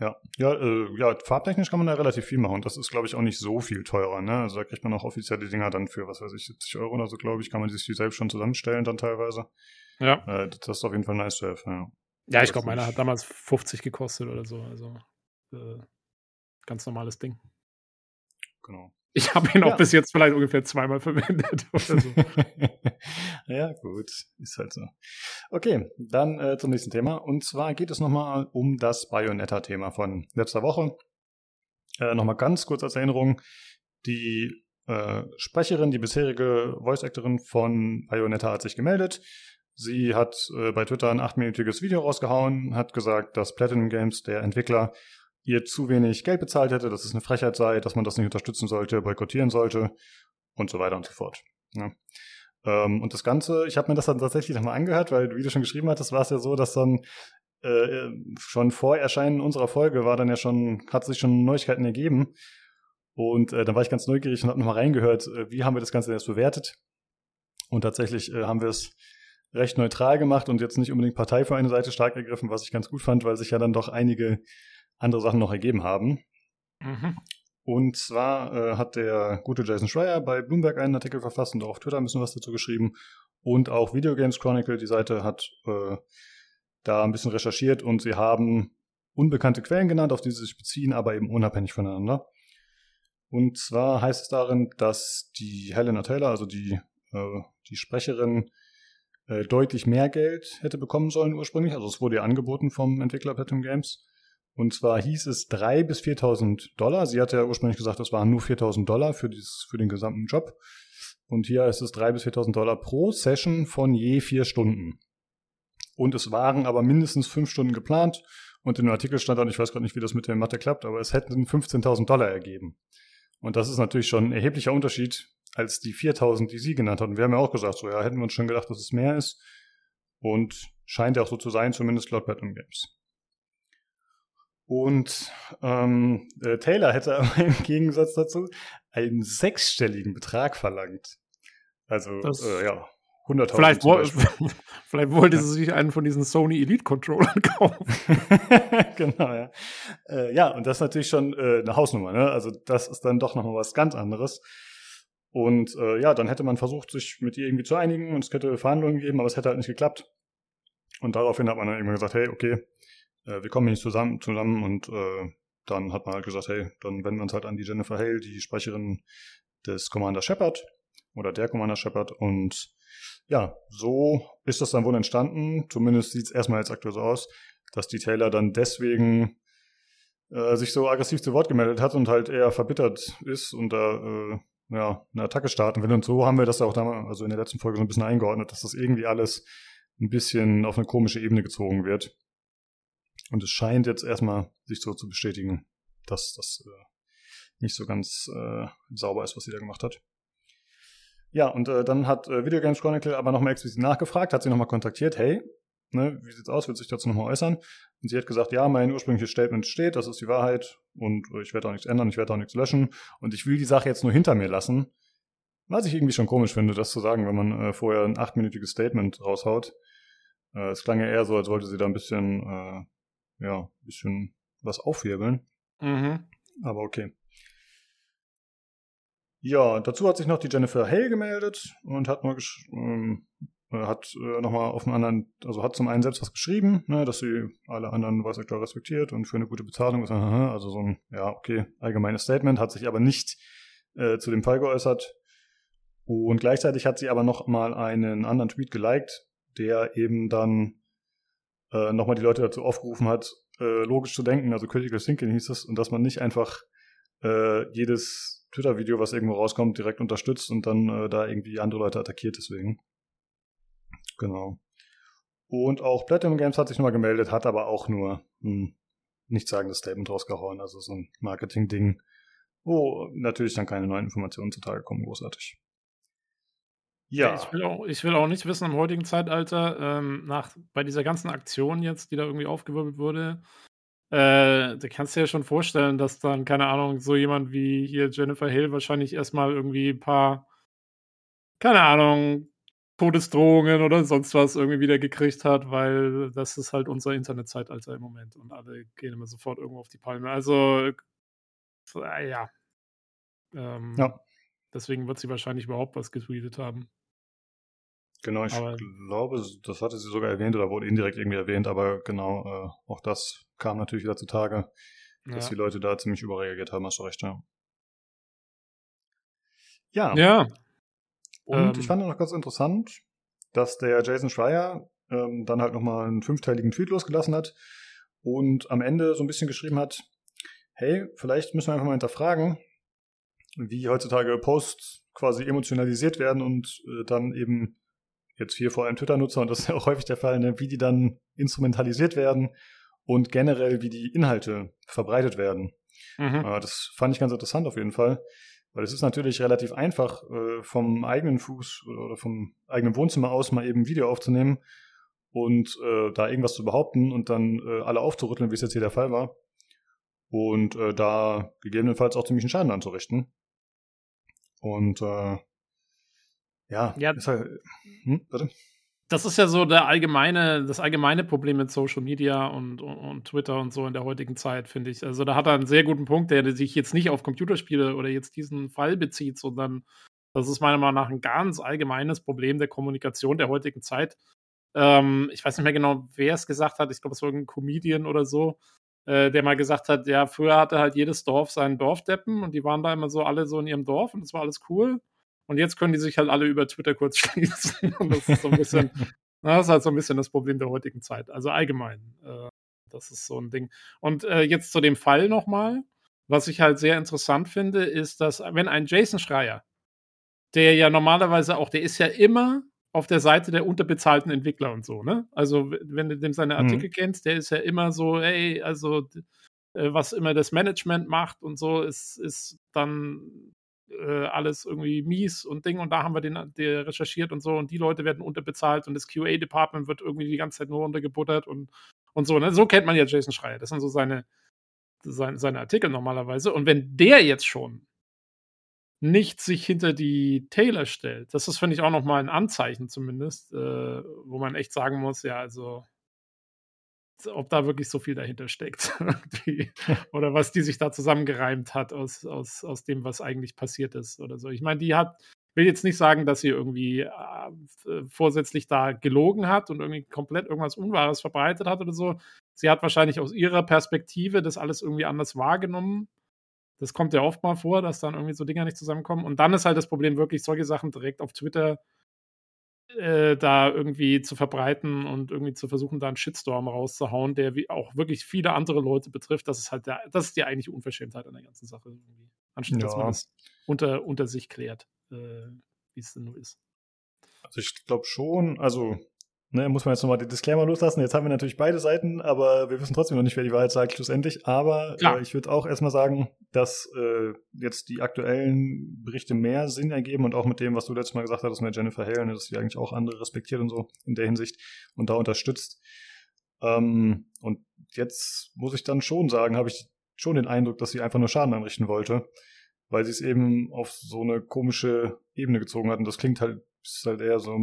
Ja, ja, äh, ja, farbtechnisch kann man da relativ viel machen. Und das ist, glaube ich, auch nicht so viel teurer. Ne? Also da kriegt man auch offizielle Dinger dann für, was weiß ich, 70 Euro oder so, glaube ich, kann man sich die selbst schon zusammenstellen dann teilweise. Ja. Äh, das ist auf jeden Fall nice to have, ja. Ja, ich glaube, meiner hat damals 50 gekostet oder so. Also äh, ganz normales Ding. Genau. Ich habe ihn ja. auch bis jetzt vielleicht ungefähr zweimal verwendet oder so. ja, gut. Ist halt so. Okay, dann äh, zum nächsten Thema. Und zwar geht es nochmal um das Bayonetta-Thema von letzter Woche. Äh, nochmal ganz kurz als Erinnerung. Die äh, Sprecherin, die bisherige Voice-Actorin von Bayonetta hat sich gemeldet. Sie hat äh, bei Twitter ein achtminütiges Video rausgehauen, hat gesagt, dass Platinum Games, der Entwickler, ihr zu wenig Geld bezahlt hätte, dass es eine Frechheit sei, dass man das nicht unterstützen sollte, boykottieren sollte und so weiter und so fort. Ja. Ähm, und das Ganze, ich habe mir das dann tatsächlich nochmal angehört, weil wie du schon geschrieben hattest, war es ja so, dass dann äh, schon vor Erscheinen unserer Folge war dann ja schon, hat sich schon Neuigkeiten ergeben. Und äh, dann war ich ganz neugierig und habe nochmal reingehört, äh, wie haben wir das Ganze jetzt bewertet. Und tatsächlich äh, haben wir es recht neutral gemacht und jetzt nicht unbedingt Partei für eine Seite stark ergriffen, was ich ganz gut fand, weil sich ja dann doch einige andere Sachen noch ergeben haben. Mhm. Und zwar äh, hat der gute Jason Schreier bei Bloomberg einen Artikel verfasst und auch auf Twitter ein bisschen was dazu geschrieben. Und auch Video Games Chronicle, die Seite, hat äh, da ein bisschen recherchiert und sie haben unbekannte Quellen genannt, auf die sie sich beziehen, aber eben unabhängig voneinander. Und zwar heißt es darin, dass die Helena Taylor, also die, äh, die Sprecherin, äh, deutlich mehr Geld hätte bekommen sollen ursprünglich. Also es wurde ihr angeboten vom Entwickler Platinum Games. Und zwar hieß es 3.000 bis 4.000 Dollar. Sie hatte ja ursprünglich gesagt, das waren nur 4.000 Dollar für, dieses, für den gesamten Job. Und hier ist es 3.000 bis 4.000 Dollar pro Session von je vier Stunden. Und es waren aber mindestens fünf Stunden geplant. Und in dem Artikel stand dann, ich weiß gerade nicht, wie das mit der Mathe klappt, aber es hätten 15.000 Dollar ergeben. Und das ist natürlich schon ein erheblicher Unterschied als die 4.000, die Sie genannt hatten. Wir haben ja auch gesagt, so ja, hätten wir uns schon gedacht, dass es mehr ist. Und scheint ja auch so zu sein, zumindest laut Platinum Games. Und ähm, äh, Taylor hätte aber im Gegensatz dazu einen sechsstelligen Betrag verlangt. Also, das, äh, ja, 100.000. Vielleicht, wo, vielleicht wollte sie sich einen von diesen Sony Elite Controllern kaufen. genau, ja. Äh, ja, und das ist natürlich schon äh, eine Hausnummer, ne? Also, das ist dann doch nochmal was ganz anderes. Und äh, ja, dann hätte man versucht, sich mit ihr irgendwie zu einigen und es hätte Verhandlungen gegeben, aber es hätte halt nicht geklappt. Und daraufhin hat man dann irgendwann gesagt, hey, okay, äh, wir kommen nicht zusammen, zusammen und äh, dann hat man halt gesagt, hey, dann wenden wir uns halt an die Jennifer Hale, die Sprecherin des Commander Shepard oder der Commander Shepard und ja, so ist das dann wohl entstanden. Zumindest sieht es erstmal jetzt aktuell so aus, dass die Taylor dann deswegen äh, sich so aggressiv zu Wort gemeldet hat und halt eher verbittert ist und da äh, ja, eine Attacke starten will. Und so haben wir das auch damals, also in der letzten Folge so ein bisschen eingeordnet, dass das irgendwie alles ein bisschen auf eine komische Ebene gezogen wird. Und es scheint jetzt erstmal sich so zu bestätigen, dass das äh, nicht so ganz äh, sauber ist, was sie da gemacht hat. Ja, und äh, dann hat äh, Video Games Chronicle aber nochmal explizit nachgefragt, hat sie nochmal kontaktiert, hey, ne, wie sieht's aus, wird sich dazu nochmal äußern? Und sie hat gesagt, ja, mein ursprüngliches Statement steht, das ist die Wahrheit und äh, ich werde auch nichts ändern, ich werde auch nichts löschen und ich will die Sache jetzt nur hinter mir lassen. Was ich irgendwie schon komisch finde, das zu sagen, wenn man äh, vorher ein achtminütiges Statement raushaut. Äh, es klang ja eher so, als wollte sie da ein bisschen äh, ja, ein bisschen was aufwirbeln. Mhm. Aber okay. Ja, dazu hat sich noch die Jennifer Hale gemeldet und hat mal ähm, äh, hat äh, nochmal auf einen anderen, also hat zum einen selbst was geschrieben, ne, dass sie alle anderen Voice Actor respektiert und für eine gute Bezahlung ist, also so ein, ja, okay, allgemeines Statement, hat sich aber nicht äh, zu dem Fall geäußert. Und gleichzeitig hat sie aber noch mal einen anderen Tweet geliked, der eben dann äh, nochmal die Leute dazu aufgerufen hat, äh, logisch zu denken, also Critical Thinking hieß es, und dass man nicht einfach äh, jedes Twitter-Video, was irgendwo rauskommt, direkt unterstützt und dann äh, da irgendwie andere Leute attackiert deswegen. Genau. Und auch Platinum Games hat sich nochmal gemeldet, hat aber auch nur ein nichtssagendes Statement rausgehauen, also so ein Marketing-Ding, wo natürlich dann keine neuen Informationen zutage kommen, großartig. Ja. Ich will, auch, ich will auch nicht wissen, im heutigen Zeitalter, ähm, nach, bei dieser ganzen Aktion jetzt, die da irgendwie aufgewirbelt wurde, äh, da kannst du dir ja schon vorstellen, dass dann, keine Ahnung, so jemand wie hier Jennifer Hill wahrscheinlich erstmal irgendwie ein paar, keine Ahnung, Todesdrohungen oder sonst was irgendwie wieder gekriegt hat, weil das ist halt unser Internetzeitalter im Moment und alle gehen immer sofort irgendwo auf die Palme. Also, äh, ja. Ähm, ja. Deswegen wird sie wahrscheinlich überhaupt was getweetet haben. Genau, ich aber, glaube, das hatte sie sogar erwähnt oder wurde indirekt irgendwie erwähnt, aber genau, äh, auch das kam natürlich wieder zutage, dass ja. die Leute da ziemlich überreagiert haben, hast du recht, ja. Ja. Ja. Und ähm, ich fand noch ganz interessant, dass der Jason Schreier ähm, dann halt nochmal einen fünfteiligen Tweet losgelassen hat und am Ende so ein bisschen geschrieben hat, hey, vielleicht müssen wir einfach mal hinterfragen, wie heutzutage Posts quasi emotionalisiert werden und äh, dann eben jetzt hier vor allem Twitter-Nutzer, und das ist ja auch häufig der Fall, ne, wie die dann instrumentalisiert werden und generell, wie die Inhalte verbreitet werden. Mhm. Äh, das fand ich ganz interessant auf jeden Fall, weil es ist natürlich relativ einfach, äh, vom eigenen Fuß oder vom eigenen Wohnzimmer aus mal eben ein Video aufzunehmen und äh, da irgendwas zu behaupten und dann äh, alle aufzurütteln, wie es jetzt hier der Fall war. Und da gegebenenfalls auch ziemlich einen Schaden anzurichten. Und äh, ja, ja ist halt, hm, warte. Das ist ja so der allgemeine, das allgemeine Problem mit Social Media und, und, und Twitter und so in der heutigen Zeit, finde ich. Also da hat er einen sehr guten Punkt, der sich jetzt nicht auf Computerspiele oder jetzt diesen Fall bezieht, sondern das ist meiner Meinung nach ein ganz allgemeines Problem der Kommunikation der heutigen Zeit. Ähm, ich weiß nicht mehr genau, wer es gesagt hat. Ich glaube, es war irgendein Comedian oder so, äh, der mal gesagt hat, ja, früher hatte halt jedes Dorf seinen Dorfdeppen und die waren da immer so alle so in ihrem Dorf und das war alles cool. Und jetzt können die sich halt alle über Twitter kurz schließen. Und das ist so ein bisschen, das ist halt so ein bisschen das Problem der heutigen Zeit. Also allgemein. Äh, das ist so ein Ding. Und äh, jetzt zu dem Fall nochmal. Was ich halt sehr interessant finde, ist, dass wenn ein Jason Schreier, der ja normalerweise auch, der ist ja immer auf der Seite der unterbezahlten Entwickler und so, ne? Also, wenn du dem seine mhm. Artikel mhm. kennst, der ist ja immer so, hey, also äh, was immer das Management macht und so, ist, ist dann äh, alles irgendwie mies und Ding und da haben wir den der recherchiert und so und die Leute werden unterbezahlt und das QA-Department wird irgendwie die ganze Zeit nur untergebuttert und, und so. Ne? So kennt man ja Jason Schreier. Das sind so seine, seine, seine Artikel normalerweise. Und wenn der jetzt schon nicht sich hinter die Taylor stellt, das ist, finde ich, auch nochmal ein Anzeichen zumindest, äh, wo man echt sagen muss, ja, also ob da wirklich so viel dahinter steckt. oder was die sich da zusammengereimt hat aus, aus, aus dem, was eigentlich passiert ist oder so. Ich meine, die hat, will jetzt nicht sagen, dass sie irgendwie äh, vorsätzlich da gelogen hat und irgendwie komplett irgendwas Unwahres verbreitet hat oder so. Sie hat wahrscheinlich aus ihrer Perspektive das alles irgendwie anders wahrgenommen. Das kommt ja oft mal vor, dass dann irgendwie so Dinger nicht zusammenkommen. Und dann ist halt das Problem wirklich, solche Sachen direkt auf Twitter äh, da irgendwie zu verbreiten und irgendwie zu versuchen, da einen Shitstorm rauszuhauen, der wie auch wirklich viele andere Leute betrifft. Das ist halt der, das ist die eigentliche Unverschämtheit an der ganzen Sache irgendwie. Anstatt ja. dass man das unter, unter sich klärt, äh, wie es denn nur ist. Also ich glaube schon, also Ne, muss man jetzt nochmal den Disclaimer loslassen. Jetzt haben wir natürlich beide Seiten, aber wir wissen trotzdem noch nicht, wer die Wahrheit sagt, schlussendlich. Aber äh, ich würde auch erstmal sagen, dass äh, jetzt die aktuellen Berichte mehr Sinn ergeben und auch mit dem, was du letztes Mal gesagt hattest mit Jennifer Hale, dass sie eigentlich auch andere respektiert und so in der Hinsicht und da unterstützt. Ähm, und jetzt muss ich dann schon sagen, habe ich schon den Eindruck, dass sie einfach nur Schaden anrichten wollte, weil sie es eben auf so eine komische Ebene gezogen hat. Und das klingt halt, ist halt eher so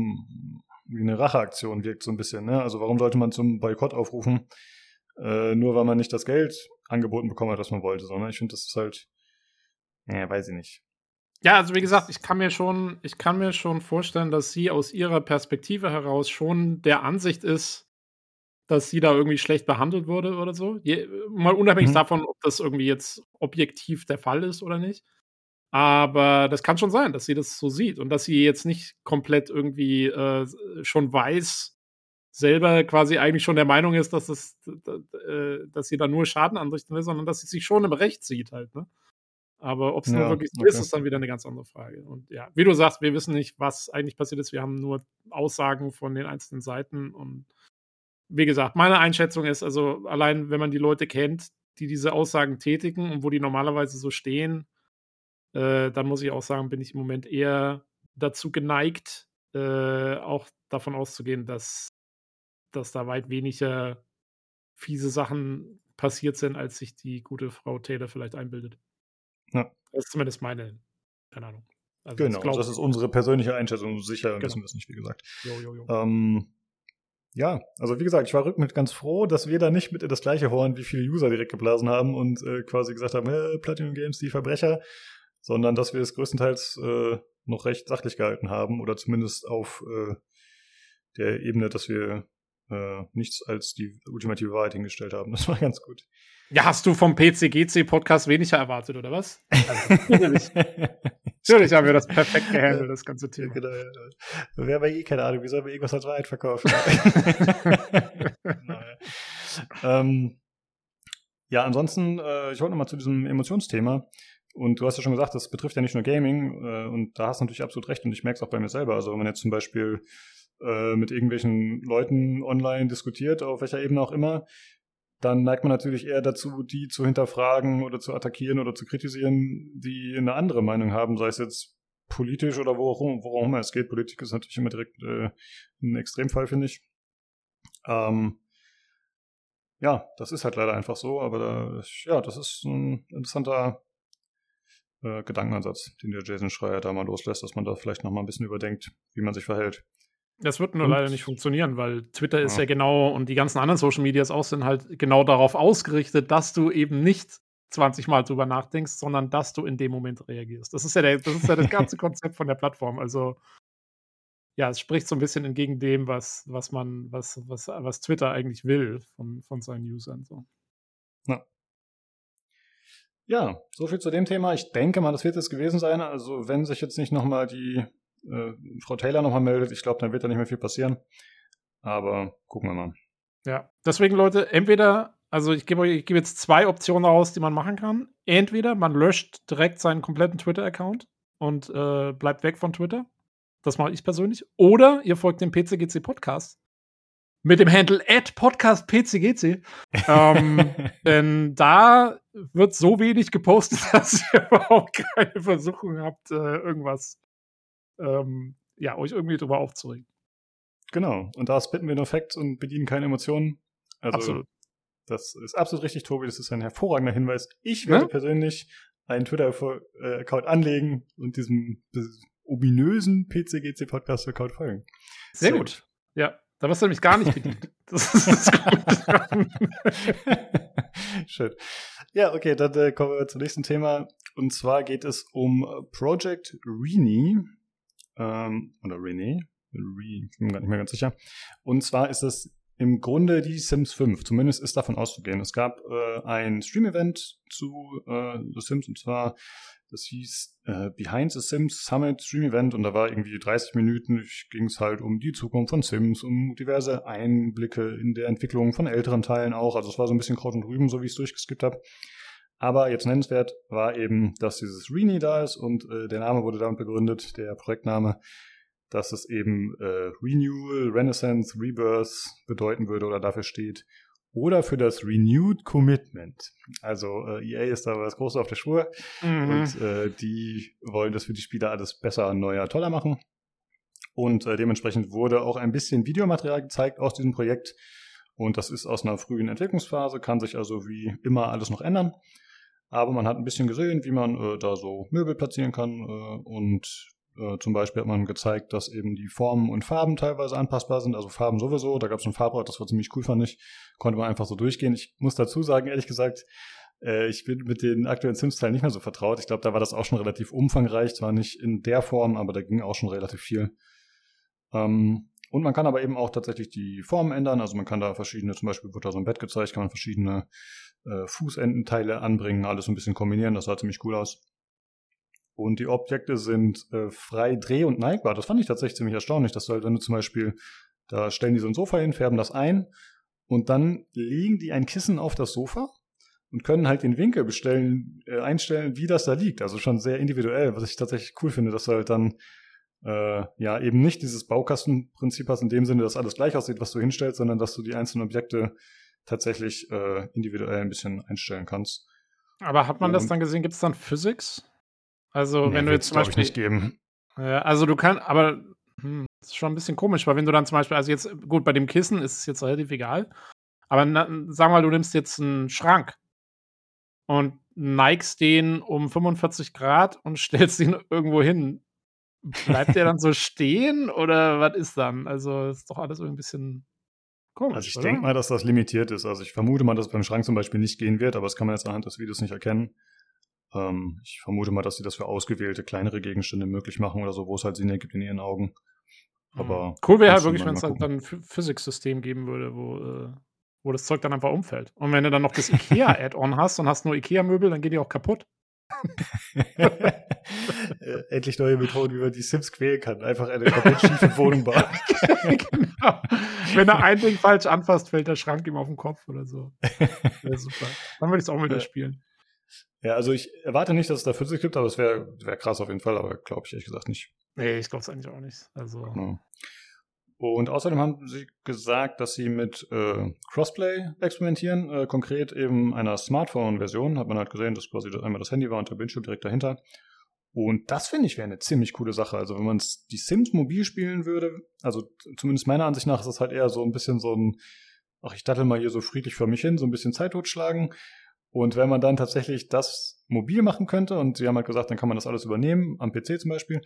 wie eine Racheaktion wirkt so ein bisschen. Ne? Also warum sollte man zum Boykott aufrufen, äh, nur weil man nicht das Geld angeboten bekommen hat, was man wollte. Sondern ich finde, das ist halt, naja, weiß ich nicht. Ja, also wie gesagt, ich kann mir schon, ich kann mir schon vorstellen, dass sie aus ihrer Perspektive heraus schon der Ansicht ist, dass sie da irgendwie schlecht behandelt wurde oder so. Je, mal unabhängig mhm. davon, ob das irgendwie jetzt objektiv der Fall ist oder nicht. Aber das kann schon sein, dass sie das so sieht und dass sie jetzt nicht komplett irgendwie äh, schon weiß, selber quasi eigentlich schon der Meinung ist, dass, es, äh, dass sie da nur Schaden anrichten will, sondern dass sie sich schon im Recht sieht halt. Ne? Aber ob es ja, nur wirklich so okay. ist, ist dann wieder eine ganz andere Frage. Und ja, wie du sagst, wir wissen nicht, was eigentlich passiert ist. Wir haben nur Aussagen von den einzelnen Seiten. Und wie gesagt, meine Einschätzung ist, also allein wenn man die Leute kennt, die diese Aussagen tätigen und wo die normalerweise so stehen, äh, dann muss ich auch sagen, bin ich im Moment eher dazu geneigt, äh, auch davon auszugehen, dass, dass da weit weniger fiese Sachen passiert sind, als sich die gute Frau Taylor vielleicht einbildet. Ja. Das ist zumindest meine, keine Ahnung. Also genau, das, das, ist unsere persönliche Einschätzung. Sicher genau. wissen wir es nicht, wie gesagt. Jo, jo, jo. Ähm, ja, also wie gesagt, ich war rückblickend ganz froh, dass wir da nicht mit in das gleiche Horn wie viele User direkt geblasen haben und äh, quasi gesagt haben, äh, Platinum Games, die Verbrecher, sondern dass wir es größtenteils äh, noch recht sachlich gehalten haben oder zumindest auf äh, der Ebene, dass wir äh, nichts als die ultimative Wahrheit hingestellt haben. Das war ganz gut. Ja, hast du vom PCGC-Podcast weniger erwartet, oder was? Also, natürlich. natürlich haben wir das perfekt gehandelt, das ganze Thema. Genau, ja. Wir haben ja eh keine Ahnung, wie sollen wir irgendwas als Wahrheit verkaufen? naja. ähm, ja, ansonsten, äh, ich wollte nochmal zu diesem Emotionsthema. Und du hast ja schon gesagt, das betrifft ja nicht nur Gaming. Äh, und da hast du natürlich absolut recht. Und ich merke es auch bei mir selber. Also wenn man jetzt zum Beispiel äh, mit irgendwelchen Leuten online diskutiert, auf welcher Ebene auch immer, dann neigt man natürlich eher dazu, die zu hinterfragen oder zu attackieren oder zu kritisieren, die eine andere Meinung haben, sei es jetzt politisch oder worum, worum immer es geht. Politik ist natürlich immer direkt äh, ein Extremfall, finde ich. Ähm, ja, das ist halt leider einfach so, aber da, ja, das ist ein interessanter äh, Gedankenansatz, den der Jason Schreier da mal loslässt, dass man da vielleicht noch mal ein bisschen überdenkt, wie man sich verhält. Das wird nur und, leider nicht funktionieren, weil Twitter ist ja. ja genau und die ganzen anderen Social Medias auch sind halt genau darauf ausgerichtet, dass du eben nicht 20 Mal drüber nachdenkst, sondern dass du in dem Moment reagierst. Das ist ja, der, das, ist ja das ganze Konzept von der Plattform. Also ja, es spricht so ein bisschen entgegen dem, was, was man, was, was, was Twitter eigentlich will von, von seinen Usern. So. Ja. Ja, so viel zu dem Thema. Ich denke mal, das wird es gewesen sein. Also wenn sich jetzt nicht nochmal die äh, Frau Taylor nochmal meldet, ich glaube, dann wird da nicht mehr viel passieren. Aber gucken wir mal. Ja, deswegen, Leute, entweder, also ich gebe ich gebe jetzt zwei Optionen aus, die man machen kann. Entweder man löscht direkt seinen kompletten Twitter-Account und äh, bleibt weg von Twitter. Das mache ich persönlich. Oder ihr folgt dem PCGC Podcast mit dem Handle at Podcast PCGC. ähm, denn da wird so wenig gepostet, dass ihr überhaupt keine Versuchung habt, äh, irgendwas ähm, ja, euch irgendwie drüber aufzuregen. Genau. Und da spitten wir nur Facts und bedienen keine Emotionen. Also, absolut. Das ist absolut richtig, Tobi. Das ist ein hervorragender Hinweis. Ich werde ja? persönlich einen Twitter-Account anlegen und diesem ominösen PCGC-Podcast-Account folgen. Sehr, Sehr gut. Ja, da wirst du nämlich gar nicht bedient. das ist gut. Schön. Ja, okay, dann äh, kommen wir zum nächsten Thema. Und zwar geht es um Project Rini ähm, oder René, Re, ich bin mir gar nicht mehr ganz sicher. Und zwar ist es im Grunde die Sims 5, zumindest ist davon auszugehen. Es gab äh, ein Stream-Event zu äh, The Sims und zwar, das hieß äh, Behind the Sims Summit Stream-Event und da war irgendwie 30 Minuten, ging es halt um die Zukunft von Sims, um diverse Einblicke in der Entwicklung von älteren Teilen auch. Also es war so ein bisschen Kraut und Rüben, so wie ich es durchgeskippt habe. Aber jetzt nennenswert war eben, dass dieses Rini da ist und äh, der Name wurde damit begründet, der Projektname, dass es eben äh, Renewal, Renaissance, Rebirth bedeuten würde oder dafür steht. Oder für das Renewed Commitment. Also äh, EA ist da was Großes auf der Spur mhm. und äh, die wollen das für die Spieler alles besser, neuer, toller machen. Und äh, dementsprechend wurde auch ein bisschen Videomaterial gezeigt aus diesem Projekt. Und das ist aus einer frühen Entwicklungsphase, kann sich also wie immer alles noch ändern. Aber man hat ein bisschen gesehen, wie man äh, da so Möbel platzieren kann. Äh, und äh, zum Beispiel hat man gezeigt, dass eben die Formen und Farben teilweise anpassbar sind. Also Farben sowieso. Da gab es ein Farbrad, das war ziemlich cool, fand ich. Konnte man einfach so durchgehen. Ich muss dazu sagen, ehrlich gesagt, äh, ich bin mit den aktuellen Sims-Teilen nicht mehr so vertraut. Ich glaube, da war das auch schon relativ umfangreich. Zwar nicht in der Form, aber da ging auch schon relativ viel. Ähm, und man kann aber eben auch tatsächlich die Formen ändern. Also man kann da verschiedene, zum Beispiel wird da so ein Bett gezeigt, kann man verschiedene äh, Fußendenteile anbringen, alles ein bisschen kombinieren, das sah ziemlich cool aus. Und die Objekte sind äh, frei dreh- und neigbar. Das fand ich tatsächlich ziemlich erstaunlich, dass du halt, wenn du zum Beispiel, da stellen die so ein Sofa hin, färben das ein und dann legen die ein Kissen auf das Sofa und können halt den Winkel bestellen, äh, einstellen, wie das da liegt. Also schon sehr individuell, was ich tatsächlich cool finde, dass du halt dann äh, ja eben nicht dieses Baukastenprinzip hast in dem Sinne, dass alles gleich aussieht, was du hinstellst, sondern dass du die einzelnen Objekte tatsächlich äh, individuell ein bisschen einstellen kannst. Aber hat man Und, das dann gesehen? Gibt es dann Physics? Also, nee, wenn du jetzt zum Beispiel. nicht geben. Ja, also, du kannst, aber hm, Das ist schon ein bisschen komisch, weil wenn du dann zum Beispiel, also jetzt, gut, bei dem Kissen ist es jetzt relativ egal, aber na, sag mal, du nimmst jetzt einen Schrank und neigst den um 45 Grad und stellst ihn irgendwo hin. Bleibt der dann so stehen oder was ist dann? Also ist doch alles irgendwie ein bisschen komisch. Also ich denke mal, dass das limitiert ist. Also ich vermute mal, dass es beim Schrank zum Beispiel nicht gehen wird, aber das kann man jetzt anhand des Videos nicht erkennen. Ähm, ich vermute mal, dass sie das für ausgewählte kleinere Gegenstände möglich machen oder so, wo es halt Sinn ergibt in ihren Augen. Aber mhm. cool wäre halt wirklich, wenn es halt dann ein Physics-System geben würde, wo, äh, wo das Zeug dann einfach umfällt. Und wenn du dann noch das IKEA-Add-on hast und hast nur IKEA-Möbel, dann geht die auch kaputt. Äh, endlich neue Methoden, wie man die Sims quälen kann. Einfach eine komplett schiefe Wohnung bauen. genau. Wenn er ein Ding falsch anfasst, fällt der Schrank ihm auf den Kopf oder so. Wäre super. Dann würde ich es auch wieder spielen. Ja, also ich erwarte nicht, dass es da Physik gibt, aber es wäre wär krass auf jeden Fall, aber glaube ich ehrlich gesagt nicht. Nee, ich glaube es eigentlich auch nicht. Also. Ja. Und außerdem haben sie gesagt, dass sie mit äh, Crossplay experimentieren, äh, konkret eben einer Smartphone-Version. Hat man halt gesehen, dass quasi einmal das Handy war und der Bildschirm direkt dahinter. Und das finde ich wäre eine ziemlich coole Sache. Also wenn man die Sims mobil spielen würde, also zumindest meiner Ansicht nach ist das halt eher so ein bisschen so ein, ach ich dattel mal hier so friedlich vor mich hin, so ein bisschen Zeit totschlagen. Und wenn man dann tatsächlich das mobil machen könnte, und sie haben halt gesagt, dann kann man das alles übernehmen, am PC zum Beispiel,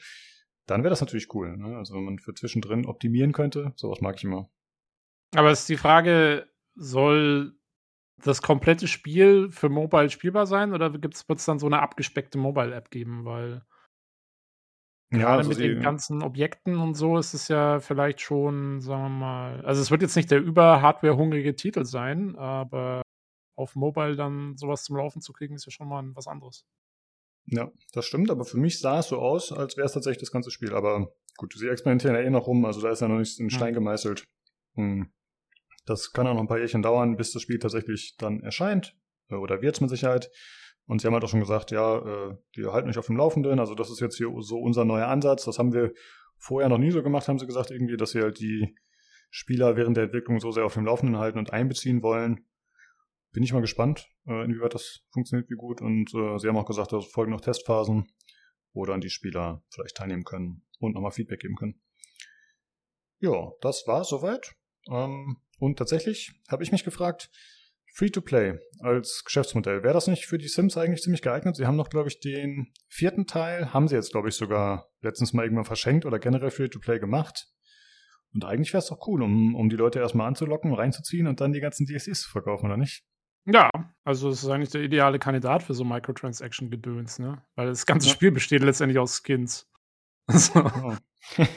dann wäre das natürlich cool. Ne? Also wenn man für zwischendrin optimieren könnte, sowas mag ich immer. Aber ist die Frage, soll das komplette Spiel für Mobile spielbar sein oder wird es dann so eine abgespeckte Mobile-App geben? Weil ja, gerade also mit den ganzen Objekten und so ist es ja vielleicht schon, sagen wir mal, also es wird jetzt nicht der über-Hardware-hungrige Titel sein, aber auf Mobile dann sowas zum Laufen zu kriegen, ist ja schon mal was anderes. Ja, das stimmt, aber für mich sah es so aus, als wäre es tatsächlich das ganze Spiel. Aber gut, sie experimentieren ja eh noch rum, also da ist ja noch nichts in Stein gemeißelt. Hm. Das kann auch noch ein paar Jährchen dauern, bis das Spiel tatsächlich dann erscheint. Äh, oder wird es mit Sicherheit. Und sie haben halt auch schon gesagt, ja, äh, die halten mich auf dem Laufenden. Also das ist jetzt hier so unser neuer Ansatz. Das haben wir vorher noch nie so gemacht, haben sie gesagt, irgendwie, dass sie halt die Spieler während der Entwicklung so sehr auf dem Laufenden halten und einbeziehen wollen bin ich mal gespannt, äh, inwieweit das funktioniert, wie gut. Und äh, sie haben auch gesagt, es folgen noch Testphasen, wo dann die Spieler vielleicht teilnehmen können und nochmal Feedback geben können. Ja, das war soweit. Ähm, und tatsächlich habe ich mich gefragt, Free-to-Play als Geschäftsmodell, wäre das nicht für die Sims eigentlich ziemlich geeignet? Sie haben noch, glaube ich, den vierten Teil, haben sie jetzt, glaube ich, sogar letztens mal irgendwann verschenkt oder generell Free-to-Play gemacht. Und eigentlich wäre es doch cool, um, um die Leute erstmal anzulocken, reinzuziehen und dann die ganzen DSCs zu verkaufen, oder nicht? Ja, also es ist eigentlich der ideale Kandidat für so Microtransaction-Gedöns, ne? Weil das ganze ja. Spiel besteht letztendlich aus Skins. so. oh.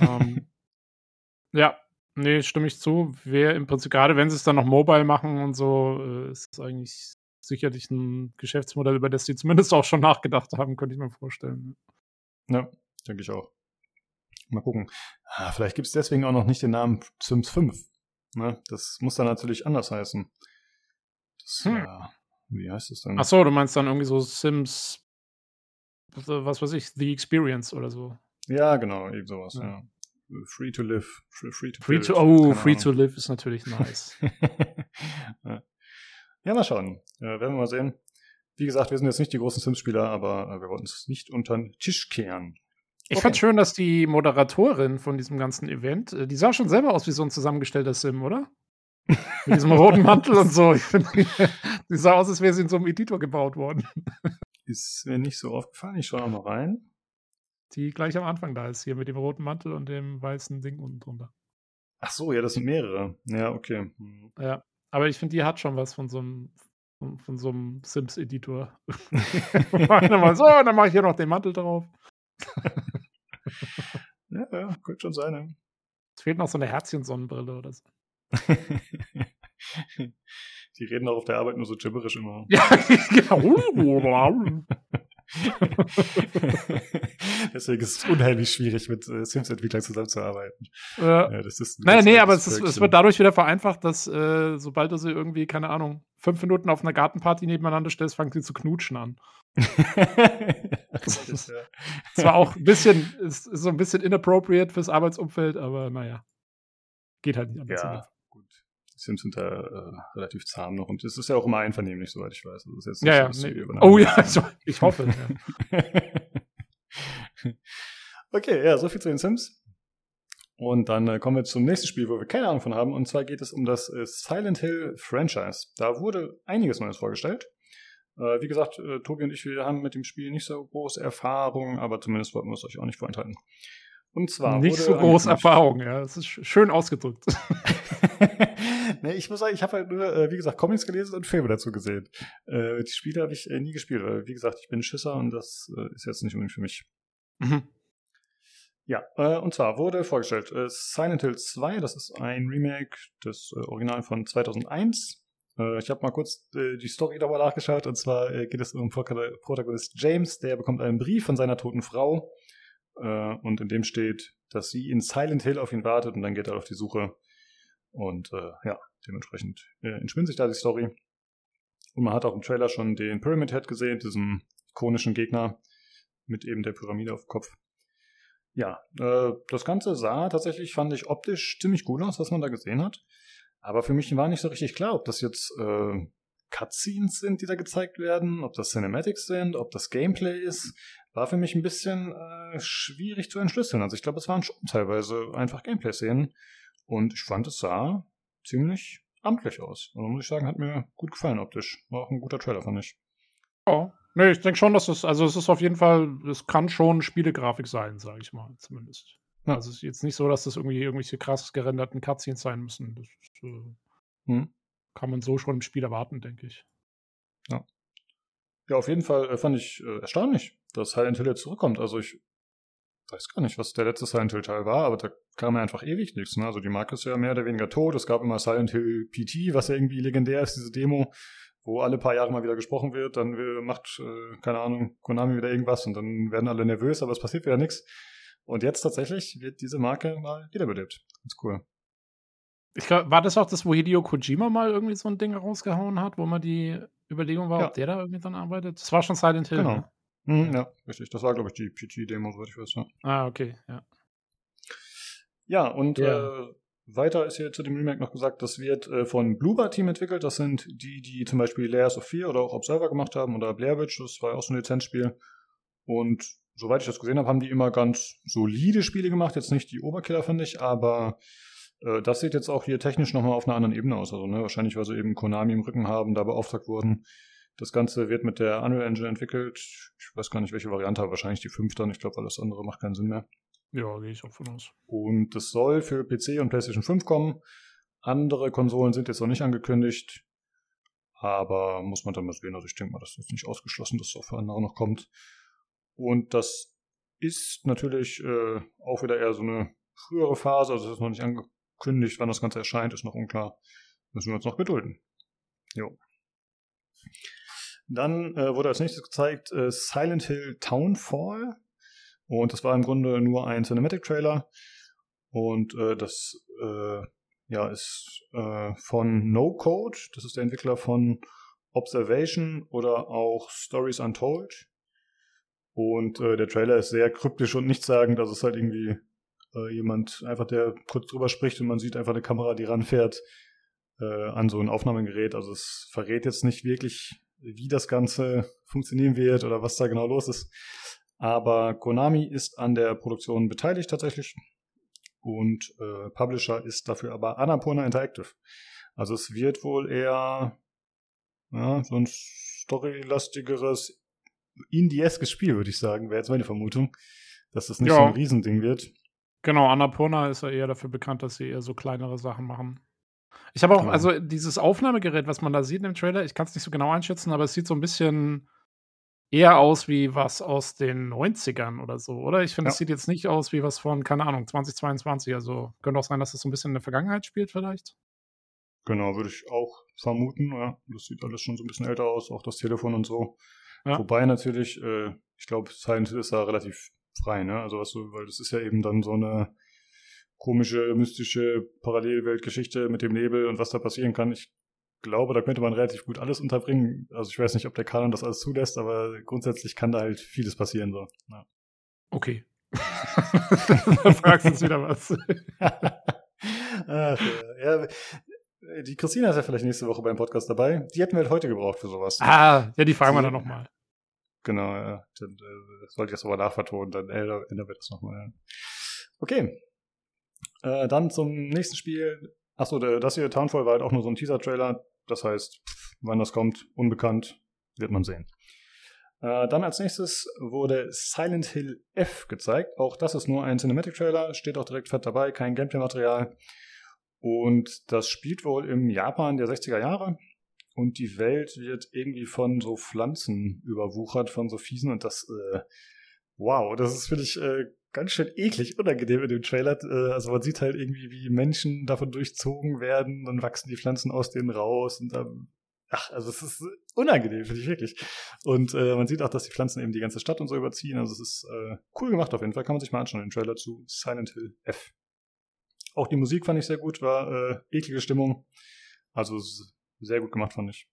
ähm, ja, nee, stimme ich zu. Wäre im Prinzip, gerade wenn sie es dann noch mobile machen und so, äh, ist es eigentlich sicherlich ein Geschäftsmodell, über das sie zumindest auch schon nachgedacht haben, könnte ich mir vorstellen. Ja, denke ich auch. Mal gucken. Ah, vielleicht gibt es deswegen auch noch nicht den Namen Sims 5. Ne? Das muss dann natürlich anders heißen. Das, hm. äh, wie heißt das denn? Ach so, du meinst dann irgendwie so Sims, was weiß ich, The Experience oder so. Ja, genau, eben sowas, ja. ja. Free to live. Free, free to, free to Oh, free Ahnung. to live ist natürlich nice. ja. ja. mal schauen. Ja, werden wir mal sehen. Wie gesagt, wir sind jetzt nicht die großen Sims-Spieler, aber äh, wir wollten es nicht unter den Tisch kehren. Ich okay. fand schön, dass die Moderatorin von diesem ganzen Event, äh, die sah schon selber aus wie so ein zusammengestellter Sim, oder? Mit diesem roten Mantel und so. Ich finde, die sah aus, als wäre sie in so einem Editor gebaut worden. Ist mir nicht so aufgefallen. Ich schaue mal rein. Die gleich am Anfang da ist, hier mit dem roten Mantel und dem weißen Ding unten drunter. Ach so, ja, das sind mehrere. Ja, okay. Ja, aber ich finde, die hat schon was von so einem von, von so einem Sims-Editor. mal so, dann mache ich hier noch den Mantel drauf. ja, ja, könnte schon sein. Ja. Es fehlt noch so eine Herzchen-Sonnenbrille oder so. Die reden auch auf der Arbeit nur so gibberisch immer. Ja, genau. Deswegen ist es unheimlich schwierig, mit äh, Sims-Entwicklern zusammenzuarbeiten. Ja. ja das ist naja, nee, aber es, ist, es, wird dadurch wieder vereinfacht, dass äh, sobald du sie irgendwie, keine Ahnung, fünf Minuten auf einer Gartenparty nebeneinander stellst, fangen sie zu knutschen an. das ist, ja. Zwar auch ein bisschen, ist, ist so ein bisschen inappropriate fürs Arbeitsumfeld, aber naja. Geht halt nicht anders. Ja. Sims sind da äh, relativ zahm noch und es ist ja auch immer einvernehmlich, soweit ich weiß. Also ja, ja. So, nee. Oh ja, also, ich hoffe. Ja. okay, ja, soviel zu den Sims. Und dann äh, kommen wir zum nächsten Spiel, wo wir keine Ahnung von haben. Und zwar geht es um das äh, Silent Hill Franchise. Da wurde einiges Neues vorgestellt. Äh, wie gesagt, äh, Tobi und ich, wir haben mit dem Spiel nicht so große Erfahrung, aber zumindest wollten wir es euch auch nicht vorenthalten. Und zwar. Nicht so große Erfahrung, ja. Das ist schön ausgedrückt. nee, ich muss sagen, ich habe halt nur, äh, wie gesagt, Comics gelesen und Filme dazu gesehen. Äh, die Spiele habe ich äh, nie gespielt, weil, wie gesagt, ich bin Schisser und das ist jetzt nicht unbedingt für mich. Mhm. Ja, äh, und zwar wurde vorgestellt äh, Silent Hill 2, das ist ein Remake des äh, Original von 2001. Äh, ich habe mal kurz die Story darüber nachgeschaut und zwar geht es um Protagonist James, der bekommt einen Brief von seiner toten Frau äh, und in dem steht, dass sie in Silent Hill auf ihn wartet und dann geht er auf die Suche und äh, ja, dementsprechend äh, entspinnt sich da die Story. Und man hat auch im Trailer schon den Pyramid Head gesehen, diesen ikonischen Gegner mit eben der Pyramide auf dem Kopf. Ja, äh, das Ganze sah tatsächlich, fand ich optisch ziemlich gut aus, was man da gesehen hat. Aber für mich war nicht so richtig klar, ob das jetzt äh, Cutscenes sind, die da gezeigt werden, ob das Cinematics sind, ob das Gameplay ist. War für mich ein bisschen äh, schwierig zu entschlüsseln. Also ich glaube, es waren schon teilweise einfach Gameplay-Szenen. Und ich fand, es sah ziemlich amtlich aus. Also muss ich sagen, hat mir gut gefallen optisch. War auch ein guter Trailer, fand ich. Oh, Nee, ich denke schon, dass es, also es ist auf jeden Fall, es kann schon Spielegrafik sein, sage ich mal, zumindest. Ja. Also es ist jetzt nicht so, dass das irgendwie irgendwelche krass gerenderten Cutscenes sein müssen. Das äh, hm. Kann man so schon im Spiel erwarten, denke ich. Ja. Ja, auf jeden Fall äh, fand ich äh, erstaunlich, dass Silent Hill jetzt zurückkommt. Also ich weiß gar nicht, was der letzte Silent Hill Teil war, aber da kam ja einfach ewig nichts. Ne? Also die Marke ist ja mehr oder weniger tot. Es gab immer Silent Hill PT, was ja irgendwie legendär ist, diese Demo wo alle paar Jahre mal wieder gesprochen wird, dann macht, äh, keine Ahnung, Konami wieder irgendwas und dann werden alle nervös, aber es passiert wieder nichts. Und jetzt tatsächlich wird diese Marke mal wiederbelebt. Ganz cool. Ich glaube, war das auch das, wo Hideo Kojima mal irgendwie so ein Ding rausgehauen hat, wo man die Überlegung war, ja. ob der da irgendwie dann arbeitet? Das war schon Silent Hill. Genau. Ne? Mhm, ja, richtig. Das war, glaube ich, die PT-Demo, soweit ich weiß. Ja. Ah, okay, ja. Ja, und ja. Äh, weiter ist hier zu dem Remake noch gesagt, das wird äh, von Bluebird Team entwickelt. Das sind die, die zum Beispiel Layers of Fear oder auch Observer gemacht haben oder Blair Witch. Das war auch so ein Lizenzspiel. Und soweit ich das gesehen habe, haben die immer ganz solide Spiele gemacht. Jetzt nicht die Oberkiller, fand ich, aber das sieht jetzt auch hier technisch nochmal auf einer anderen Ebene aus. Also ne, wahrscheinlich, weil sie eben Konami im Rücken haben, da beauftragt wurden. Das Ganze wird mit der Unreal Engine entwickelt. Ich weiß gar nicht, welche Variante, aber wahrscheinlich die 5 dann. Ich glaube, alles andere macht keinen Sinn mehr. Ja, gehe ich auch von aus. Und das soll für PC und PlayStation 5 kommen. Andere Konsolen sind jetzt noch nicht angekündigt. Aber muss man dann mal sehen. Also ich denke mal, das ist nicht ausgeschlossen, dass es auch für andere noch kommt. Und das ist natürlich äh, auch wieder eher so eine frühere Phase. Also es ist noch nicht angekündigt, wann das Ganze erscheint, ist noch unklar. Müssen wir uns noch gedulden. Jo. Dann äh, wurde als nächstes gezeigt äh, Silent Hill Townfall. Und das war im Grunde nur ein Cinematic-Trailer. Und äh, das äh, ja, ist äh, von No Code. Das ist der Entwickler von Observation oder auch Stories Untold. Und äh, der Trailer ist sehr kryptisch und nichtssagend. Also es ist halt irgendwie äh, jemand einfach, der kurz drüber spricht und man sieht einfach eine Kamera, die ranfährt äh, an so ein Aufnahmegerät. Also es verrät jetzt nicht wirklich, wie das Ganze funktionieren wird oder was da genau los ist. Aber Konami ist an der Produktion beteiligt tatsächlich und äh, Publisher ist dafür aber Annapurna Interactive. Also es wird wohl eher ja, so ein storylastigeres Indie-eskes Spiel, würde ich sagen, wäre jetzt meine Vermutung, dass das nicht ja. so ein Riesending wird. Genau, Annapurna ist ja eher dafür bekannt, dass sie eher so kleinere Sachen machen. Ich habe auch, genau. also dieses Aufnahmegerät, was man da sieht im Trailer, ich kann es nicht so genau einschätzen, aber es sieht so ein bisschen eher aus wie was aus den 90ern oder so, oder? Ich finde, es sieht jetzt nicht aus wie was von, keine Ahnung, 2022. Also könnte auch sein, dass es so ein bisschen in der Vergangenheit spielt, vielleicht. Genau, würde ich auch vermuten. Ja. Das sieht alles schon so ein bisschen älter aus, auch das Telefon und so. Ja. Wobei natürlich, äh, ich glaube, Silent Hill ist da relativ frei, ne? Also was so, weil das ist ja eben dann so eine komische, mystische Parallelweltgeschichte mit dem Nebel und was da passieren kann. Ich glaube, da könnte man relativ gut alles unterbringen. Also ich weiß nicht, ob der Kanon das alles zulässt, aber grundsätzlich kann da halt vieles passieren. So. Ja. Okay. da fragst du uns wieder was. Ach, ja. Die Christina ist ja vielleicht nächste Woche beim Podcast dabei. Die hätten wir halt heute gebraucht für sowas. Ah, ja, die fragen wir dann nochmal. Genau, ja. Dann äh, sollte ich das aber nachvertonen, dann ändern wir das nochmal. Okay. Äh, dann zum nächsten Spiel. Achso, das hier, Townfall, war halt auch nur so ein Teaser-Trailer. Das heißt, wann das kommt, unbekannt, wird man sehen. Äh, dann als nächstes wurde Silent Hill F gezeigt. Auch das ist nur ein Cinematic-Trailer, steht auch direkt fett dabei, kein Gameplay-Material. Und das spielt wohl im Japan der 60er Jahre. Und die Welt wird irgendwie von so Pflanzen überwuchert, von so Fiesen. Und das, äh, wow, das ist, finde ich, äh, ganz schön eklig, unangenehm in dem Trailer. Äh, also man sieht halt irgendwie, wie Menschen davon durchzogen werden. Dann wachsen die Pflanzen aus denen raus. Und dann ach, also es ist unangenehm, finde ich wirklich. Und äh, man sieht auch, dass die Pflanzen eben die ganze Stadt und so überziehen. Also es ist äh, cool gemacht auf jeden Fall. Kann man sich mal anschauen, den Trailer zu Silent Hill F. Auch die Musik fand ich sehr gut, war äh, eklige Stimmung. Also sehr gut gemacht, fand ich.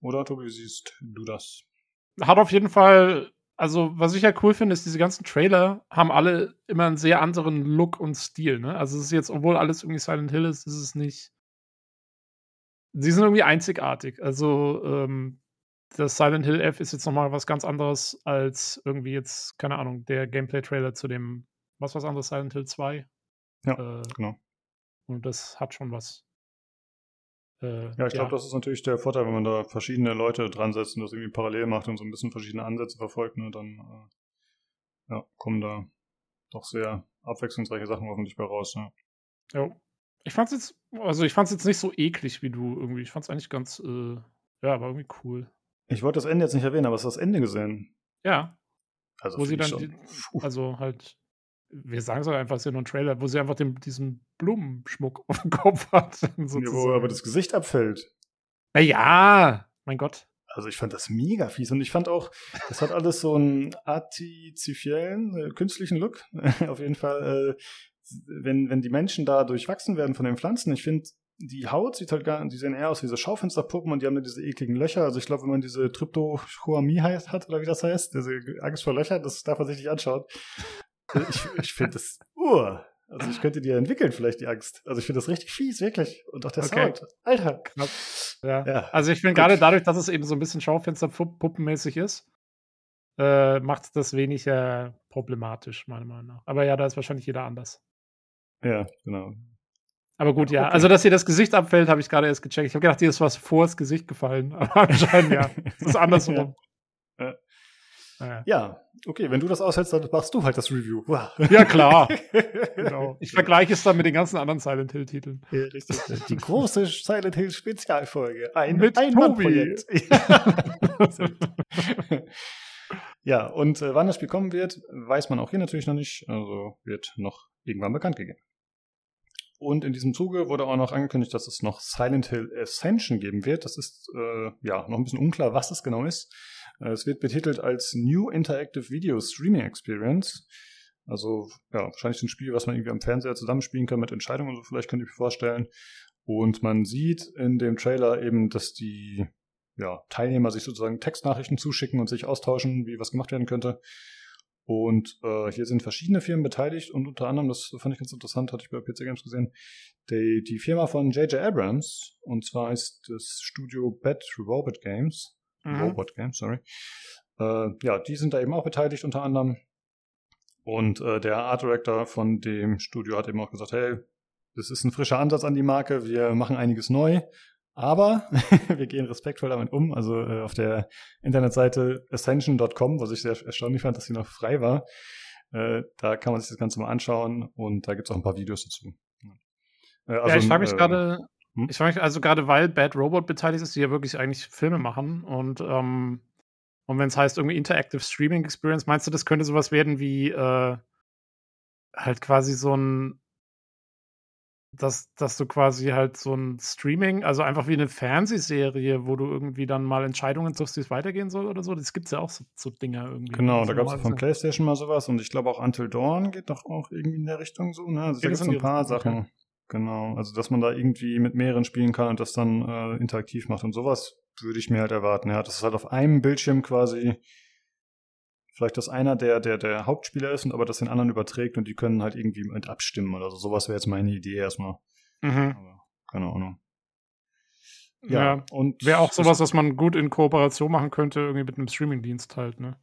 Oder, Tobi, wie siehst du das? Hat auf jeden Fall, also was ich ja cool finde, ist, diese ganzen Trailer haben alle immer einen sehr anderen Look und Stil. Ne? Also es ist jetzt, obwohl alles irgendwie Silent Hill ist, ist es nicht sie sind irgendwie einzigartig. Also, ähm, das Silent Hill F ist jetzt nochmal was ganz anderes als irgendwie jetzt, keine Ahnung, der Gameplay-Trailer zu dem, was was anderes, Silent Hill 2. Ja, äh, genau. Und das hat schon was. Äh, ja, ich glaube, ja. das ist natürlich der Vorteil, wenn man da verschiedene Leute dran setzt und das irgendwie parallel macht und so ein bisschen verschiedene Ansätze verfolgt, ne, dann äh, ja, kommen da doch sehr abwechslungsreiche Sachen hoffentlich bei raus. Ja. Jo. Ich fand's jetzt, also ich fand's jetzt nicht so eklig wie du irgendwie. Ich fand's eigentlich ganz, äh, ja, war irgendwie cool. Ich wollte das Ende jetzt nicht erwähnen, aber hast du das Ende gesehen? Ja. Also wo sie dann, die, also halt, wir sagen es einfach, es ist ja nur ein Trailer, wo sie einfach den, diesen Blumenschmuck auf dem Kopf hat. Ja, wo aber das Gesicht abfällt. Naja, mein Gott. Also ich fand das mega fies und ich fand auch, das hat alles so einen artifiziellen, äh, künstlichen Look. auf jeden Fall äh, wenn, wenn die Menschen da durchwachsen werden von den Pflanzen, ich finde, die Haut sieht halt gar, die sehen eher aus wie so Schaufensterpuppen und die haben ja diese ekligen Löcher. Also ich glaube, wenn man diese Tryptochoamie hat, oder wie das heißt, diese Angst vor Löchern, das darf man sich nicht anschauen. Ich, ich finde das, uh, also ich könnte die entwickeln, vielleicht die Angst. Also ich finde das richtig fies, wirklich. Und auch der okay. Sound. Alter. Knapp. Ja. ja. Also ich finde gerade dadurch, dass es eben so ein bisschen Schaufensterpuppenmäßig ist, äh, macht das weniger problematisch, meiner Meinung nach. Aber ja, da ist wahrscheinlich jeder anders. Ja, genau. Aber gut, ja. Okay. Also, dass ihr das Gesicht abfällt, habe ich gerade erst gecheckt. Ich habe gedacht, dir ist was vor das Gesicht gefallen. Aber anscheinend ja. Das ist andersrum. Ja. Okay, wenn du das aushältst, dann machst du halt das Review. Wow. Ja, klar. genau. Ich vergleiche es dann mit den ganzen anderen Silent Hill-Titeln. Ja, richtig. Die große Silent Hill-Spezialfolge. Ein, mit ein Projekt. Ja, und äh, wann das Spiel kommen wird, weiß man auch hier natürlich noch nicht. Also wird noch irgendwann bekannt gegeben. Und in diesem Zuge wurde auch noch angekündigt, dass es noch Silent Hill Ascension geben wird. Das ist äh, ja noch ein bisschen unklar, was das genau ist. Äh, es wird betitelt als New Interactive Video Streaming Experience. Also ja, wahrscheinlich ein Spiel, was man irgendwie am Fernseher zusammenspielen kann mit Entscheidungen, so vielleicht könnt ihr euch vorstellen. Und man sieht in dem Trailer eben, dass die ja, Teilnehmer sich sozusagen Textnachrichten zuschicken und sich austauschen, wie was gemacht werden könnte. Und äh, hier sind verschiedene Firmen beteiligt und unter anderem, das fand ich ganz interessant, hatte ich bei PC Games gesehen, die, die Firma von J.J. Abrams, und zwar ist das Studio Bad Robot Games, mhm. Robot Games, sorry. Äh, ja, die sind da eben auch beteiligt unter anderem. Und äh, der Art Director von dem Studio hat eben auch gesagt, hey, das ist ein frischer Ansatz an die Marke, wir machen einiges neu, aber wir gehen respektvoll damit um. Also äh, auf der Internetseite ascension.com, was ich sehr erstaunlich fand, dass sie noch frei war, äh, da kann man sich das Ganze mal anschauen und da gibt es auch ein paar Videos dazu. Äh, also, ja, ich frage mich äh, gerade, hm? ich frage mich, also gerade weil Bad Robot beteiligt ist, die ja wirklich eigentlich Filme machen und ähm, und wenn es heißt irgendwie Interactive Streaming Experience, meinst du, das könnte sowas werden wie äh, halt quasi so ein dass, dass du quasi halt so ein Streaming, also einfach wie eine Fernsehserie, wo du irgendwie dann mal Entscheidungen triffst, wie es weitergehen soll oder so. Das gibt es ja auch so, so Dinger irgendwie. Genau, da gab es von PlayStation mal sowas und ich glaube auch Until Dawn geht doch auch irgendwie in der Richtung so. Ne? Also da gibt es ein paar Sachen. Okay. Genau, also dass man da irgendwie mit mehreren spielen kann und das dann äh, interaktiv macht und sowas würde ich mir halt erwarten. Ja, das ist halt auf einem Bildschirm quasi vielleicht, dass einer der, der, der Hauptspieler ist und aber das den anderen überträgt und die können halt irgendwie mit abstimmen oder so. Sowas wäre jetzt meine Idee erstmal. Mhm. Aber keine Ahnung. Ja, ja und wäre auch sowas, was man gut in Kooperation machen könnte, irgendwie mit einem Streamingdienst halt, ne?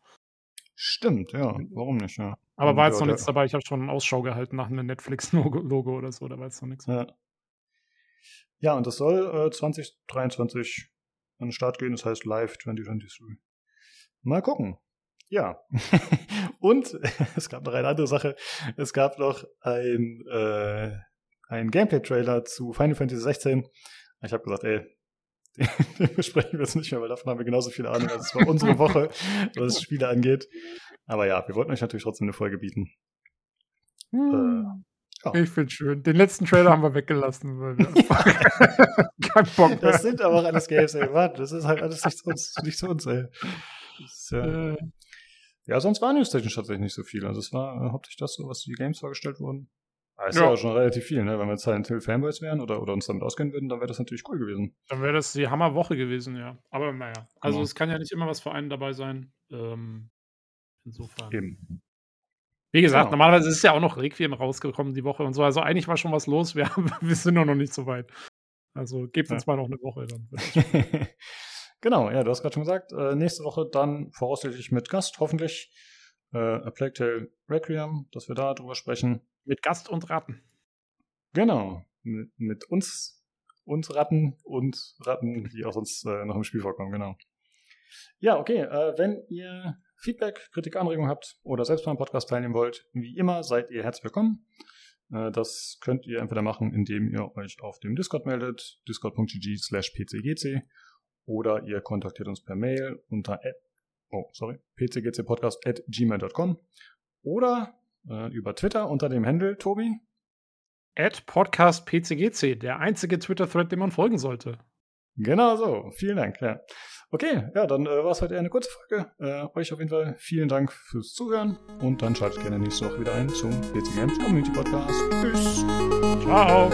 Stimmt, ja. Warum nicht, ja. Aber war jetzt noch nichts dabei. Ich habe schon Ausschau gehalten nach einem Netflix-Logo Logo oder so. Da war jetzt noch nichts. Ja. Ja, und das soll äh, 2023 an den Start gehen. Das heißt Live 2023. Mal gucken. Ja. und es gab noch eine andere Sache. Es gab noch ein, äh, ein Gameplay-Trailer zu Final Fantasy 16. Ich habe gesagt, ey, den besprechen wir jetzt nicht mehr, weil davon haben wir genauso viel Ahnung. als es war unsere Woche, was Spiele angeht. Aber ja, wir wollten euch natürlich trotzdem eine Folge bieten. Hm. ja. Ich finde schön. Den letzten Trailer haben wir weggelassen, weil wir keinen Bock mehr. Das sind aber auch alles Games, ey. Warte, das ist halt alles nicht zu uns, nicht zu uns ey. Ist, ja, Äh, ja, sonst war News-technisch tatsächlich nicht so viel. Also es war äh, hauptsächlich das, so, was die Games vorgestellt wurden. Aber es Ja. auch schon relativ viel, ne? Wenn wir jetzt Silent Hill Fanboys wären oder, oder uns damit auskennen würden, dann wäre das natürlich cool gewesen. Dann wäre das die Hammerwoche gewesen, ja. Aber naja, also Genau. es kann ja nicht immer was für einen dabei sein. Ähm, insofern. Eben. Wie gesagt, Genau. normalerweise ist ja auch noch Requiem rausgekommen die Woche und so. Also eigentlich war schon was los. Wir, haben- wir sind nur noch nicht so weit. Also gebt uns mal noch eine Woche dann. genau, ja, du hast gerade schon gesagt, äh, nächste Woche dann voraussichtlich mit Gast, hoffentlich. Äh, A Plague Tale Requiem, dass wir da drüber sprechen. Mit Gast und Ratten. Genau. Mit, mit uns, uns Ratten und Ratten, die auch sonst äh, noch im Spiel vorkommen, genau. Ja, okay. Äh, wenn ihr Feedback, Kritik, Anregungen habt oder selbst beim Podcast teilnehmen wollt, wie immer seid ihr herzlich willkommen. Äh, das könnt ihr entweder machen, indem ihr euch auf dem Discord meldet, discord.gg slash pcgc oder ihr kontaktiert uns per Mail unter oh, sorry, pcgcpodcast at gmail.com oder äh, über Twitter unter dem Handle Tobi. At Podcast PCGC, der einzige Twitter-Thread, dem man folgen sollte. Genau so. Vielen Dank. Ja. Okay, ja, dann äh, war es heute eine kurze Folge. Äh, euch auf jeden Fall vielen Dank fürs Zuhören und dann schaltet gerne nächste Woche wieder ein zum PC Games Community Podcast. Tschüss. Ciao.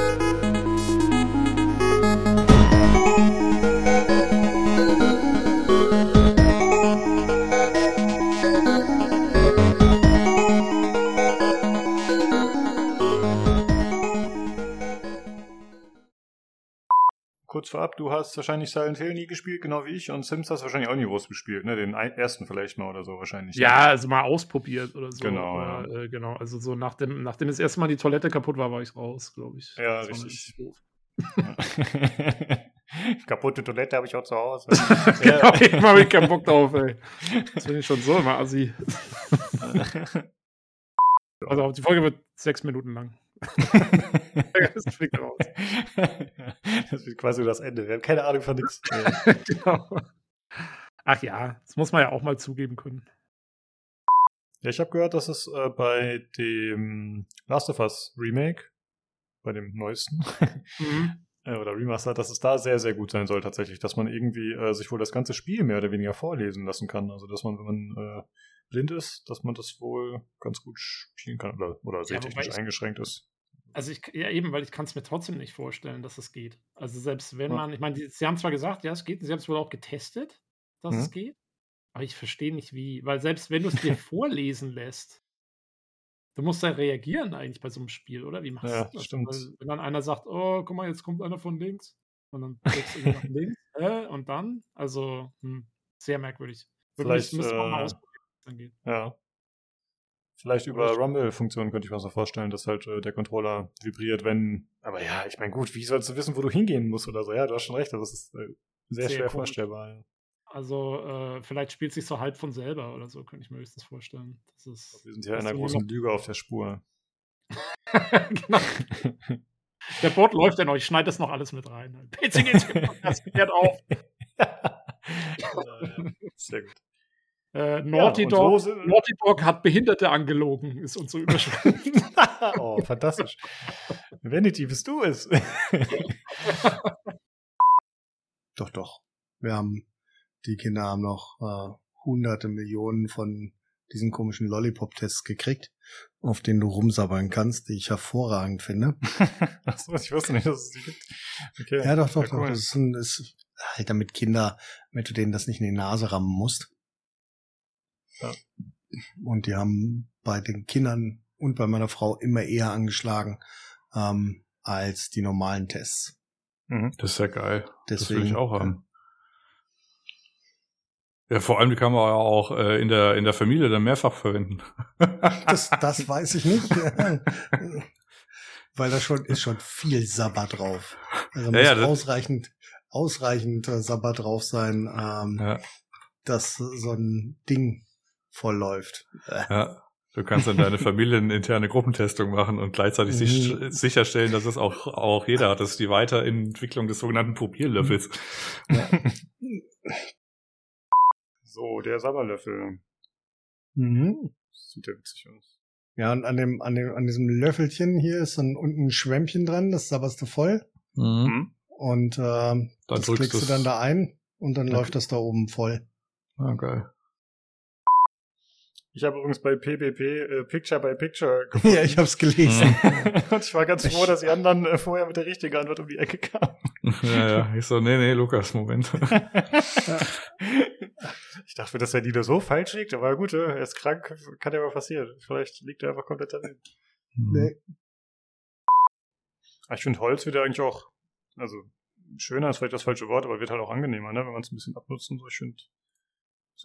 Kurz vorab, du hast wahrscheinlich Silent Hill nie gespielt, genau wie ich, und Sims hast wahrscheinlich auch nie groß gespielt, ne? Den ersten vielleicht mal oder so wahrscheinlich. Ja, also mal ausprobiert oder so. Genau, aber, äh, genau. Also so nachdem, nachdem das erste Mal die Toilette kaputt war, war ich raus, glaube ich. Ja, Das richtig. Kaputte Toilette habe ich auch zu Hause. genau, ich habe ich keinen Bock drauf, ey. Das finde ich schon so immer assi. Also die Folge wird sechs Minuten lang. das fliegt raus. das wird quasi das Ende. Wir haben keine Ahnung von nichts. genau. Ach ja, das muss man ja auch mal zugeben können. Ja, ich habe gehört, dass es äh, bei dem Last of Us Remake, bei dem neuesten, Mhm. äh, oder Remaster, dass es da sehr, sehr gut sein soll tatsächlich, dass man irgendwie äh, sich wohl das ganze Spiel mehr oder weniger vorlesen lassen kann. Also, dass man, wenn man äh, blind ist, dass man das wohl ganz gut spielen kann oder, oder Ja, sehtechnisch ich- eingeschränkt ist. Also ich, ja eben, weil ich kann es mir trotzdem nicht vorstellen, dass es geht. Also selbst wenn Ja. man, ich meine, sie haben zwar gesagt, ja, es geht, sie haben es wohl auch getestet, dass Mhm. es geht, aber ich verstehe nicht wie, weil selbst wenn du es dir vorlesen lässt, du musst ja reagieren eigentlich bei so einem Spiel, oder? Wie machst Ja, du das? stimmt. Weil, wenn dann einer sagt, oh, guck mal, jetzt kommt einer von links und dann drückst du nach links, äh, und dann, also hm, sehr merkwürdig. Vielleicht, müsste man mal äh, ausprobieren, wie es dann geht. Ja. Vielleicht über Rumble-Funktionen könnte ich mir so vorstellen, dass halt äh, der Controller vibriert, wenn. Aber ja, ich meine, gut, wie sollst du wissen, wo du hingehen musst oder so? Ja, du hast schon recht, das ist äh, sehr, Sehr schwer komisch. vorstellbar. Ja. Also äh, vielleicht spielt sich so halb von selber oder so, könnte ich mir höchstens vorstellen. Das ist, Wir sind hier einer großen Lüge auf der Spur. genau. Der Bot läuft ja noch, ich schneide das noch alles mit rein. PC geht das klärt auf. Äh, Sehr gut. Äh, Naughty, Ja, Dog, so Naughty Dog hat Behinderte angelogen, ist unsere Überschrift. oh, fantastisch. Vanity, bist du es? Doch, doch. Wir haben, die Kinder haben noch äh, hunderte Millionen von diesen komischen Lollipop-Tests gekriegt, auf denen du rumsabbern kannst, die ich hervorragend finde. Achso, ich wusste nicht, dass es die gibt. Okay. Ja, doch, doch, Ja, doch. cool. Das ist, ein, ist halt damit Kinder, damit du denen das nicht in die Nase rammen musst. Ja. Und die haben bei den Kindern und bei meiner Frau immer eher angeschlagen ähm, als die normalen Tests. Mhm. Das ist ja geil. Das will Deswegen, ich auch haben. Ja, vor allem die kann man auch äh, in der in der Familie dann mehrfach verwenden. Das, das weiß ich nicht. Weil da schon ist schon viel Sabbat drauf. Also Ja, muss ja, das- ausreichend, ausreichend äh, Sabbat drauf sein, ähm, Ja, dass so ein Ding vollläuft. Äh, ja. Du kannst dann deine familieninterne Gruppentestung machen und gleichzeitig sich, Mhm. sicherstellen, dass es auch, auch jeder hat. Das ist die Weiterentwicklung des sogenannten Probierlöffels. So, der Sabberlöffel. Mhm. Sieht ja witzig aus. Ja, und an dem, an dem, an diesem Löffelchen hier ist dann unten ein Schwämmchen dran, das sabberst du voll. Mhm. Hm? Und ähm, das drückst klickst du dann da ein und dann Okay. läuft das da oben voll. Ah, geil. Ich habe übrigens bei PPP äh, Picture by Picture gefunden. ja, ich hab's gelesen. Und ich war ganz froh, dass die anderen äh, vorher mit der richtigen Antwort um die Ecke kamen. Ja, ja. Ich so, nee, nee, Lukas, Moment. ich dachte, dass er die da so falsch liegt, aber gut, äh, er ist krank, kann ja mal passieren. Vielleicht liegt er einfach komplett daneben. Nee. Aber Ich finde Holz wieder eigentlich auch, also schöner ist vielleicht das falsche Wort, aber wird halt auch angenehmer, ne? wenn man es ein bisschen abnutzt und so. Ich finde.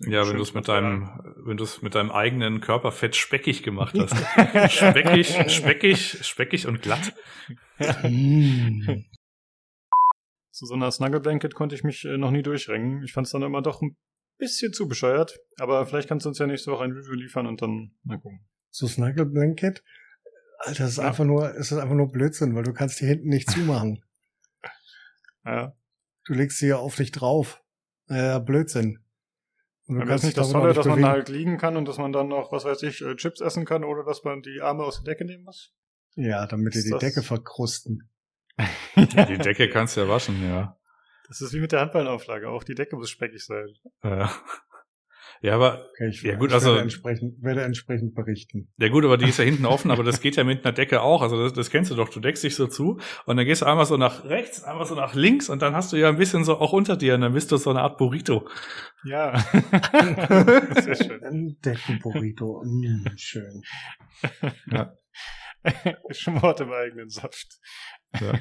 Ja, wenn du es mit deinem, wenn du es mit deinem eigenen Körperfett speckig gemacht hast. speckig, speckig, speckig und glatt. Mm. Zu so einer Snuggle Blanket konnte ich mich äh, noch nie durchringen. Ich fand es dann immer doch ein bisschen zu bescheuert. Aber vielleicht kannst du uns ja nächste Woche ein Review liefern und dann mal gucken. So Snuggle Blanket. Alter, das ist Ja. einfach nur, es ist einfach nur Blödsinn, weil du kannst die hinten nicht zumachen. Ja. Du legst sie ja auf dich drauf. Ja, Blödsinn. Und du ist nicht das Tolle, dass man bewegen. da halt liegen kann und dass man dann noch, was weiß ich, äh, Chips essen kann, ohne dass man die Arme aus der Decke nehmen muss? Ja, damit die Ist die das- Decke verkrusten. Die Decke kannst du ja waschen, ja. Das ist wie mit der Handballenauflage. Auch die Decke muss speckig sein. Ja, ja aber Okay, ich, Ja, gut, ich also- werde, entsprechend, werde entsprechend berichten. Ja gut, aber die ist ja hinten offen, aber das geht ja mit einer Decke auch. Also das, das kennst du doch. Du deckst dich so zu und dann gehst du einmal so nach rechts, einmal so nach links und dann hast du ja ein bisschen so auch unter dir und dann bist du so eine Art Burrito. Ja. Sehr schön. Ein Deckenburrito. Mm, schön. Schmort im eigenen Saft. Ja.